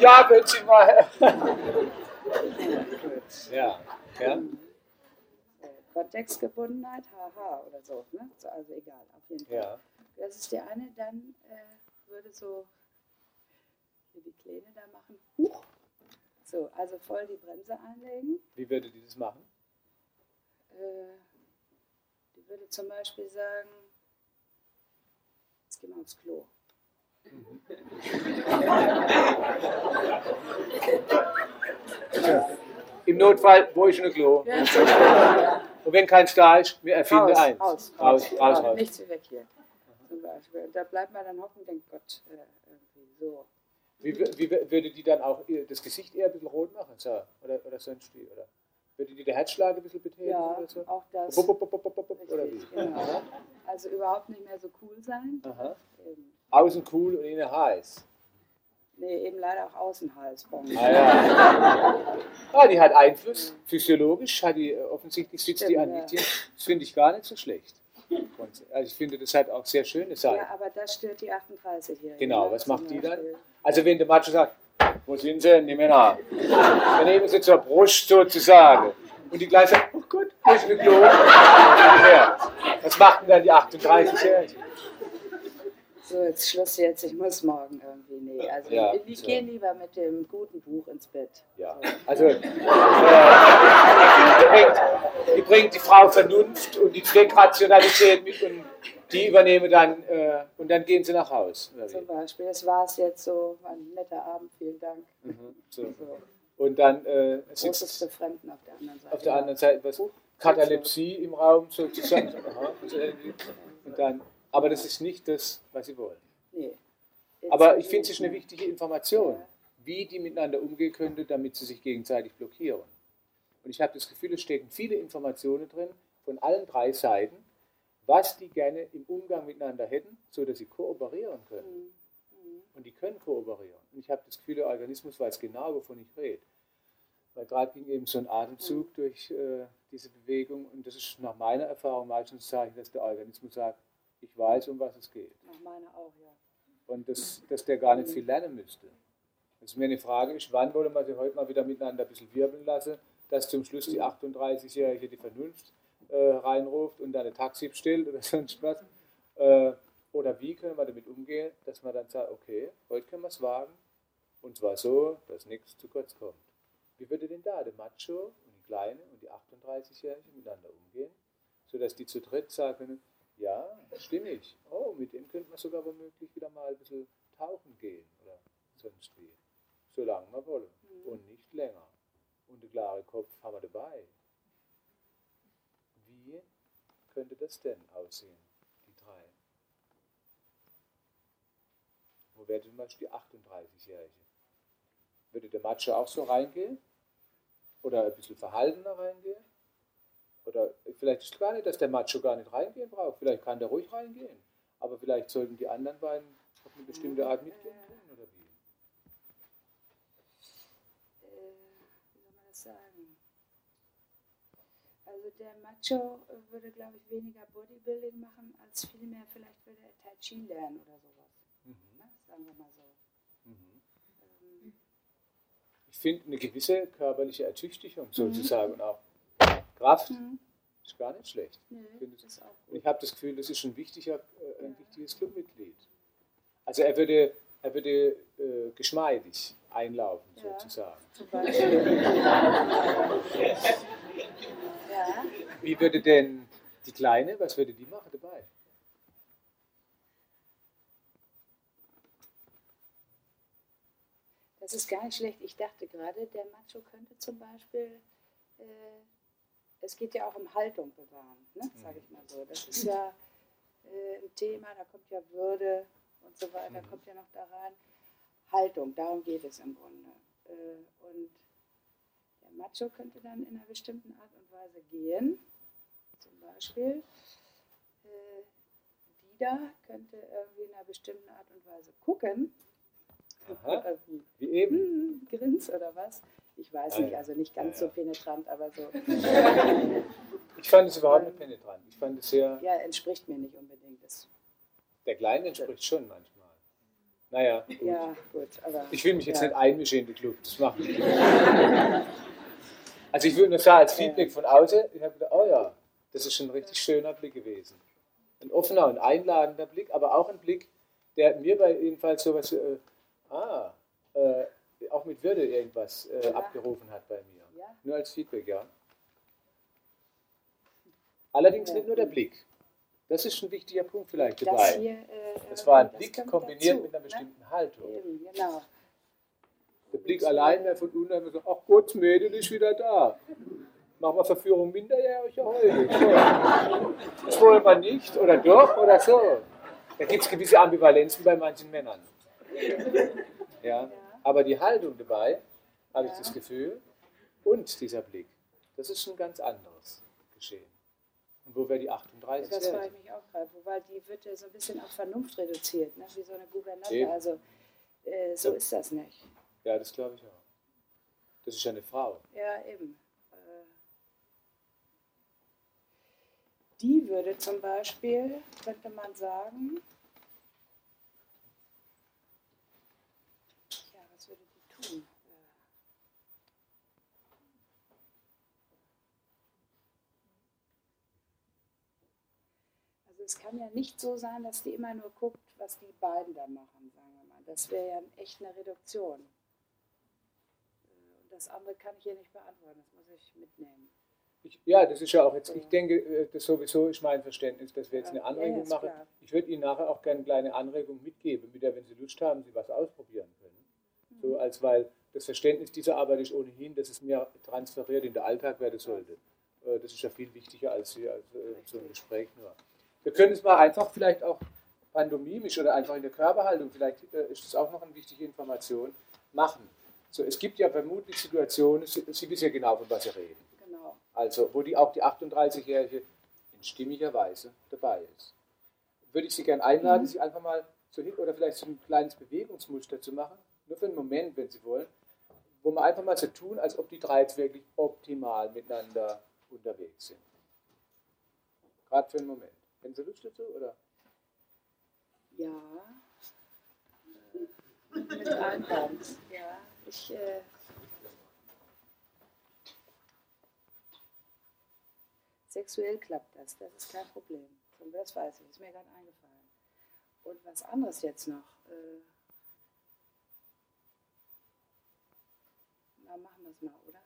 Ja, wenn Sie mal. ja, ja. Äh, Kontextgebundenheit, haha oder so, ne? So, Also egal, auf jeden Fall. ja. Das ist der eine, dann äh, würde so hier die Kleine da machen. Huch. So, also voll die Bremse einlegen. Wie würde die das machen? Äh, die würde zum Beispiel sagen, jetzt gehen wir aufs Klo. Im Notfall, wo ist ein Klo? Und wenn keins da ist, wir erfinden eins. raus, raus, raus, Ja, raus. Nichts wie weg hier. Zum Beispiel. Und da bleibt man dann hocken und denkt, Gott, äh, irgendwie so. Wie, wie wür- würde die dann auch das Gesicht eher ein bisschen rot machen? So, oder, oder sonst wie? Oder würde die der Herzschlag ein bisschen betätigen? Ja, oder so? auch das. Bup, bup, bup, Oder wie? Genau. Also überhaupt nicht mehr so cool sein. Eben. Außen cool und innen heiß. Nee, eben leider auch Außenhalsbomben. Ah, ja. ah, die hat Einfluss, physiologisch, hat die, äh, offensichtlich sitzt die Stimmt, an ja. Das finde ich gar nicht so schlecht. Also ich finde, das hat auch sehr schöne Seiten. Ja, aber das stört die 38-Jährige. Genau, ne, was macht die dann? Also wenn der Macho sagt, wo sind sie, die Männer? Dann nehmen sie zur Brust sozusagen. Und die gleich sagt, oh Gott, wo ist ein Klo? Was macht dann die 38-Jährige? So, jetzt Schluss jetzt, ich muss morgen irgendwie. Nee, also Ja, die so. gehen lieber mit dem guten Buch ins Bett. Ja, So. also äh, die, bringt, die bringt die Frau Vernunft und die Zweckrationalität mit und die übernehmen dann äh, und dann gehen sie nach Haus. Zum Beispiel, das war es jetzt so, war ein netter Abend, vielen Dank. Mhm, so. Und dann äh, großes sitzt Befremden auf der anderen Seite. auf der anderen Seite was Katalepsie im Raum sozusagen. Und dann, aber das ist nicht das, was sie wollen. Nee. Aber ich finde, es ist eine wichtige Information, Ja. wie die miteinander umgehen könnte, damit sie sich gegenseitig blockieren. Und ich habe das Gefühl, es stecken viele Informationen drin von allen drei Seiten, was die gerne im Umgang miteinander hätten, so dass sie kooperieren können. Mhm. Und die können kooperieren. Und ich habe das Gefühl, der Organismus weiß genau, wovon ich rede. Weil gerade ging eben so ein Atemzug durch äh, diese Bewegung und das ist nach meiner Erfahrung meistens ein Zeichen, dass der Organismus sagt, ich weiß, um was es geht. Nach meiner auch, ja. Und das, dass der gar nicht viel lernen müsste. Ist mir eine Frage ist, wann wollen wir sie heute mal wieder miteinander ein bisschen wirbeln lassen, dass zum Schluss die 38-Jährige die Vernunft äh, reinruft und dann ein Taxi bestellt oder sonst was. Äh, oder wie können wir damit umgehen, dass man dann sagt, okay, heute können wir es wagen und zwar so, dass nichts zu kurz kommt. Wie würde denn da der Macho und die Kleine und die 38-Jährige miteinander umgehen, sodass die zu dritt sagen können, ja, stimmig. Oh, mit dem könnte man sogar womöglich wieder mal ein bisschen tauchen gehen oder sonst wie. Solange wir wollen. Und nicht länger. Und den klaren Kopf haben wir dabei. Wie könnte das denn aussehen, die drei? Wo wäre zum Beispiel die 38-Jährige? Würde der Macho auch so reingehen? Oder ein bisschen verhaltener reingehen? Oder vielleicht ist es gar nicht, dass der Macho gar nicht reingehen braucht. Vielleicht kann der ruhig reingehen. Aber vielleicht sollten die anderen beiden auf eine bestimmte Art mitgehen können, oder wie? Äh, wie soll man das sagen? Also der Macho würde, glaube ich, weniger Bodybuilding machen, als vielmehr vielleicht würde er Tai Chi lernen oder sowas. Mhm. Ne? Sagen wir mal so. Mhm. Ähm, Ich finde eine gewisse körperliche Ertüchtigung sozusagen und auch Kraft ist gar nicht schlecht. nee, ich habe das Gefühl, das ist ein, wichtiger, äh, ein wichtiges Clubmitglied. Also er würde, er würde äh, geschmeidig einlaufen Ja. sozusagen. Ja, Wie würde denn die Kleine, was würde die machen dabei? das ist gar nicht schlecht. Ich dachte gerade, der Macho könnte zum Beispiel, äh, es geht ja auch um Haltung bewahren, ne? sage ich mal so. Das ist ja äh, ein Thema, da kommt ja Würde und so weiter, kommt ja noch da rein. Haltung, darum geht es im Grunde. Äh, und der Macho könnte dann in einer bestimmten Art und Weise gehen. Zum Beispiel, äh, die da könnte irgendwie in einer bestimmten Art und Weise gucken. Aha. Wie eben. Hm, Grins oder was? Ich weiß nicht, also nicht ganz so penetrant, aber so. Ich fand es überhaupt nicht penetrant. Ich fand es sehr. Ja, entspricht mir nicht unbedingt. Das, Der Kleine entspricht schon manchmal. Naja, gut. ja, gut, aber. Ich will mich jetzt ja. nicht einmischen in den Club. Das macht nicht. Also ich würde nur sagen, als Feedback von außen, ich habe gedacht, oh ja, das ist schon ein richtig schöner Blick gewesen. Ein offener und einladender Blick, aber auch ein Blick, der mir bei jedenfalls sowas, äh, ah, äh, auch mit Würde irgendwas äh, Ja. abgerufen hat bei mir. Ja. Nur als Feedback, ja. Allerdings Ja. nicht nur der Blick. Das ist ein wichtiger Punkt vielleicht Das dabei. hier. Äh, Das war ein das Blick kombiniert dazu, mit einer ne? bestimmten Haltung. Eben, genau. Der Blick allein wäre von unten einfach so, ach Gott, das Mädel ist wieder da. Machen wir Verführung Minderjähriger heute. So. Das wollen wir nicht, oder doch, oder so. Da gibt es gewisse Ambivalenzen bei manchen Männern. Ja. Aber die Haltung dabei, habe ich das Gefühl, und dieser Blick, das ist schon ganz anderes geschehen. Und wo wäre die 38 Das frage ich mich auch gerade, wobei die wird ja so ein bisschen auf Vernunft reduziert, ne? wie so eine Gouvernante. Eben. Also äh, so Ja. ist das nicht. Ja, das glaube ich auch. Das ist ja eine Frau. Ja, eben. Äh, Die würde zum Beispiel, könnte man sagen, ja, was würde die tun? Äh, Also es kann ja nicht so sein, dass die immer nur guckt, was die beiden da machen, sagen wir mal. Das wäre ja echt eine Reduktion. Das andere kann ich hier nicht beantworten, das muss ich mitnehmen. Ich, ja, das ist ja auch jetzt, ich denke, äh, das sowieso ist mein Verständnis, dass wir jetzt eine Ja, ja, Anregung ist machen. klar. Ich würde Ihnen nachher auch gerne eine kleine Anregung mitgeben, mit der, wenn Sie Lust haben, Sie was ausprobieren können. Mhm. So als weil das Verständnis dieser Arbeit ist ohnehin, dass es mehr transferiert in den Alltag werden sollte. Äh, Das ist ja viel wichtiger als, als äh, so ein Gespräch nur. Wir können es mal einfach vielleicht auch pantomimisch oder einfach in der Körperhaltung, vielleicht äh, ist das auch noch eine wichtige Information, machen. So, es gibt ja vermutlich Situationen, Sie, Sie wissen ja genau, von was Sie reden. Genau. Also, wo die auch die 38-Jährige in stimmiger Weise dabei ist. Würde ich Sie gerne einladen, sich einfach mal so hin oder vielleicht so ein kleines Bewegungsmuster zu machen, nur für einen Moment, wenn Sie wollen, wo wir einfach mal so tun, als ob die drei jetzt wirklich optimal miteinander unterwegs sind. Gerade für einen Moment. Lust dazu? Oder? Ja. Mit Einwand. Ja. Ich, äh, sexuell klappt das, das ist kein Problem. Das weiß ich, ist mir gerade eingefallen. Und was anderes jetzt noch. Äh, na, machen wir es mal, oder?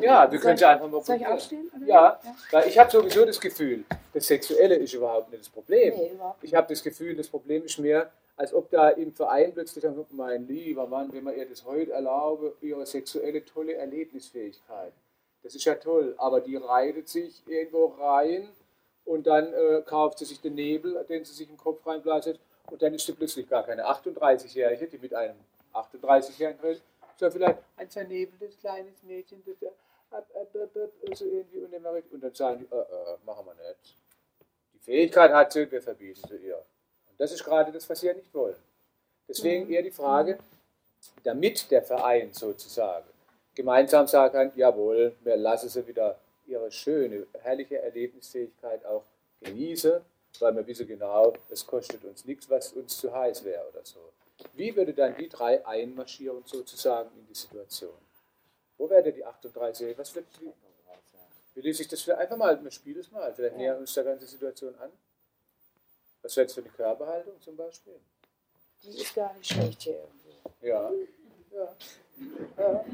Ja, wir können ich- sie einfach mal Soll ich probieren. aufstehen? Oder? Ja, weil ich habe sowieso das Gefühl, das Sexuelle ist überhaupt nicht das Problem. Nee, überhaupt Ich nicht. habe das Gefühl, das Problem ist mehr, als ob da im Verein plötzlich dann kommt, mein lieber Mann, wenn man ihr das heute erlaube, ihre sexuelle tolle Erlebnisfähigkeit. Das ist ja toll, aber die reitet sich irgendwo rein und dann äh, kauft sie sich den Nebel, den sie sich im Kopf reinblaset und dann ist sie plötzlich gar keine 38-Jährige, die mit einem 38-Jährigen redet, sondern vielleicht ein vernebeltes kleines Mädchen, das da ab, ab, ab, ab, so irgendwie und, dann- und dann sagen die, äh, äh, machen wir nicht. Die Fähigkeit hat sie, wir verbieten sie ihr. Und das ist gerade das, was sie ja nicht wollen. Deswegen eher die Frage, damit der Verein sozusagen gemeinsam sagen kann, jawohl, wir lassen sie wieder ihre schöne, herrliche Erlebnisfähigkeit auch genießen, weil wir wissen genau, es kostet uns nichts, was uns zu heiß wäre oder so. Wie würde dann die drei einmarschieren sozusagen in die Situation? Wo wäre denn die 38? Was wird die, wie löse ich das für, einfach mal, wir spielen es mal, vielleicht nähern wir uns der ganzen Situation an. Was wäre jetzt für eine Körperhaltung zum Beispiel? Die ist gar nicht schlecht hier irgendwie. Ja. ja. ja.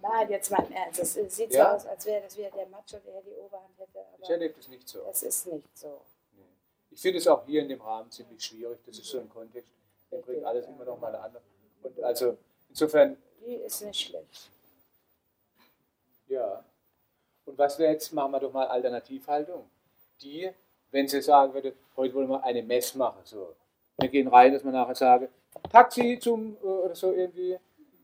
Nein, jetzt mal im Ernst. Es sieht Ja? so aus, als wäre das wieder der Macho, der die Oberhand hätte. Ich erlebe das nicht so. es ist nicht so. Ich finde es auch hier in dem Rahmen ziemlich schwierig. Das ist so ein Kontext, bringt Richtig, alles immer noch mal eine andere. Und also insofern, Die ist nicht schlecht. ja. Und was wäre jetzt, machen wir doch mal Alternativhaltung. Die, wenn sie sagen würde, heute wollen wir eine Mess machen, so. Wir gehen rein, dass wir nachher sagen, Taxi zum, äh, oder so irgendwie,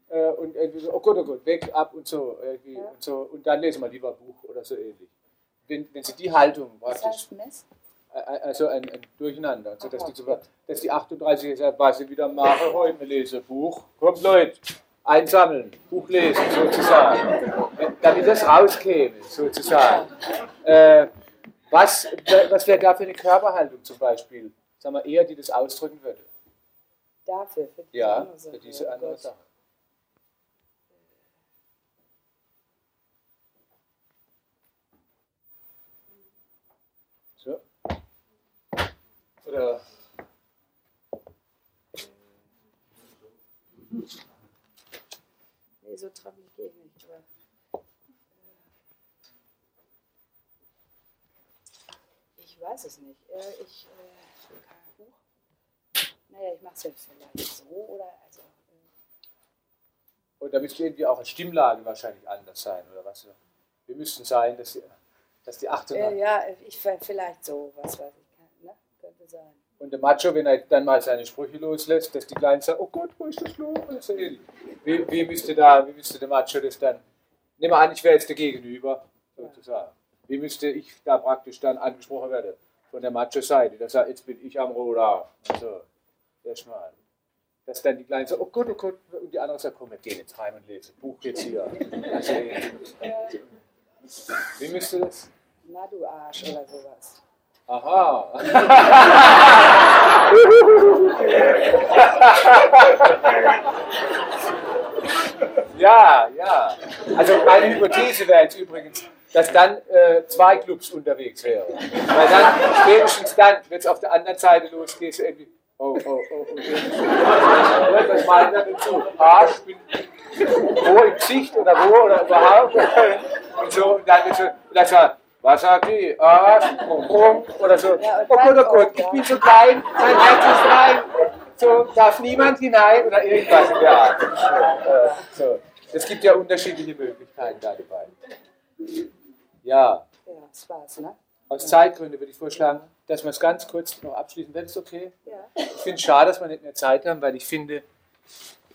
äh, und irgendwie so, oh Gott, oh Gott, weg, ab und so, irgendwie, Ja. und so, und dann lesen wir lieber ein Buch oder so ähnlich. Wenn, wenn sie die Haltung Was heißt Mess? Also ein, ein Durcheinander. Also, dass, die, dass die 38 sagt, was ich wieder mache heute, lese Buch. Kommt Leute, einsammeln, Buch lesen sozusagen. Damit das rauskäme sozusagen. Äh, was was wäre da für eine Körperhaltung zum Beispiel? Sagen wir eher, die das ausdrücken würde. Dafür, für, die ja, für diese andere Sache. Oder nee, so trampelig gehe ich nicht. Aber, ich weiß es nicht. Äh, ich äh. Naja, ich mache es jetzt vielleicht so oder also. Äh, und da müsste irgendwie auch eine Stimmlage wahrscheinlich anders sein, oder was? Wir müssten sein, dass die, dass die Achtung. Äh, ja, ich vielleicht so, was weiß könnte sein. Und der Macho, wenn er dann mal seine Sprüche loslässt, dass die Kleinen sagen, oh Gott, wo ist das Loch? Wie, wie, müsste da, wie müsste der Macho das dann, nehmen wir an, ich wäre jetzt der Gegenüber, sozusagen. Wie müsste ich da praktisch dann angesprochen werden? Von der Macho-Seite, der sagt, jetzt bin ich am Roder. So, erstmal. Dass dann die Kleinen sagen, oh Gott, oh Gott, und die anderen sagen, komm, wir gehen jetzt heim und lesen, Buch jetzt hier. Also, wie müsste das? Na du Arsch oder sowas. Aha. ja, ja. Also meine Hypothese wäre jetzt übrigens, dass dann äh, zwei Clubs unterwegs wären. Weil dann, spätestens dann, wird es auf der anderen Seite losgehen, so irgendwie, oh, oh, oh, okay. Was meint er dazu? Arsch, bin wo im Gesicht oder wo oder überhaupt? Und so, und dann wird so, und dann was sagt die? Arsch, rum, oder so. Ja, oh Gott, oh Gott, ich bin so klein, mein Herz ist rein, so, darf niemand hinein oder irgendwas in der Art. So, äh, so. Es gibt ja unterschiedliche Möglichkeiten da dabei. Ja. Ja, das war's, ne? Aus Zeitgründen würde ich vorschlagen, dass wir es ganz kurz noch abschließen. Wäre das okay? Ja. Ich finde es schade, dass wir nicht mehr Zeit haben, weil ich finde,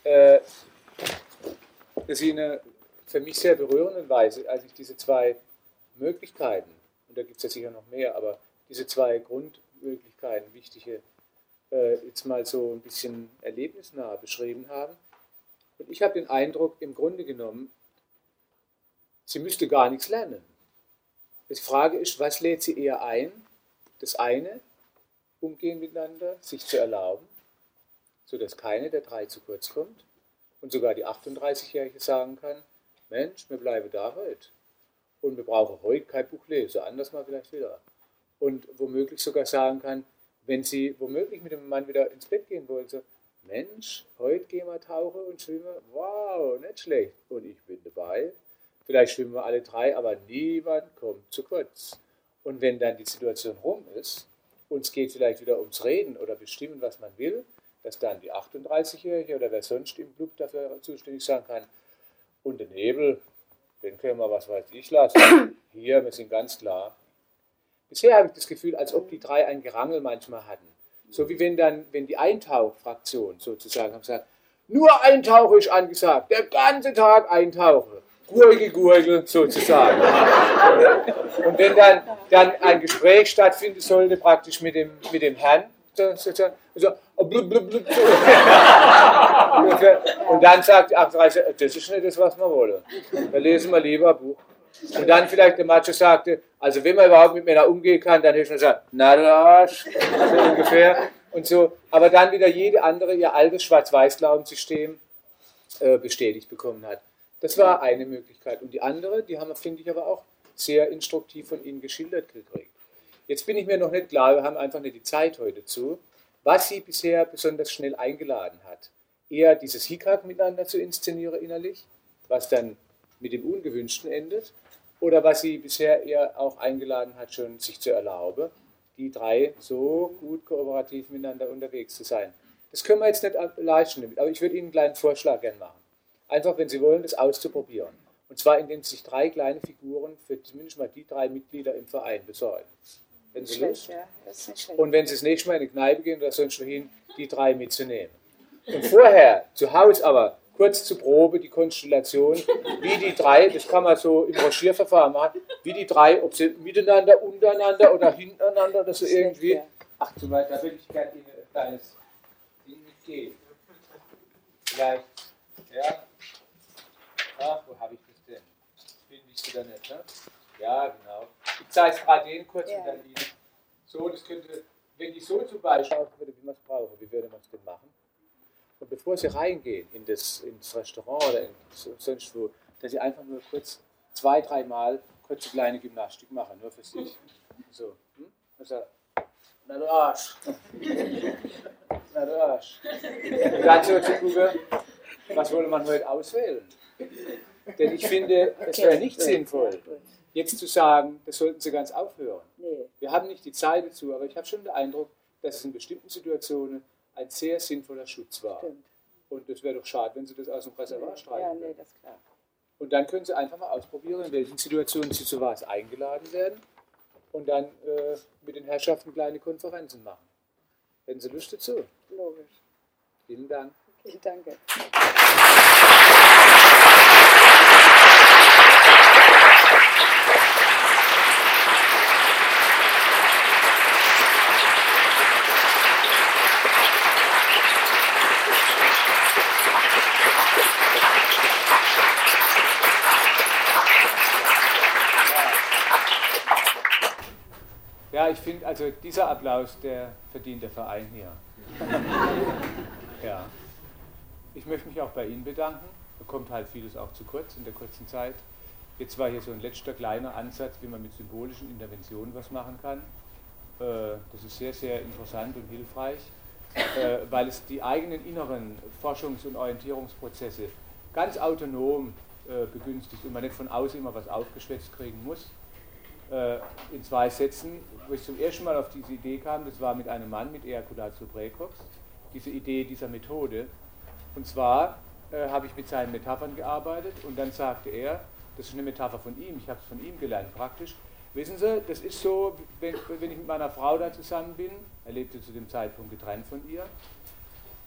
äh, dass sie in einer für mich sehr berührenden Weise, als ich diese zwei Möglichkeiten, und da gibt es ja sicher noch mehr, aber diese zwei Grundmöglichkeiten, wichtige, äh, jetzt mal so ein bisschen erlebnisnah beschrieben haben. Und ich habe den Eindruck, im Grunde genommen, sie müsste gar nichts lernen. Die Frage ist, was lädt sie eher ein? Das eine, umgehen miteinander, sich zu erlauben, sodass keine der drei zu kurz kommt und sogar die 38-Jährige sagen kann, Mensch, mir bleibe da heute. Und wir brauchen heute kein Buch lesen, anders mal vielleicht wieder. Und womöglich sogar sagen kann, wenn Sie womöglich mit dem Mann wieder ins Bett gehen wollen, so, Mensch, heute gehen wir tauchen und schwimmen, wow, nicht schlecht. Und ich bin dabei. Vielleicht schwimmen wir alle drei, aber niemand kommt zu kurz. Und wenn dann die Situation rum ist, und es geht vielleicht wieder ums Reden oder bestimmen, was man will, dass dann die 38-Jährige oder wer sonst im Club dafür zuständig sein kann, und der Nebel, den können wir, was weiß ich, lassen. Hier, wir sind ganz klar. Bisher habe ich das Gefühl, als ob die drei ein Gerangel manchmal hatten. So wie wenn dann, wenn die Eintauchfraktion sozusagen haben gesagt, nur Eintauche ist angesagt, der ganze Tag Eintauche. Gurgel, Gurgel sozusagen. Und wenn dann, dann ein Gespräch stattfinden sollte, praktisch mit dem, mit dem Herrn, sozusagen, so, blub, blub, blub, und dann sagt die 38, das ist nicht das, was wir wollen. Da lesen wir lieber ein Buch. Und dann vielleicht der Macho sagte, also wenn man überhaupt mit Männern umgehen kann, dann ist man sagt, na du Arsch, so ungefähr. Und so, aber dann wieder jede andere ihr altes Schwarz-Weiß-Glaubenssystem äh, bestätigt bekommen hat. Das war eine Möglichkeit. Und die andere, die haben wir, finde ich, aber auch sehr instruktiv von Ihnen geschildert gekriegt. Jetzt bin ich mir noch nicht klar, wir haben einfach nicht die Zeit heute zu, was Sie bisher besonders schnell eingeladen hat. Eher dieses Hickhack miteinander zu inszenieren innerlich, was dann mit dem Ungewünschten endet, oder was Sie bisher eher auch eingeladen hat, schon sich zu erlauben, die drei so gut kooperativ miteinander unterwegs zu sein. Das können wir jetzt nicht leisten, aber ich würde Ihnen einen kleinen Vorschlag gerne machen. Einfach, wenn Sie wollen, das auszuprobieren. Und zwar, indem Sie sich drei kleine Figuren für zumindest mal die drei Mitglieder im Verein besorgen wenn Sie Lust. Ja, und wenn Sie das nächste Mal in die Kneipe gehen oder sonst wohin, die drei mitzunehmen. Und vorher, zu Hause aber, kurz zur Probe die Konstellation, wie die drei, das kann man so im Rochierverfahren machen, wie die drei, ob sie miteinander, untereinander oder hintereinander oder so irgendwie. Ach, zum Beispiel, da würde ich gerne Ihnen ein kleines Ding mitgeben. Vielleicht, ja. Ach, wo habe ich das denn? Finde ich wieder nicht, ne? Ja, genau. Ich zeige es gerade den kurz ja. und dann Ihnen. So, das könnte, wenn ich so zum Beispiel, wie man es braucht, wie würde man es denn machen? Und bevor Sie reingehen in das, ins Restaurant oder in, sonst wo, dass Sie einfach nur kurz zwei, dreimal kurze kleine Gymnastik machen, nur für sich. So. Hm? Also, na du Arsch. na du Arsch. Und dann so zu gucken, was wolle man heute auswählen? Denn ich finde, es wäre nicht sinnvoll, jetzt zu sagen, das sollten Sie ganz aufhören. Wir haben nicht die Zeit dazu, aber ich habe schon den Eindruck, dass es in bestimmten Situationen ein sehr sinnvoller Schutz war. Stimmt. Und das wäre doch schade, wenn Sie das aus dem Reservoir streichen. Ja, nee, das ist klar. Und dann können Sie einfach mal ausprobieren, in welchen Situationen Sie zu was eingeladen werden und dann äh, mit den Herrschaften kleine Konferenzen machen. Hätten Sie Lust dazu? Logisch. Vielen Dank. Okay, danke. Ich finde, also dieser Applaus, der verdient der Verein hier. ja. Ich möchte mich auch bei Ihnen bedanken. Da kommt halt vieles auch zu kurz in der kurzen Zeit. Jetzt war hier so ein letzter kleiner Ansatz, wie man mit symbolischen Interventionen was machen kann. Äh, das ist sehr, sehr interessant und hilfreich, äh, weil es die eigenen inneren Forschungs- und Orientierungsprozesse ganz autonom äh, begünstigt und man nicht von außen immer was aufgeschwätzt kriegen muss. In zwei Sätzen wo ich zum ersten Mal auf diese Idee kam, das war mit einem Mann mit Ejaculatio precox, diese Idee dieser Methode. Und zwar äh, habe ich mit seinen Metaphern gearbeitet und dann sagte er, das ist eine Metapher von ihm, ich habe es von ihm gelernt praktisch. Wissen Sie, das ist so, wenn, wenn ich mit meiner Frau da zusammen bin, er lebte zu dem Zeitpunkt getrennt von ihr,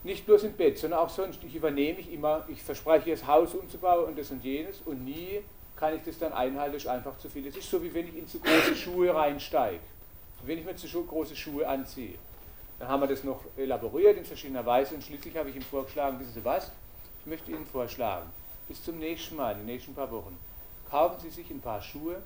nicht bloß im Bett, sondern auch sonst. Ich übernehme ich immer, ich verspreche das Haus umzubauen und das und jenes und nie kann ich das dann einhalten, ist einfach zu viel. Es ist so, wie wenn ich in zu große Schuhe reinsteige wenn ich mir zu große Schuhe anziehe. Dann haben wir das noch elaboriert in verschiedener Weise und schließlich habe ich ihm vorgeschlagen, wissen Sie was, ich möchte Ihnen vorschlagen, bis zum nächsten Mal, in den nächsten paar Wochen, kaufen Sie sich ein paar Schuhe,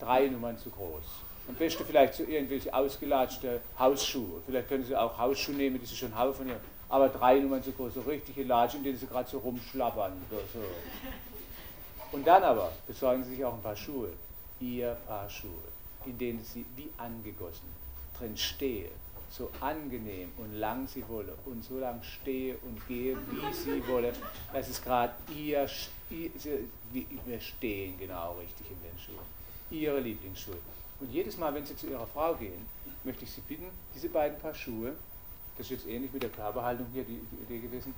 drei Nummern zu groß. Am besten vielleicht so irgendwelche ausgelatschte Hausschuhe. Vielleicht können Sie auch Hausschuhe nehmen, die Sie schon haben von Ihrem, aber drei Nummern zu groß, so richtige Latschen, in denen Sie gerade so rumschlappern so. Und dann aber besorgen Sie sich auch ein paar Schuhe, Ihr Paar Schuhe in denen sie wie angegossen drin stehe, so angenehm und lang sie wolle und so lang stehe und gehe, wie sie wolle. Das ist gerade ihr, wir stehen genau richtig in den Schuhen. Ihre Lieblingsschuhe. Und jedes Mal, wenn Sie zu Ihrer Frau gehen, möchte ich Sie bitten, diese beiden Paar Schuhe, das ist jetzt ähnlich mit der Körperhaltung hier die, Idee gewesen,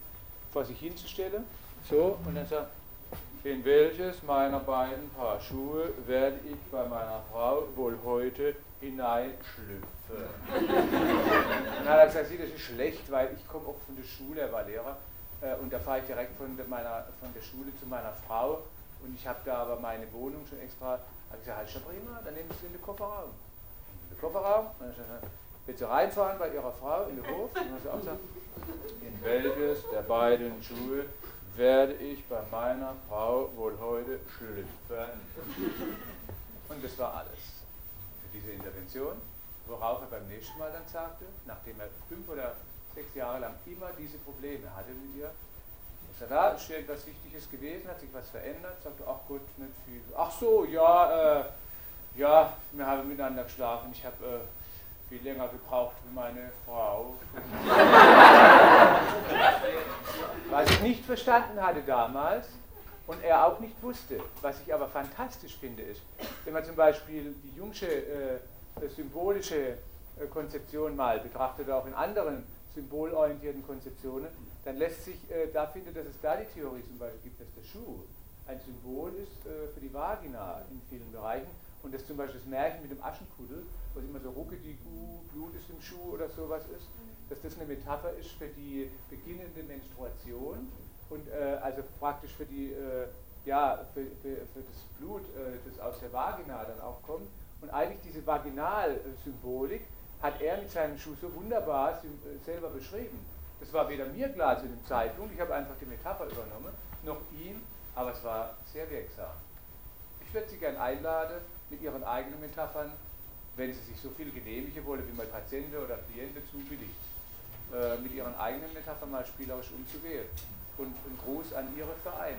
vor sich hinzustellen, so, und dann sagt, in welches meiner beiden Paar Schuhe werde ich bei meiner Frau wohl heute hineinschlüpfen? dann hat er gesagt, das ist schlecht, weil ich komme auch von der Schule, er war Lehrer, äh, und da fahre ich direkt von der, meiner, von der Schule zu meiner Frau und ich habe da aber meine Wohnung schon extra, habe ich gesagt, halt schon prima, dann nehmen Sie in den Kofferraum. In den Kofferraum, wird sie reinfahren bei ihrer Frau in den Hof, und dann sie auch sagen, in welches der beiden Schuhe werde ich bei meiner Frau wohl heute schlüpfen. Und das war alles für diese Intervention, worauf er beim nächsten Mal dann sagte, nachdem er fünf oder sechs Jahre lang immer diese Probleme hatte mit ihr, ist er da, ist irgendwas Wichtiges gewesen, hat sich was verändert, sagte, ach gut, nicht viel. Ach so, ja, äh, ja, wir haben miteinander geschlafen, ich habe äh, viel länger gebraucht wie meine Frau. was ich nicht verstanden hatte damals und er auch nicht wusste, was ich aber fantastisch finde, ist, wenn man zum Beispiel die jungsche äh, symbolische äh, Konzeption mal betrachtet, auch in anderen symbolorientierten Konzeptionen, dann lässt sich äh, da finden, dass es da die Theorie zum Beispiel gibt, dass der Schuh ein Symbol ist äh, für die Vagina in vielen Bereichen und dass zum Beispiel das Märchen mit dem Aschenkuddel was immer so rucke die Blut ist im Schuh oder sowas ist, dass das eine Metapher ist für die beginnende Menstruation und äh, also praktisch für die äh, ja, für, für, für, das Blut, äh, das aus der Vagina dann auch kommt. Und eigentlich diese Vaginalsymbolik hat er mit seinem Schuh so wunderbar äh, selber beschrieben. Das war weder mir klar zu dem Zeitpunkt, ich habe einfach die Metapher übernommen, noch ihm, aber es war sehr wirksam. Ich würde Sie gerne einladen, mit Ihren eigenen Metaphern, wenn Sie sich so viel genehmigen wollen, wie mein Patient oder Klient zubilligt, äh, mit Ihren eigenen Metaphern mal spielerisch umzugehen. Und ein Gruß an Ihre Vereine.